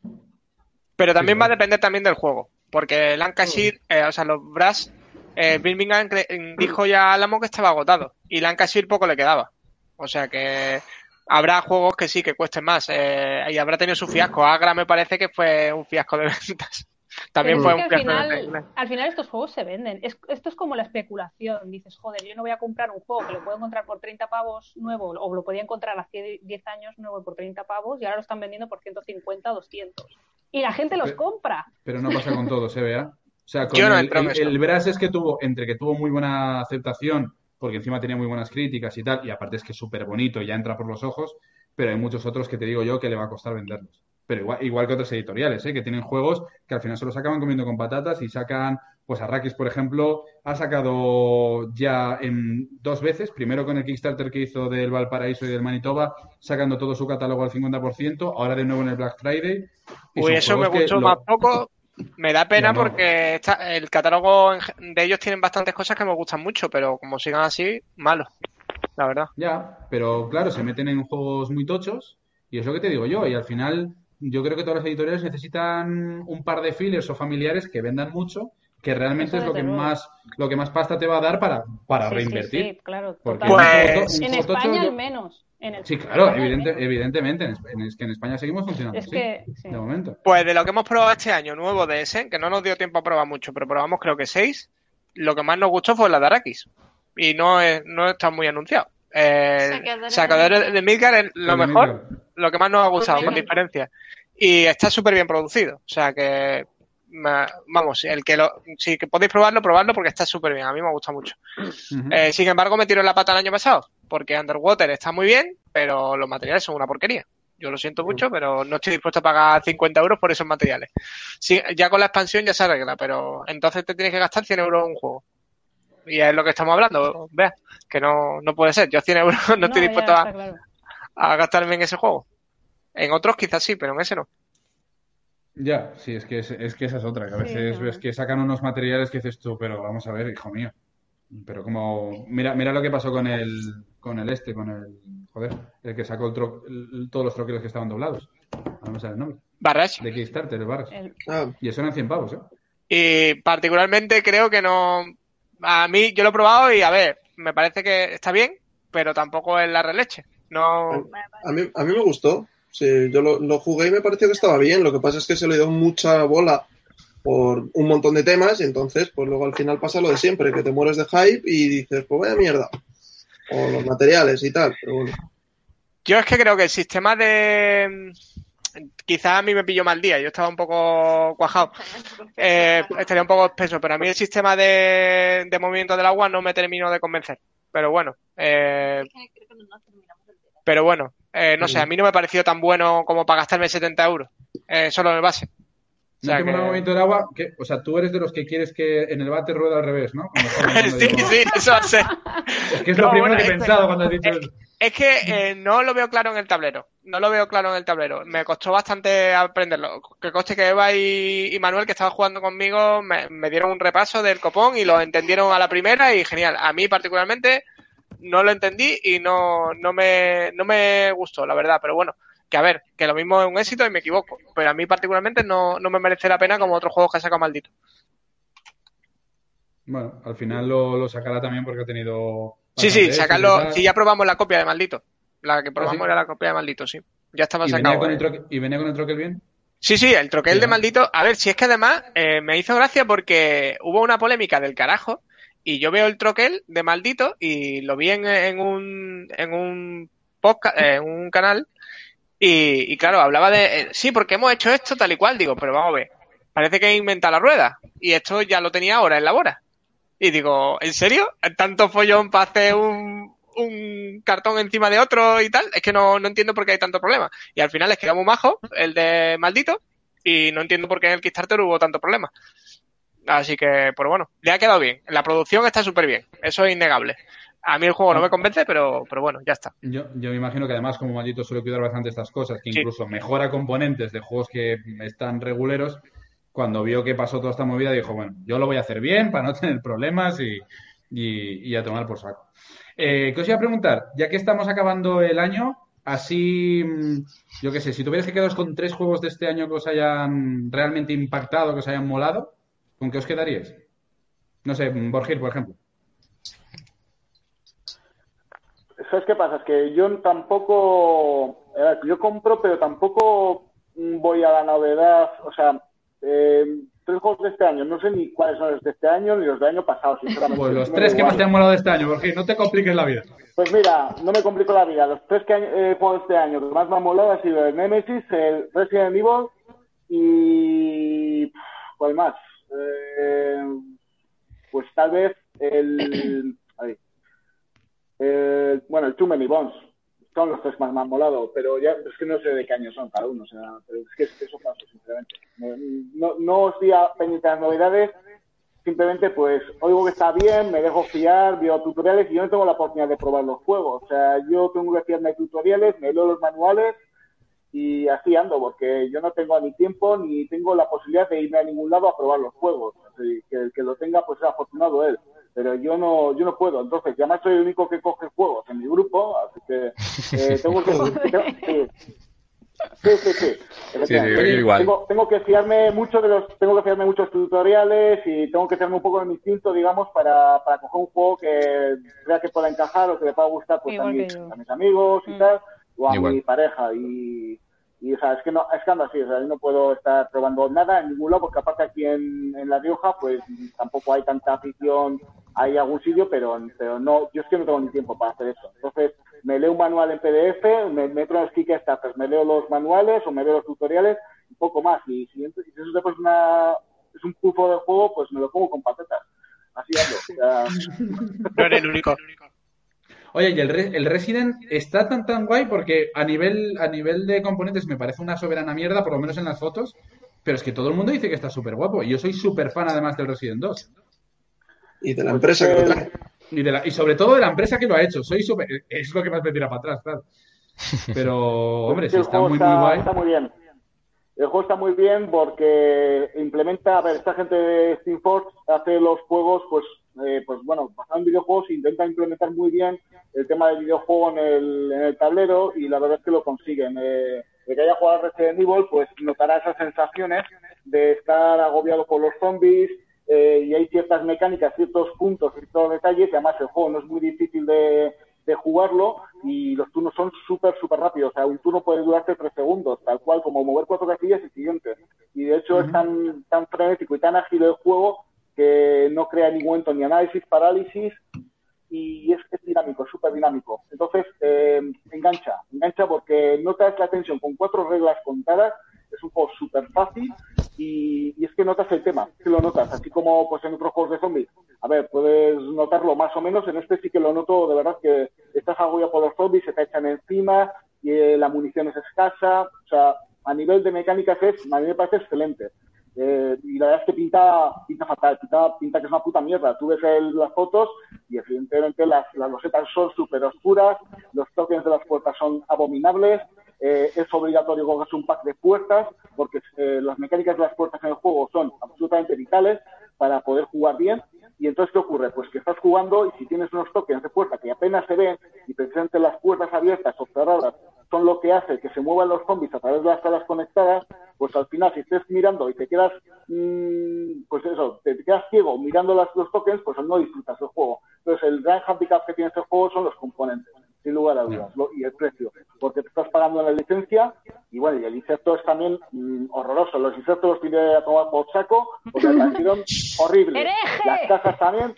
Speaker 3: Pero también
Speaker 2: Sí,
Speaker 3: va a depender también del juego. Porque Lancashire, eh, o sea, los Brass, eh, Birmingham cre- dijo ya a Alamo que estaba agotado. Y Lancashire poco le quedaba. O sea que habrá juegos que sí, que cuesten más. eh, y habrá tenido su fiasco. Agra me parece que fue un fiasco de ventas. También fue un
Speaker 1: que al final, al final estos juegos se venden. Es- esto es como la especulación. Dices, joder, yo no voy a comprar un juego que lo puedo encontrar por 30 pavos nuevo, o lo podía encontrar hace 10 años nuevo por 30 pavos, y ahora lo están vendiendo por 150, 200. Y la gente los
Speaker 2: Pero-
Speaker 1: compra.
Speaker 2: Pero no pasa con todo, se vea. O sea, con
Speaker 3: Yo no
Speaker 2: el, el,
Speaker 3: eso.
Speaker 2: el Brass es que tuvo, entre que tuvo muy buena aceptación, porque encima tenía muy buenas críticas y tal, y aparte es que es súper bonito y ya entra por los ojos, pero hay muchos otros que te digo yo que le va a costar venderlos. Pero igual, igual que otras editoriales, ¿eh? que tienen juegos que al final se los acaban comiendo con patatas y sacan, pues Arrakis, por ejemplo, ha sacado ya en dos veces, primero con el Kickstarter que hizo del Valparaíso y del Manitoba, sacando todo su catálogo al 50%, ahora de nuevo en el Black Friday. y
Speaker 3: Uy, eso me gustó
Speaker 2: lo-
Speaker 3: más poco. Me da pena
Speaker 2: No, no.
Speaker 3: porque está- el catálogo de ellos tienen bastantes cosas que me gustan mucho, pero como sigan así, malo. La verdad.
Speaker 2: Ya, pero claro, se meten en juegos muy tochos y es lo que te digo yo. Y al final, yo creo que todas las editoriales necesitan un par de fillers o familiares que vendan mucho, que realmente
Speaker 1: Eso
Speaker 2: es lo que
Speaker 1: luego.
Speaker 2: más, lo que más pasta te va a dar para, para
Speaker 1: Sí,
Speaker 2: reinvertir.
Speaker 1: sí, claro,
Speaker 2: Porque.
Speaker 3: Pues-
Speaker 1: en España
Speaker 2: yo-
Speaker 1: al menos. En el-
Speaker 2: Sí, claro, evidente- evidentemente. En, Esp- en- es que en España seguimos funcionando
Speaker 1: Es
Speaker 2: así,
Speaker 1: que, sí.
Speaker 2: de momento.
Speaker 3: Pues de lo que hemos probado este año nuevo de ese, que no nos dio tiempo a probar mucho, pero probamos creo que seis, lo que más nos gustó fue la de Arrakis. Y no, es, no está muy anunciado. Eh,
Speaker 4: Saqueadores
Speaker 3: Saqueadores
Speaker 4: de
Speaker 3: Midgard es lo
Speaker 2: de
Speaker 3: mejor, lo que más nos ha gustado, con diferencia. Y está súper bien producido. O sea que, vamos, el que lo, si que podéis probarlo, probarlo porque está súper bien. A mí me gusta mucho. Eh, sin embargo, me tiró la pata el año pasado, porque Underwater está muy bien, pero los materiales son una porquería. Yo lo siento mucho, pero no estoy dispuesto a pagar 50 euros por esos materiales. Sí, ya con la expansión ya se arregla, pero entonces te tienes que gastar 100 euros en un juego. Y es lo que estamos hablando, vea, que no, no puede ser. Yo 100 euros no, estoy
Speaker 1: ya
Speaker 3: dispuesto a,
Speaker 1: claro.
Speaker 3: a gastarme en ese juego. En otros quizás sí, pero en ese no.
Speaker 2: Ya, sí, es que, es, es que esa es otra, que a
Speaker 1: Sí,
Speaker 2: veces
Speaker 1: no.
Speaker 2: ves que sacan unos materiales que dices tú, pero vamos a ver, hijo mío. Pero como, mira, mira lo que pasó con el, con el este, con el, joder, el que sacó el tro- el- todos los troqueles que estaban doblados. No me sale el nombre.
Speaker 3: Barrage.
Speaker 2: De Kickstarter, el Barras.
Speaker 1: El-
Speaker 6: Ah,
Speaker 2: Y eso eran 100 pavos, ¿eh?
Speaker 3: Y particularmente creo que no. A mí, yo lo he probado y a ver, me parece que está bien, pero tampoco es la releche. No.
Speaker 6: a mí, a mí me gustó. Sí, yo lo, lo jugué y me pareció que estaba bien. Lo que pasa es que se le dio mucha bola por un montón de temas y entonces, pues luego al final pasa lo de siempre, que te mueres de hype y dices, pues vaya mierda. O los materiales y tal, pero bueno.
Speaker 3: Yo es que creo que el sistema de. Quizás a mí me pilló mal día, yo estaba un poco cuajado. Eh, estaría un poco espeso, pero a mí el sistema de, de movimiento del agua no me terminó de convencer. Pero bueno, eh, pero bueno, eh, no sé, a mí no me pareció tan bueno como para gastarme 70 euros, eh, solo en el base. O
Speaker 2: ¿No
Speaker 3: sea que-
Speaker 2: movimiento del agua? ¿Qué? O sea, tú eres de los que quieres que en el bate rueda al revés, ¿no?
Speaker 3: Sí, sí, eso va a ser.
Speaker 2: Es que es
Speaker 3: No,
Speaker 2: lo primero
Speaker 3: bueno,
Speaker 2: que he pensado cuando has dicho
Speaker 3: es-
Speaker 2: eso.
Speaker 3: Es que eh, no lo veo claro en el tablero. No lo veo claro en el tablero. Me costó bastante aprenderlo. Que coste que Eva y, y Manuel, que estaban jugando conmigo, me, me dieron un repaso del copón y lo entendieron a la primera y genial. A mí particularmente no lo entendí y no, no, me, no me gustó, la verdad. Pero bueno, que a ver, que lo mismo es un éxito y me equivoco. Pero a mí particularmente no, no me merece la pena como otros juegos que ha sacado maldito.
Speaker 2: Bueno, al final lo, lo sacará también porque ha tenido...
Speaker 3: Sí, sí, sacarlo. Sí, ya probamos la copia de maldito. La que probamos
Speaker 2: sí?
Speaker 3: era la copia de maldito, sí. Ya estaba
Speaker 2: ¿Y venía,
Speaker 3: sacado. eh.
Speaker 2: ¿Y venía con el troquel bien?
Speaker 3: Sí, sí, el troquel
Speaker 2: Sí,
Speaker 3: de maldito. A ver, si es que además eh, me hizo gracia porque hubo una polémica del carajo y yo veo el troquel de maldito y lo vi en, en un en un podcast, eh, en un canal y, claro, hablaba de eh, sí, porque hemos hecho esto tal y cual. Digo, pero vamos a ver, parece que he inventado la rueda y esto ya lo tenía ahora en la hora. Y digo, ¿en serio? ¿Tanto follón para hacer un, un cartón encima de otro y tal? Es que no, no entiendo por qué hay tanto problema. Y al final es que era muy majo, el de maldito, y no entiendo por qué en el Kickstarter hubo tanto problema. Así que, pues bueno, le ha quedado bien. La producción está súper bien, eso es innegable. A mí el juego no me convence, pero, pero bueno, ya está.
Speaker 2: Yo, yo me imagino que además como Maldito suele cuidar bastante estas cosas, que
Speaker 3: Sí.
Speaker 2: incluso mejora componentes de juegos que están reguleros, cuando vio que pasó toda esta movida dijo, bueno, yo lo voy a hacer bien para no tener problemas y, y- y a tomar por saco. Eh, ¿Qué os iba a preguntar? Ya que estamos acabando el año, así, mm, yo qué sé, si tuvierais que quedaros con tres juegos de este año que os hayan realmente impactado, que os hayan molado, ¿con qué os quedaríais? No sé, Borgir, por ejemplo.
Speaker 7: ¿Sabes qué pasa? Es que yo tampoco, eh, yo compro, pero tampoco voy a la novedad, o sea, eh, tres juegos de este año, no sé ni cuáles son los de este año ni los del año pasado, sinceramente.
Speaker 2: Pues los tres que más te han molado de este año, Borgir, no te compliques la vida.
Speaker 7: Pues mira, no me complico la vida. Los tres que he jugado este año que más me han molado ha sido el Nemesis, el Resident Evil y... ¿Cuál más? Eh, pues tal vez el... ahí. Bueno, el Too Many Bones. Son los tres más me molado, pero ya es que no sé de qué año son cada uno. O sea, pero es que eso paso, sinceramente. No, os di a pendiente las novedades, simplemente pues oigo que está bien, me dejo fiar, veo tutoriales y yo no tengo la oportunidad de probar los juegos. O sea, yo tengo que fiarme de tutoriales, me leo los manuales y así ando, porque yo no tengo ni tiempo ni tengo la posibilidad de irme a ningún lado a probar los juegos. Así que el que lo tenga, pues es afortunado él. Pero yo no, yo no puedo. Entonces, ya además soy el único que coge juegos en mi grupo, así que eh, tengo que... tengo- sí. Sí, sí, sí. Efectivamente.
Speaker 5: yo igual.
Speaker 7: Tengo, tengo que fiarme mucho de los, tengo que fiarme muchos tutoriales y tengo que tenerme un poco de mi instinto, digamos, para, para coger un juego que crea que pueda encajar o que le pueda gustar pues, a, mis, a mis amigos y
Speaker 1: Mm.
Speaker 7: tal, o a
Speaker 5: Igual.
Speaker 7: mi pareja. Y, y o sea, es que no, es que ando así, o sea, yo no puedo estar probando nada en ningún lado, porque aparte aquí en, en La Rioja, pues tampoco hay tanta afición, hay algún sitio, pero, pero no, yo es que no tengo ni tiempo para hacer eso. Entonces, me leo un manual en PDF, me meto en los Kickstarters, me leo los manuales o me leo los tutoriales, un poco más. Y si, y si eso después una, es un pufo de juego, pues me lo pongo con patatas. Así ando. O sea,
Speaker 3: No eres el único.
Speaker 2: Oye, y el, Re- el Resident está tan tan guay porque a nivel, a nivel de componentes me parece una soberana mierda, por lo menos en las fotos, pero es que todo el mundo dice que está súper guapo. Y yo soy súper fan además del Resident 2.
Speaker 6: Y de la empresa que lo trae.
Speaker 2: Y, de la- y sobre todo de la empresa que lo ha hecho. Soy súper... Es lo que más me tira para atrás, claro. Pero, hombre,
Speaker 7: el
Speaker 2: está muy, muy guay.
Speaker 7: está muy bien. El juego está muy bien porque implementa, a ver, esta gente de Steamforce hace los juegos, pues, eh, pues bueno, basado en videojuegos, intenta implementar muy bien el tema del videojuego en el, en el tablero y la verdad es que lo consiguen. Eh, el que haya jugado Resident Evil, pues notará esas sensaciones de estar agobiado por los zombies eh, y hay ciertas mecánicas, ciertos puntos, ciertos detalles y además el juego no es muy difícil de, de jugarlo y los turnos son súper, súper rápidos. O sea, un turno puede durarte tres segundos, tal cual como mover cuatro casillas y siguiente. Y de hecho es tan, tan frenético y tan ágil el juego que no crea ni momento ni análisis, parálisis y es, es dinámico, súper dinámico. Entonces, eh, engancha, engancha porque notas la tensión con cuatro reglas contadas, es un juego súper fácil y, y es que notas el tema, lo notas, así como pues en otros juegos de zombies. A ver, puedes notarlo más o menos, en este sí que lo noto de verdad que estás agobiado por los zombies, se te echan encima y eh, la munición es escasa, o sea, a nivel de mecánicas es, a mí me parece excelente. Eh, y la verdad es que pinta, pinta fatal, pinta, pinta que es una puta mierda. Tú ves el- las fotos y evidentemente las, las losetas son súper oscuras, los tokens de las puertas son abominables, eh, es obligatorio cogerse un pack de puertas porque eh, las mecánicas de las puertas en el juego son absolutamente vitales para poder jugar bien. Y entonces, ¿qué ocurre? Pues que estás jugando y si tienes unos tokens de puerta que apenas se ven y precisamente las puertas abiertas o cerradas son lo que hace que se muevan los zombies a través de las salas conectadas, pues al final si estés mirando y te quedas, mm, pues eso, te, quedas ciego mirando las, los tokens, pues no disfrutas del juego. Entonces el gran handicap que tiene este juego son los componentes, sin lugar a dudas, lo- y el precio, porque te estás pagando la licencia y bueno, y el insecto es también mm, horroroso. Los insectos los tiré a tomar por saco, porque me parecieron horribles.
Speaker 1: ¡Hereje!
Speaker 7: Las cajas también,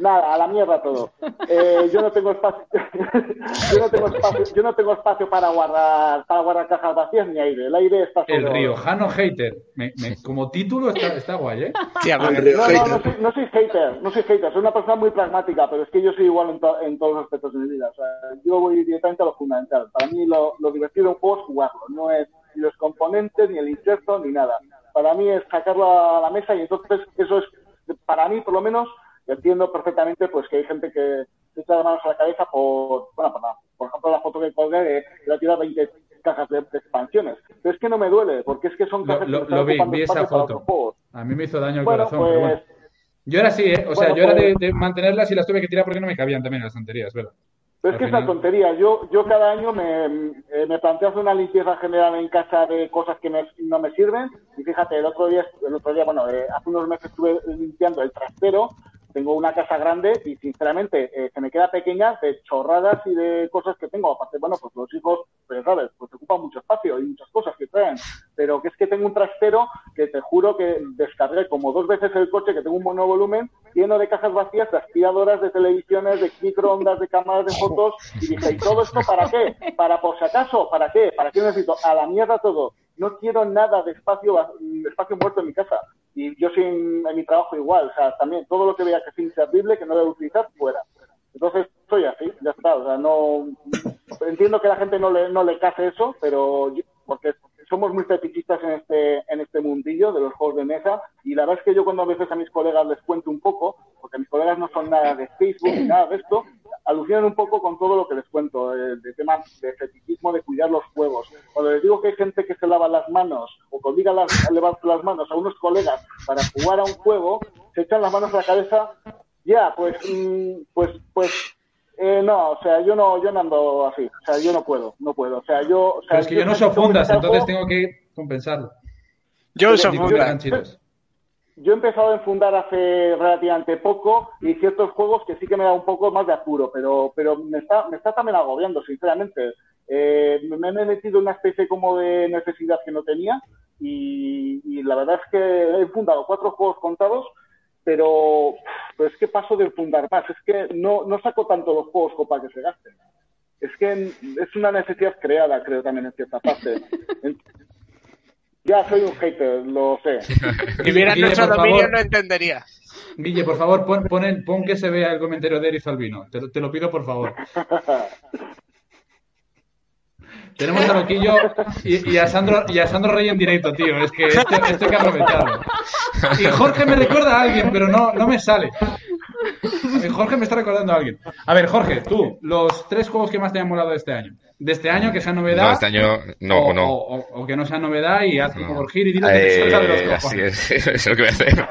Speaker 7: Nada, a la mierda todo. Eh, yo no tengo espacio, yo no tengo espacio, yo no tengo espacio para guardar, para guardar cajas vacías ni aire. El aire está
Speaker 2: El
Speaker 7: solo-
Speaker 2: riojano hater. Me- me- como título está, está guay, ¿eh?
Speaker 6: Río
Speaker 7: No, no, no soy, no soy hater, no soy hater, soy una persona muy pragmática, pero es que yo soy igual en, to- en todos los aspectos de mi vida. O sea, yo voy directamente a lo fundamental. Para mí lo, lo divertido de un juego es jugarlo, no es ni los componentes, ni el inserto, ni nada. Para mí es sacarlo a la mesa y entonces eso es, para mí por lo menos, entiendo perfectamente pues que hay gente que se echa las manos a la cabeza por, bueno, por, la- por ejemplo, la foto que colgué de que tirado 20 cajas de, de expansiones. Pero es que no me duele, porque es que son
Speaker 2: Lo,
Speaker 7: cajas
Speaker 2: lo-
Speaker 7: que están
Speaker 2: lo vi, vi esa foto. A mí me hizo daño el
Speaker 7: Bueno,
Speaker 2: corazón, pero bueno.
Speaker 7: pues
Speaker 2: Yo era así, ¿eh? O sea,
Speaker 7: Bueno,
Speaker 2: yo era de,
Speaker 7: pues-
Speaker 2: de mantenerlas y las tuve que tirar porque no me cabían también las tonterías, ¿verdad?
Speaker 7: Pero es que es una tontería. Yo, yo cada año me, eh, me planteo hacer una limpieza general en casa de cosas que me- no me sirven. Y fíjate, el otro día, el otro día, bueno, eh, hace unos meses estuve limpiando el trastero. Tengo una casa grande y sinceramente eh, se me queda pequeña de chorradas y de cosas que tengo. Aparte, bueno, pues los hijos, pues sabes, pues ocupan mucho espacio y muchas cosas que traen. Pero que es que tengo un trastero que te juro que descargué como dos veces el coche, que tengo un monovolumen lleno de cajas vacías, de aspiradoras, de televisiones, de microondas, de cámaras de fotos. Y dije, ¿y todo esto para qué? ¿Para por si acaso? ¿Para qué? ¿Para qué necesito? A la mierda todo. No quiero nada de espacio, espacio muerto en mi casa. Y yo soy en, mi trabajo igual. O sea, también todo lo que vea que es inservible, que no debo utilizar, fuera. Entonces, soy así, ya está. O sea, no. Entiendo que la gente no le, no le case eso, pero. yo- porque somos muy fetichistas en este, en este mundillo de los juegos de mesa. Y la verdad es que yo, cuando a veces a mis colegas les cuento un poco, porque mis colegas no son nada de Facebook ni nada de esto, alucinan un poco con todo lo que les cuento, eh, de tema de fetichismo, de cuidar los juegos. Cuando les digo que hay gente que se lava las manos o que obliga a, las- manos a unos colegas para jugar a un juego, se echan las manos a la cabeza, ya, pues, mm, pues, pues, eh, no, o sea, yo no, yo no ando así, o sea, yo no puedo, no puedo, o sea, yo... O sea,
Speaker 2: Pero es que yo no uso fundas, entonces tengo que compensarlo.
Speaker 3: Yo
Speaker 2: con
Speaker 3: fundas.
Speaker 7: Yo he empezado a enfundar hace relativamente poco y ciertos juegos que sí que me da un poco más de apuro, pero, pero me, está, me está también agobiando, sinceramente. Eh, me he metido en una especie como de necesidad que no tenía y, y la verdad es que he enfundado cuatro juegos contados, pero, pero es que paso de enfundar más. Es que no, no saco tanto los juegos como para que se gasten. Es que es una necesidad creada, creo, también en cierta parte. Ya soy un hater, lo sé.
Speaker 3: Si vieras nuestro dominio
Speaker 2: favor.
Speaker 3: no entendería.
Speaker 2: Guille, por favor, pon, pon, el- pon que se vea el comentario de Eriz Albino. Te, lo- te lo pido, por favor. Tenemos a Loquillo y, y a Sandro, y a Sandro Rey en directo, tío. Es que esto, hay que aprovecharlo. Y Jorge me recuerda a alguien, pero no, no me sale. Jorge me está recordando a alguien. A ver, Jorge, tú, los tres juegos que más te han molado de este año. De este año, que sea novedad.
Speaker 5: No, este año no,
Speaker 2: o,
Speaker 5: no.
Speaker 2: o- o- o que no sea novedad y haz
Speaker 5: No.
Speaker 2: como giro y dilo que te salga de los
Speaker 5: Eh,
Speaker 2: cojones.
Speaker 5: así es, eso es lo que voy a hacer.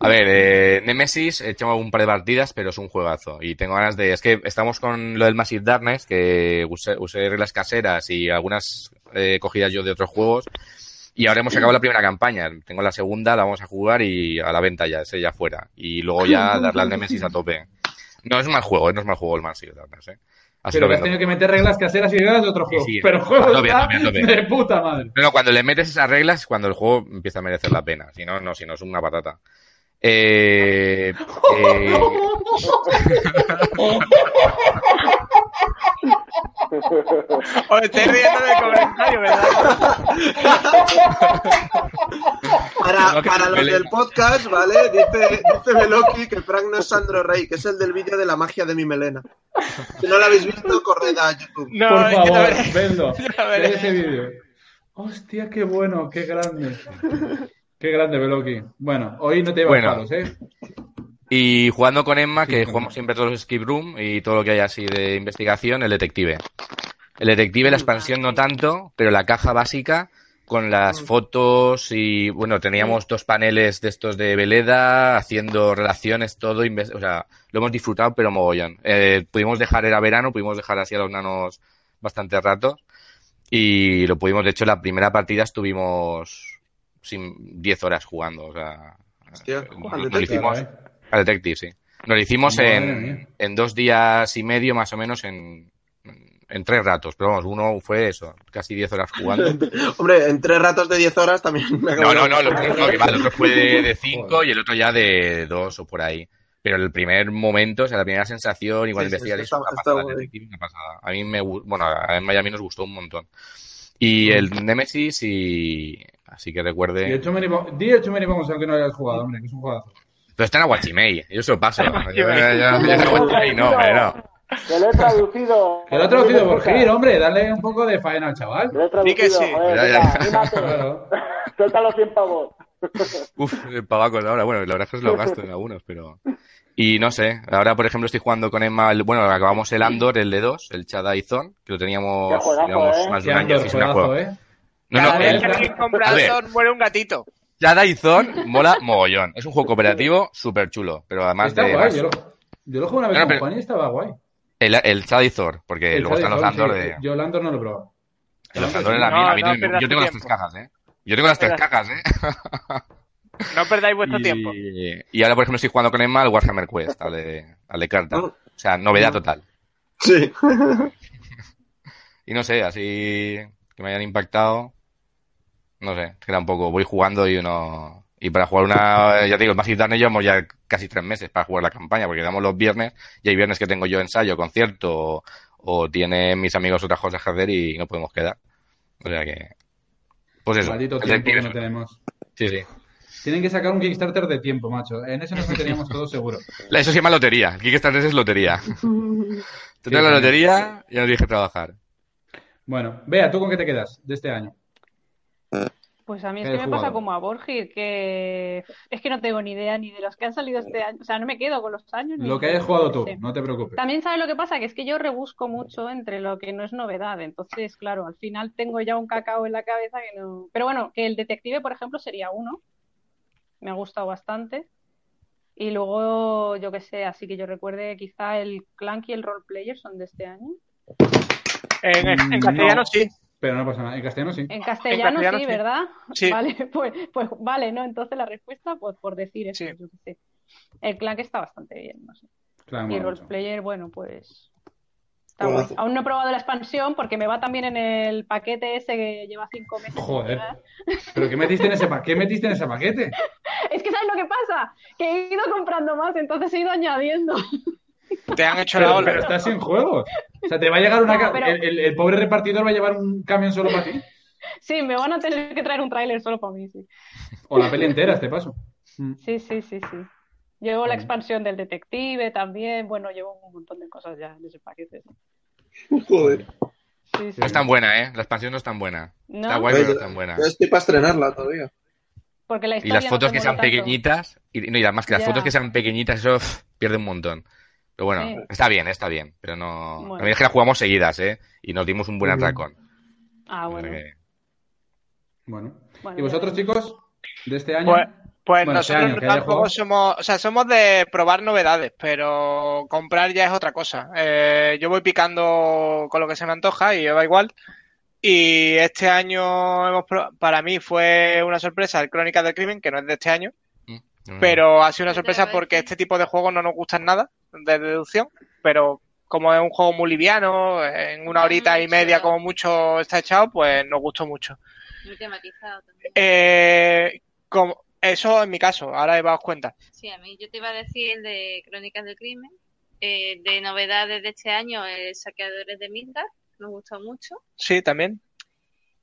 Speaker 5: a ver, eh, Nemesis, he hecho un par de partidas, pero es un juegazo. Y tengo ganas de. Es que estamos con lo del Massive Darkness, que usé, usé reglas caseras y algunas eh, cogidas yo de otros juegos. Y ahora hemos acabado la primera campaña. Tengo la segunda, la vamos a jugar y a la venta ya, ese ya fuera. Y luego ya darle al Nemesis a tope. No es un mal juego, eh, no es mal juego el Massive Darkness, eh. Así
Speaker 2: Pero
Speaker 5: lo
Speaker 2: que has tenido que meter reglas caseras y reglas de otro juego.
Speaker 5: Sí, sí.
Speaker 2: Pero el juego
Speaker 5: tope,
Speaker 2: está de puta madre.
Speaker 5: No, no, cuando le metes esas reglas es cuando el juego empieza a merecer la pena. Si no, no, si no es una patata. Eh, eh,
Speaker 3: Os estoy riendo del comentario, ¿verdad?
Speaker 6: Para, para los del podcast, ¿vale? Dice, dice Beloki que Frank no es Sandro Rey, que es el del vídeo de la magia de mi melena. Si no lo habéis visto, corred a YouTube.
Speaker 3: No,
Speaker 2: Por favor, ese vídeo. Hostia, qué bueno, qué grande. Qué grande, Beloki. Bueno, hoy no te llevas
Speaker 5: Bueno.
Speaker 2: palos, ¿eh?
Speaker 5: Y jugando con Emma, que
Speaker 2: sí.
Speaker 5: jugamos siempre todos los escape room y todo lo que hay así de investigación, el detective. El detective, la expansión no tanto, pero la caja básica con las fotos y bueno, teníamos dos paneles de estos de Veleda haciendo relaciones, todo, o sea, lo hemos disfrutado, pero mogollón. Eh, pudimos dejar, era verano, pudimos dejar así a los nanos bastante rato y lo pudimos, de hecho, la primera partida estuvimos sin 10 horas jugando, o sea,
Speaker 6: Hostia, al
Speaker 5: lo hicimos,
Speaker 2: ¿eh?
Speaker 5: Al detective, sí. Nos lo hicimos en, en dos días y medio, más o menos, en, en tres ratos. Pero vamos, uno fue eso, casi diez horas jugando.
Speaker 6: Hombre, en tres ratos de 10 horas también me
Speaker 5: No, no, no, el otro, no, que va, el otro fue de, de cinco y el otro ya de dos o por ahí. Pero el primer momento, o sea, la primera sensación, igual
Speaker 6: Sí,
Speaker 5: investigar
Speaker 6: sí,
Speaker 5: eso,
Speaker 6: está-
Speaker 5: una pasada, detective, una pasada. A mí me, bueno, a Miami nos gustó un montón. Y el Nemesis y, así que recuerde,
Speaker 2: el Too Many Bo- Di el Too Many Bombs aunque no hayas jugado, hombre, que es un juegazo.
Speaker 5: Pero está en Aguachimei, yo se lo paso. Yo, yo, yo, yo Aguachimei no, hombre, no.
Speaker 7: Que lo he traducido.
Speaker 2: Que lo ha traducido por Gir, hombre, dale un poco de faena al chaval.
Speaker 7: Que lo he
Speaker 3: que
Speaker 7: traducido,
Speaker 3: sí.
Speaker 7: joder,
Speaker 5: Ya, ya.
Speaker 7: venga, anímate.
Speaker 2: Claro.
Speaker 7: Suéltalo 100 pavos.
Speaker 5: Uf, el pavacos ahora. Bueno, la verdad es que se lo gasto en algunos, pero. Y no sé, ahora por ejemplo estoy jugando con Emma, el- bueno, acabamos el Andor, el de 2, el Chada y Zon, que lo teníamos,
Speaker 7: juegazo,
Speaker 5: digamos,
Speaker 7: ¿eh?
Speaker 5: más de un año
Speaker 2: Andor,
Speaker 5: una
Speaker 2: juegazo,
Speaker 5: juego.
Speaker 2: ¿eh?
Speaker 5: No, no,
Speaker 3: vez
Speaker 5: el
Speaker 3: que alguien compra
Speaker 5: A ver.
Speaker 3: Azor, muere un gatito.
Speaker 5: Chada y Zon mola mogollón. Es un juego cooperativo súper chulo, pero además
Speaker 2: Está
Speaker 5: de.
Speaker 2: guay,
Speaker 5: más-
Speaker 2: yo lo, yo lo jugué una vez
Speaker 5: No,
Speaker 2: con Juan y estaba guay.
Speaker 5: el, el Chada y Zor, porque
Speaker 2: El
Speaker 5: luego están los
Speaker 2: Chadizor,
Speaker 5: Andor
Speaker 2: sí,
Speaker 5: de.
Speaker 2: Yo el Andor no lo he probado.
Speaker 5: Los Andor en la
Speaker 3: No,
Speaker 5: mina, a mí
Speaker 3: no
Speaker 5: no me-
Speaker 3: pierdas
Speaker 5: yo tengo las tres cajas, ¿eh? Yo tengo las tres cajas, ¿eh?
Speaker 3: No perdáis vuestro
Speaker 5: y,
Speaker 3: tiempo.
Speaker 5: y ahora, por ejemplo, estoy jugando con Emma al Warhammer Quest, al de, al de carta. O sea, novedad total.
Speaker 6: Sí.
Speaker 5: Y no sé, así que me hayan impactado. No sé, es que tampoco voy jugando y uno. Y para jugar una. Ya te digo, el Massive Darkness llevamos ya casi tres meses para jugar la campaña, porque damos los viernes y hay viernes que tengo yo ensayo, concierto, o, o tienen mis amigos otras cosas que hacer y no podemos quedar. O sea que. Pues eso.
Speaker 2: Maldito tiempo que no tenemos.
Speaker 5: Sí, sí.
Speaker 2: Tienen que sacar un Kickstarter de tiempo, macho. En eso nos meteríamos todos seguro.
Speaker 5: Eso se llama lotería. El Kickstarter es lotería. Tú das la
Speaker 2: sí.
Speaker 5: lotería y no tienes que trabajar.
Speaker 2: Bueno, Vea, ¿tú con qué te quedas de este año?
Speaker 1: Pues a mí es
Speaker 2: ¿Qué
Speaker 1: que me pasa como a Borgir, que es que no tengo ni idea ni de los que han salido este año. O sea, no me quedo con los años. ni
Speaker 2: Lo que hayas jugado tú, no te preocupes.
Speaker 1: También sabes lo que pasa, que es que yo rebusco mucho entre lo que no es novedad. Entonces, claro, al final tengo ya un cacao en la cabeza que no. Pero bueno, que el detective, por ejemplo, sería uno. Me ha gustado bastante. Y luego, yo qué sé, así que yo recuerde, quizá el Clank y el Roleplayer son de este año.
Speaker 3: En, en
Speaker 2: Mm,
Speaker 3: castellano
Speaker 2: no.
Speaker 3: sí.
Speaker 2: Pero no pasa nada. En castellano sí.
Speaker 1: En castellano,
Speaker 3: castellano
Speaker 1: sí,
Speaker 3: sí.
Speaker 1: ¿verdad?
Speaker 3: Sí.
Speaker 1: Vale, pues, pues vale, ¿no? Entonces la respuesta, pues por decir eso,
Speaker 3: Sí.
Speaker 1: yo qué sé. El Clank está bastante bien, no sé.
Speaker 2: Claro,
Speaker 1: Y. Roleplayer, bueno, pues. Aún no he probado la expansión porque me va también en el paquete ese que lleva cinco meses.
Speaker 2: Joder. ¿Pero qué metiste en ese, pa- ¿qué metiste en ese paquete?
Speaker 1: Es que ¿sabes lo que pasa? Que he ido comprando más, entonces he ido añadiendo.
Speaker 3: Te han hecho la ola.
Speaker 2: pero estás sin juegos. O sea, te va a llegar una...
Speaker 1: No,
Speaker 2: ca-
Speaker 1: pero-
Speaker 2: el, el- el pobre repartidor va a llevar un camión solo para ti.
Speaker 1: Sí, me van a tener que traer un tráiler solo para mí, sí.
Speaker 2: O la peli entera, este paso.
Speaker 1: Sí, sí, sí, sí. Llevo la expansión del detective también. Bueno, llevo un montón de cosas ya en ese paquete.
Speaker 6: Joder.
Speaker 1: Sí, sí.
Speaker 5: No es tan buena, ¿eh? La expansión no es tan buena.
Speaker 1: ¿No?
Speaker 5: Está guay, pero no es tan buena.
Speaker 6: Yo estoy para estrenarla todavía.
Speaker 1: Porque la
Speaker 5: Y las fotos que sean
Speaker 1: tanto.
Speaker 5: pequeñitas, y, no, y además que las
Speaker 1: Ya.
Speaker 5: fotos que sean pequeñitas, eso pff, pierde un montón. Pero bueno,
Speaker 1: Sí.
Speaker 5: está bien, está bien. Pero no.
Speaker 1: Bueno.
Speaker 5: También es que las jugamos seguidas, ¿eh? Y nos dimos un buen atracón.
Speaker 1: Ah, bueno.
Speaker 2: Bueno.
Speaker 1: Bueno,
Speaker 2: ¿Y vosotros, chicos? De este año.
Speaker 3: Pues, pues
Speaker 2: Bueno, este
Speaker 3: nosotros
Speaker 2: año
Speaker 3: tampoco
Speaker 2: juegos.
Speaker 3: somos, o sea, somos de probar novedades, pero comprar ya es otra cosa. Eh, yo voy picando con lo que se me antoja y va igual. Y este año hemos para mí fue una sorpresa el Crónicas del Crimen, que no es de este año,
Speaker 5: Mm.
Speaker 3: pero ha sido una sorpresa porque este tipo de juegos no nos gustan nada de deducción, pero como es un juego muy liviano, en una
Speaker 4: Muy
Speaker 3: horita y media como mucho está echado, pues nos gustó mucho.
Speaker 4: Muy tematizado también.
Speaker 3: Eh, como, eso en mi caso, ahora os cuenta.
Speaker 4: Sí, a mí yo te iba a decir el de Crónicas del Crimen. Eh, de novedades de este año, el Saqueadores de Midgard, me gustó mucho.
Speaker 3: Sí, también.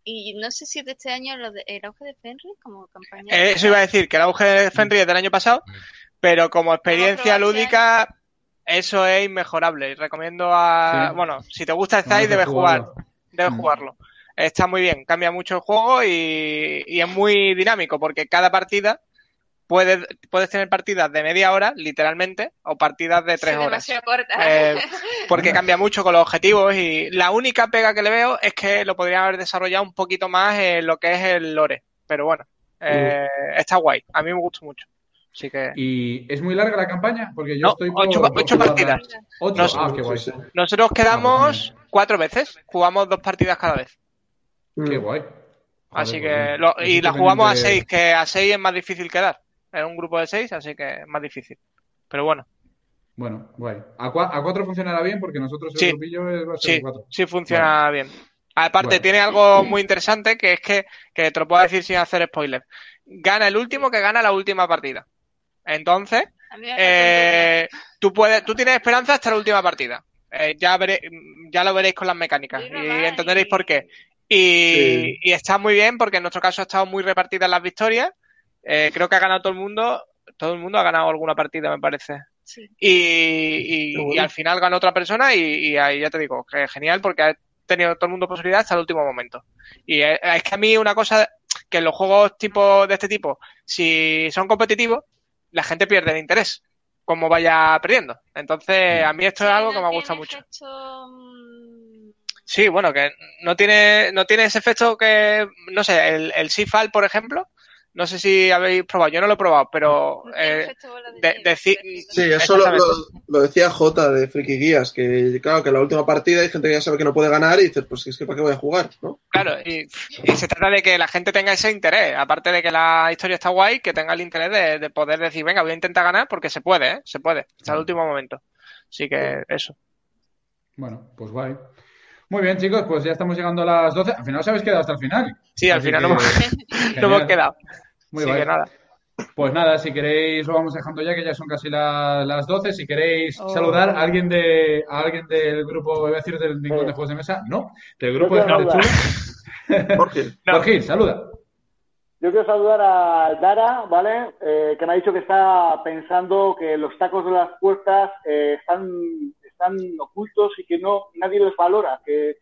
Speaker 4: Y no sé si es de este año lo de, el auge de Fenrir como campaña.
Speaker 3: Eh, Eso iba a decir, que el auge de Fenrir es del año pasado, pero como experiencia lúdica, eso es inmejorable. Y recomiendo a.
Speaker 2: Sí.
Speaker 3: Bueno, si te gusta el Zai, debes jugar.
Speaker 2: jugarlo.
Speaker 3: Debes
Speaker 2: Mm.
Speaker 3: jugarlo. Está muy bien, cambia mucho el juego y, y es muy dinámico, porque cada partida puedes, puedes tener partidas de media hora, literalmente, o partidas de tres horas.
Speaker 4: demasiado corta.
Speaker 3: Eh, porque cambia mucho con los objetivos y la única pega que le veo es que lo podrían haber desarrollado un poquito más en lo que es el lore. Pero bueno, eh, está guay. A mí me gustó mucho. Así que
Speaker 2: ¿Y es muy larga la campaña? Porque yo
Speaker 3: No,
Speaker 2: estoy por,
Speaker 3: ocho-
Speaker 2: por
Speaker 3: ocho
Speaker 2: jugarla.
Speaker 3: partidas.
Speaker 2: ¿Ocho? Ah, qué guay.
Speaker 6: Sí, sí.
Speaker 3: nosotros
Speaker 2: Ah, pues
Speaker 3: quedamos
Speaker 2: bien.
Speaker 3: cuatro veces. Jugamos dos partidas cada vez.
Speaker 2: Qué
Speaker 6: Mm.
Speaker 2: guay.
Speaker 3: Así que
Speaker 2: pues
Speaker 3: lo-
Speaker 2: Yo
Speaker 3: y la jugamos a seis, que a seis es más difícil quedar. Es un grupo de seis, así que es más difícil. Pero bueno,
Speaker 2: Bueno, guay. ¿A, cua- a cuatro funcionará bien? Porque nosotros el
Speaker 3: Sí.
Speaker 2: grupillo va a ser
Speaker 3: sí,
Speaker 2: de cuatro.
Speaker 3: sí funciona bien. Aparte,
Speaker 2: Bueno.
Speaker 3: tiene algo muy interesante que es que, que te lo puedo decir sin hacer spoiler. Gana el último que gana la última partida. Entonces, eh, tú puedes, tú tienes esperanza hasta la última partida. Eh, ya veré- ya lo veréis con las mecánicas y entenderéis por qué. Y,
Speaker 6: Sí.
Speaker 3: y está muy bien porque en nuestro caso ha estado muy repartidas las victorias. Eh, creo que ha ganado todo el mundo. Todo el mundo ha ganado alguna partida, me parece.
Speaker 4: Sí.
Speaker 3: Y, y-
Speaker 6: Qué bueno.
Speaker 3: y al final ganó otra persona y, y ahí ya te digo, que genial porque ha tenido todo el mundo posibilidad hasta el último momento. Y es, es que a mí una cosa que en los juegos tipo de este tipo, si son competitivos, la gente pierde el interés, como vaya perdiendo. Entonces, a mí esto es algo
Speaker 4: no
Speaker 3: que me gusta mucho.
Speaker 4: efecto, mm,
Speaker 3: Sí, bueno, que no tiene, no tiene ese efecto que, no sé, el, el Seafall, por ejemplo, no sé si habéis probado, yo no lo he probado, pero eh,
Speaker 4: de
Speaker 3: de-.
Speaker 6: Sí, eso lo,
Speaker 3: Exactamente.
Speaker 6: lo- lo decía J de Friki Guías, que claro, que en la última partida hay gente que ya sabe que no puede ganar y dices, pues es que ¿para qué voy a jugar? ¿no?
Speaker 3: Claro, y, y se trata de que la gente tenga ese interés, aparte de que la historia está guay, que tenga el interés de, de poder decir, venga, voy a intentar ganar porque se puede, ¿eh? Se puede, hasta el último momento. Así que eso.
Speaker 2: Bueno, pues guay. Muy bien, chicos, pues ya estamos llegando a las 12. Al final os habéis quedado hasta el final.
Speaker 3: Sí, al
Speaker 2: Así
Speaker 3: final
Speaker 2: que-
Speaker 3: no, hemos- no hemos
Speaker 2: genial.
Speaker 3: quedado.
Speaker 2: Muy
Speaker 3: nada.
Speaker 2: Pues nada, si queréis lo vamos dejando ya, que ya son casi la- las 12. Si queréis
Speaker 1: Oh.
Speaker 2: saludar a alguien de a alguien del grupo, iba a decir del rincón de juegos de mesa, no, del grupo de gente chula.
Speaker 6: Jorge.
Speaker 3: No.
Speaker 2: Jorge, saluda.
Speaker 7: Yo quiero saludar a Dara, ¿vale? Eh, que me ha dicho que está pensando que los tacos de las puertas eh, están, están ocultos y que no nadie los valora, que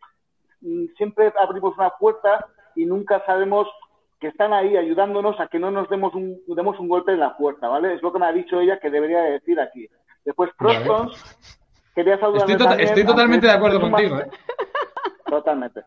Speaker 7: mm, siempre abrimos una puerta y nunca sabemos que están ahí ayudándonos a que no nos demos un, demos un golpe en la puerta, ¿vale? Es lo que me ha dicho ella que debería de decir aquí. Después,
Speaker 2: Vale.
Speaker 7: Prostons, quería saludar
Speaker 2: Estoy, tota- estoy totalmente de acuerdo contigo, ¿eh?
Speaker 7: Totalmente.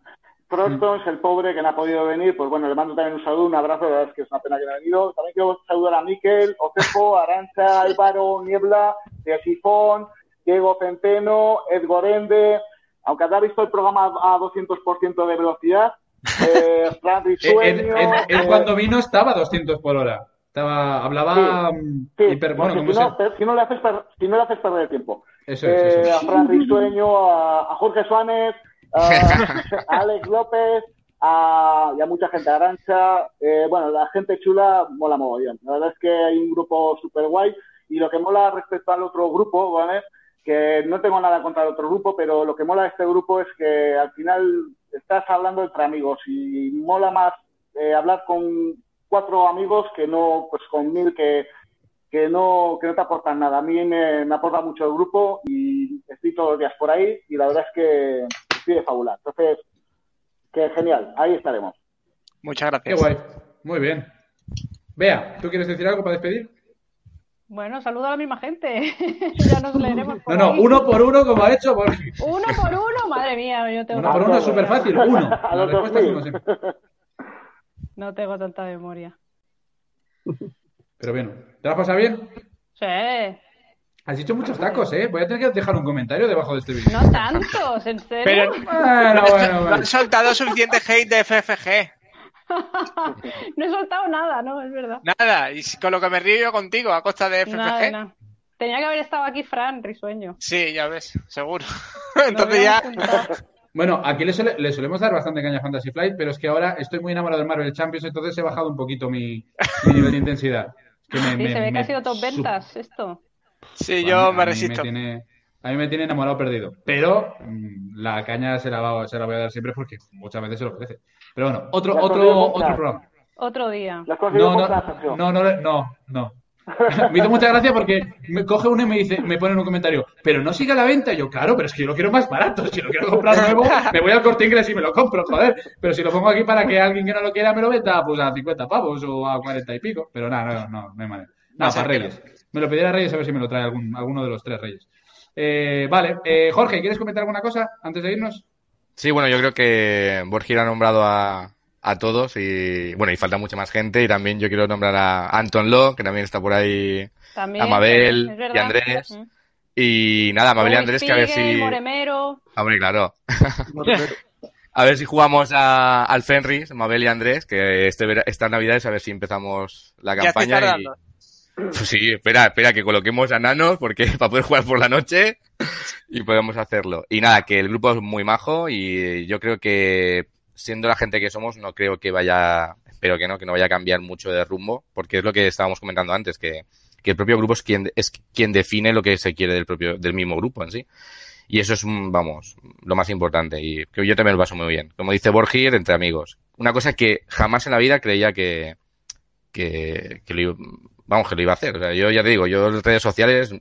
Speaker 7: Prostons, el pobre que no ha podido venir, pues bueno, le mando también un saludo, un abrazo, la verdad es que es una pena que no ha venido. También quiero saludar a Miquel, Ocejo, Arancha, Álvaro, Niebla, Sifón, Diego Centeno, Ed Gorende, aunque habrá visto el programa a 200% de velocidad, eh, Fran
Speaker 2: Ed,
Speaker 7: Risueño,
Speaker 2: Ed
Speaker 7: eh,
Speaker 2: cuando vino estaba a 200 por hora. Estaba, hablaba mm,
Speaker 7: sí,
Speaker 2: hiper, bueno,
Speaker 7: si, no, si, le haces per- si no le haces perder el tiempo.
Speaker 2: Eso es,
Speaker 7: Eh,
Speaker 2: eso
Speaker 7: a. Fran Risueño, a, a Jorge Suárez, a, a Alex López, a, y a mucha gente, Arancha. Eh, bueno, la gente chula mola mogollón. La verdad es que hay un grupo súper guay y lo que mola respecto al otro grupo, ¿vale? Que no tengo nada contra el otro grupo, pero lo que mola de este grupo es que al final estás hablando entre amigos y mola más eh, hablar con cuatro amigos que no pues con mil que, que no, que no te aportan nada. A mí me, me aporta mucho el grupo y estoy todos los días por ahí y la verdad es que estoy de fabular. Entonces, que genial, ahí estaremos.
Speaker 3: Muchas
Speaker 2: Qué
Speaker 3: gracias.
Speaker 2: guay. Muy bien. Bea, ¿tú quieres decir algo para despedir?
Speaker 1: Bueno, saludo a la misma gente. ya nos leeremos por
Speaker 2: No, no,
Speaker 1: ahí.
Speaker 2: uno por uno como ha hecho.
Speaker 1: Uno por uno, madre mía, yo tengo
Speaker 2: Uno por uno es súper fácil. Uno. La respuesta es
Speaker 7: 2000.
Speaker 2: uno siempre.
Speaker 1: No tengo tanta memoria.
Speaker 2: Pero bueno, ¿te has pasado bien?
Speaker 1: Sí,
Speaker 2: Has dicho muchos tacos, ¿eh? Voy a tener que dejar un comentario debajo de este vídeo.
Speaker 1: no tantos, ¿en serio?
Speaker 3: Pero
Speaker 2: Bueno,
Speaker 3: no,
Speaker 2: bueno,
Speaker 3: no
Speaker 2: bueno.
Speaker 3: han soltado suficiente hate de FFG.
Speaker 1: no he soltado nada, no, es verdad.
Speaker 3: Nada, y con lo que me río yo contigo a costa de FFG.
Speaker 1: Nada, nada. Tenía que haber estado aquí Fran, risueño.
Speaker 3: Sí, ya ves, seguro. Entonces ya.
Speaker 2: Bueno, aquí le, sole- le solemos dar bastante caña a Fantasy Flight, pero es que ahora estoy muy enamorado del Marvel Champions, entonces he bajado un poquito mi, mi nivel de intensidad. Es que me-
Speaker 1: Sí,
Speaker 2: me-
Speaker 1: se ve que ha sido top ventas esto.
Speaker 3: Sí,
Speaker 2: A
Speaker 3: yo
Speaker 2: mí-
Speaker 3: me
Speaker 2: a mí
Speaker 3: resisto.
Speaker 2: tiene, a mí me tiene enamorado perdido. Pero mm, la caña se la, va- se la voy a dar siempre porque muchas veces se lo ofrece. Pero bueno, otro, otro, otro programa.
Speaker 1: Otro día.
Speaker 7: Las
Speaker 2: No, no,
Speaker 7: transacción.
Speaker 2: no, no, no, no. Me hizo mucha gracia porque me coge uno y me dice, me pone en un comentario, pero no sigue a la venta. Y yo, claro, pero es que yo lo quiero más barato. Si lo quiero comprar nuevo, me voy al corte inglés y me lo compro, joder. Pero si lo pongo aquí para que alguien que no lo quiera me lo venda, pues a 50 pavos o a 40 y pico. Pero nada, no, no, no hay manera. No,
Speaker 3: Más
Speaker 2: para. Reyes. Me lo pediré a Reyes a ver si me lo trae algún, alguno de los tres Reyes. Eh, vale, eh, Jorge, ¿quieres comentar alguna cosa antes de irnos?
Speaker 5: Sí, bueno, yo creo que Borgia ha nombrado a, a todos y bueno, y falta mucha más gente y también yo quiero nombrar a Anton Lo, que también está por ahí,
Speaker 1: También.
Speaker 5: a Mabel y Andrés.
Speaker 1: Mm.
Speaker 5: Y nada, Mabel y Andrés, que a ver si...
Speaker 1: Moremero.
Speaker 5: Hombre, claro. A ver si jugamos a- al Fenris, Mabel y Andrés, que este vera- estas navidades a ver si empezamos la
Speaker 3: Ya estoy
Speaker 5: campaña y... Pues sí, espera, espera que coloquemos a nanos porque para poder jugar por la noche y podemos hacerlo. Y nada, que el grupo es muy majo y yo creo que siendo la gente que somos no creo que vaya, espero que no, que no vaya a cambiar mucho de rumbo, porque es lo que estábamos comentando antes, que, que el propio grupo es quien es quien define lo que se quiere del propio del mismo grupo en sí. Y eso es, vamos, lo más importante. Y yo también lo paso muy bien. Como dice Borgir, entre amigos. Una cosa que jamás en la vida creía que, que, que lo vamos, que lo iba a hacer. O sea, yo ya te digo, yo en redes sociales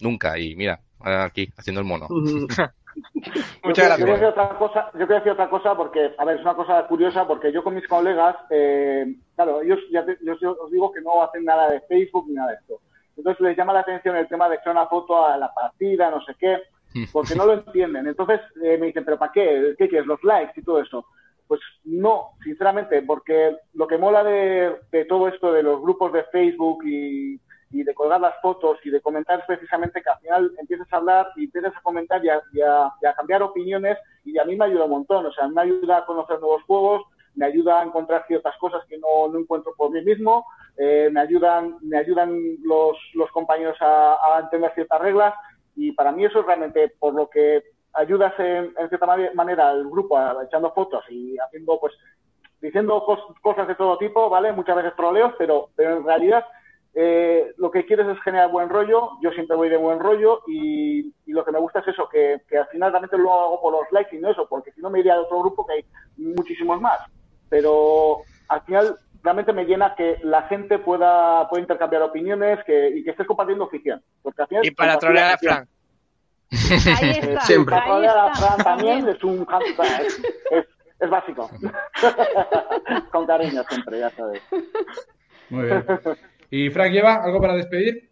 Speaker 5: nunca. Y mira, aquí, haciendo el mono.
Speaker 3: Muchas
Speaker 7: yo,
Speaker 3: gracias.
Speaker 7: Decir otra cosa, yo quería decir otra cosa porque, a ver, es una cosa curiosa porque yo con mis colegas, eh, claro, ellos ya te- yo, yo os digo que no hacen nada de Facebook ni nada de esto. Entonces les llama la atención el tema de echar una foto a la partida, no sé qué, porque no lo entienden. Entonces eh, me dicen, ¿pero para qué? ¿Qué quieres? ¿Los likes y todo eso? Pues no, sinceramente, porque lo que mola de, de todo esto de los grupos de Facebook y, de colgar las fotos y de comentar es precisamente que al final empiezas a hablar y empiezas a comentar y a, y a- y a cambiar opiniones y a mí me ayuda un montón, o sea, me ayuda a conocer nuevos juegos, me ayuda a encontrar ciertas cosas que no, encuentro por mí mismo, eh, me ayudan, me ayudan los, los compañeros a, a entender ciertas reglas y para mí eso es realmente por lo que ayudas en, en cierta mane- manera al grupo a- echando fotos y haciendo pues diciendo cos- cosas de todo tipo, ¿vale? Muchas veces troleos, pero, pero en realidad eh, lo que quieres es generar buen rollo, yo siempre voy de buen rollo y, y lo que me gusta es eso, que, que al final realmente lo hago por los likes y no eso, porque si no me iría a otro grupo que hay muchísimos más. Pero al final realmente me llena que la gente pueda, pueda intercambiar opiniones que, y que estés compartiendo ficción. Porque al final
Speaker 3: Y para trolear a Frank.
Speaker 1: Ahí
Speaker 7: eh,
Speaker 1: está.
Speaker 6: Siempre.
Speaker 7: para
Speaker 1: ahí está,
Speaker 7: Fran también es un es, es, es básico. Con cariño siempre, ya sabes.
Speaker 2: Muy bien. ¿Y Frank lleva algo para despedir?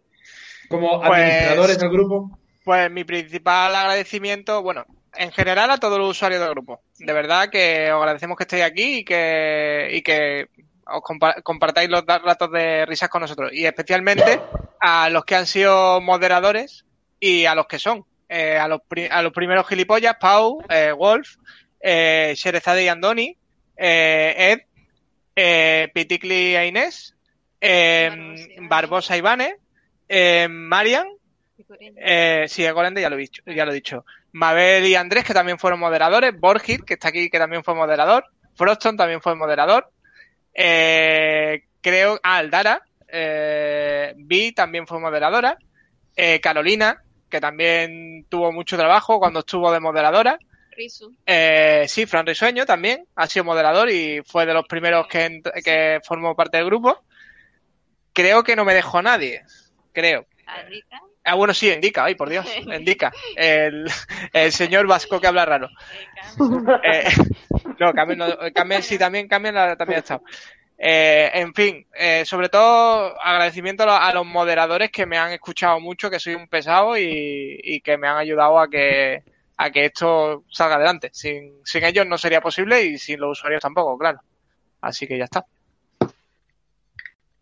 Speaker 2: Como
Speaker 3: Pues-
Speaker 2: administradores del grupo.
Speaker 3: Pues mi principal agradecimiento, bueno, en general a todos los usuarios del grupo. De verdad que os agradecemos que estéis aquí y que, y que os compa- compartáis los ratos de risas con nosotros. Y especialmente a los que han sido moderadores y a los que son. Eh, a, los a los primeros gilipollas, Pau, eh, Wolf, eh, Sherezade y Andoni, eh, Ed, eh, Piticli e Inés, eh,
Speaker 4: Barbosa y
Speaker 3: Vane, Marian, sí, Egolende ya lo he dicho, ya lo he dicho. Mabel y Andrés, que también fueron moderadores. Borgir, que está aquí, que también fue moderador. Froston también fue moderador. Eh, creo, ah, Aldara. Eh, Vi también fue moderadora. Eh, Carolina, que también tuvo mucho trabajo cuando estuvo de moderadora. Eh, sí, Fran Risueño también ha sido moderador y fue de los primeros que, que formó parte del grupo. Creo que no me dejó nadie. creo. Ah, bueno, sí, indica, ay, por Dios, indica. El, el señor vasco que habla raro. Eh, no, Carmen, no, Carmen sí, también, Carmen también ha estado. Eh, en fin, eh, sobre todo agradecimiento a los, moderadores que me han escuchado mucho, que soy un pesado y, que me han ayudado a que, a que esto salga adelante. Sin, sin ellos no sería posible y sin los usuarios tampoco, claro. Así que ya está.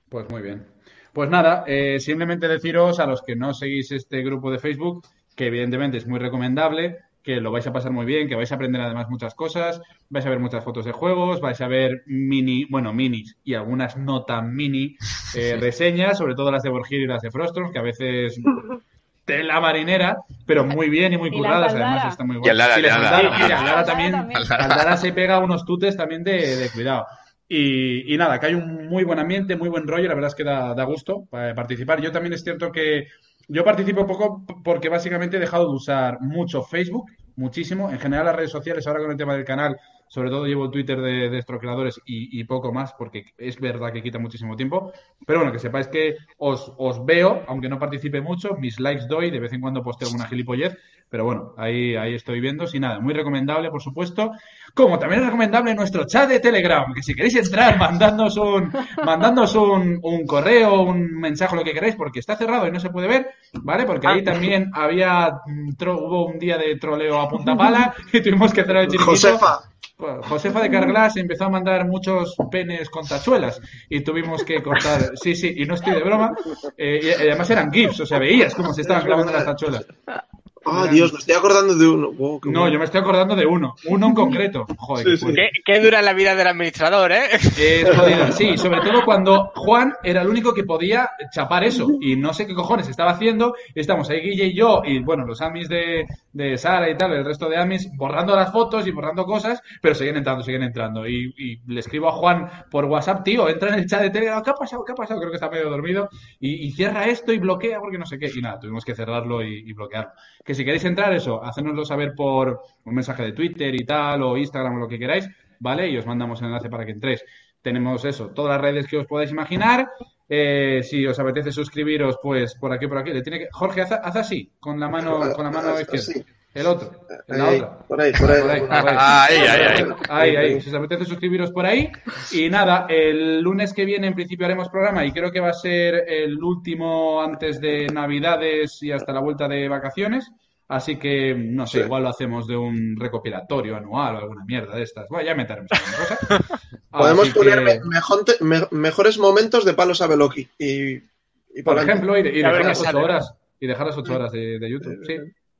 Speaker 2: Pues muy bien. Pues nada, eh, simplemente deciros a los que no seguís este grupo de Facebook que evidentemente es muy recomendable, que lo vais a pasar muy bien, que vais a aprender además muchas cosas, vais a ver muchas fotos de juegos, vais a ver mini, bueno, minis y algunas no tan mini eh, reseñas, sobre todo las de Borgir y las de Frostrom, que a veces tela marinera, pero muy bien y muy curradas, además está muy.
Speaker 5: Aldara,
Speaker 2: Y la
Speaker 5: y Aldara.
Speaker 2: Aldara, y la Aldara
Speaker 1: Aldara
Speaker 2: también,
Speaker 1: también.
Speaker 2: Aldara se pega unos tutes también de, de cuidado. Y, y nada, que hay un muy buen ambiente, muy buen rollo, la verdad es que da, da gusto eh, participar. Yo también es cierto que yo participo poco porque básicamente he dejado de usar mucho Facebook, muchísimo. En general las redes sociales, ahora con el tema del canal, sobre todo llevo el Twitter de, de y poco más, porque es verdad que quita muchísimo tiempo. Pero bueno, que sepáis que os, os veo, aunque no participe mucho, mis likes doy, de vez en cuando posteo alguna gilipollez, pero bueno, ahí, ahí estoy viendo. Sin nada, muy recomendable, por supuesto. Como también es recomendable nuestro chat de Telegram, que si queréis entrar, mandadnos un, mandadnos un, un correo, un mensaje, lo que queráis, porque está cerrado y no se puede ver, ¿vale? Porque ahí también había, mm, tro- hubo un día de troleo a punta pala y tuvimos que cerrar el chiringuito.
Speaker 6: Josefa,
Speaker 2: Bueno, Josefa de Carglass empezó a mandar muchos penes con tachuelas y tuvimos que cortar. Sí, sí, y no estoy de broma. eh, y además eran GIFs, o sea, veías cómo se estaban clavando las tachuelas.
Speaker 6: Ah, Dios, me estoy acordando de uno. Wow, qué
Speaker 2: No,
Speaker 6: bueno.
Speaker 2: yo me estoy acordando de uno, uno en concreto. Joder,
Speaker 6: Sí,
Speaker 2: qué
Speaker 6: sí.
Speaker 2: fuerte.
Speaker 3: Qué, qué dura la vida del administrador, ¿eh?
Speaker 2: Sí, sobre todo cuando Juan era el único que podía chapar eso y no sé qué cojones estaba haciendo. Estamos ahí Guille y yo y bueno, los amis de, de Sara y tal, el resto de amis borrando las fotos y borrando cosas, pero siguen entrando, siguen entrando. Y, y le escribo a Juan por WhatsApp, tío, entra en el chat de Telegram, ¿qué ha pasado? ¿Qué ha pasado? Creo que está medio dormido y, y cierra esto y bloquea porque no sé qué. Y nada, tuvimos que cerrarlo y, y bloquearlo. Que si queréis entrar, eso, hacérnoslo saber por un mensaje de Twitter y tal, o Instagram o lo que queráis, ¿vale? Y os mandamos el enlace para que entréis. Tenemos eso, todas las redes que os podáis imaginar. Eh, si os apetece suscribiros, pues por aquí, por aquí. Le tiene que... Jorge, haz, haz así, con la mano, con la mano izquierda. El otro, la
Speaker 6: Ahí,
Speaker 2: otra.
Speaker 6: por ahí, por ahí.
Speaker 2: Por ahí, por ahí.
Speaker 5: Ahí, ahí, ahí.
Speaker 2: Ahí, ahí. Si os apetece suscribiros por ahí. Y nada, el lunes que viene en principio haremos programa y creo que va a ser el último antes de Navidades y hasta la vuelta de vacaciones. Así que, no sé,
Speaker 6: Sí.
Speaker 2: igual lo hacemos de un recopilatorio anual o alguna mierda de estas. Bueno, ya meteremos alguna cosa.
Speaker 6: Podemos poner
Speaker 2: que,
Speaker 6: me- mejor- me- mejores momentos de Palos a Beloki. Y, y
Speaker 2: por
Speaker 6: para
Speaker 2: ejemplo, y, y dejar las ocho horas. Y dejar las ocho horas de, de YouTube, sí.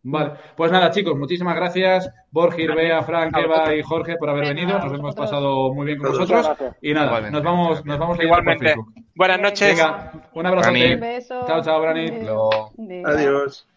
Speaker 2: Vale, pues nada, chicos, muchísimas gracias. Borgir, Bea, Frank, Eva y Jorge por haber venido. Nos hemos pasado muy bien con vosotros. Y nada,
Speaker 5: Igualmente.
Speaker 2: nos vamos, nos vamos por
Speaker 3: Igualmente.
Speaker 2: Facebook.
Speaker 3: Buenas noches.
Speaker 2: Venga, un
Speaker 1: beso.
Speaker 2: Chao, chao, Brani.
Speaker 1: Eh, de-
Speaker 6: Adiós.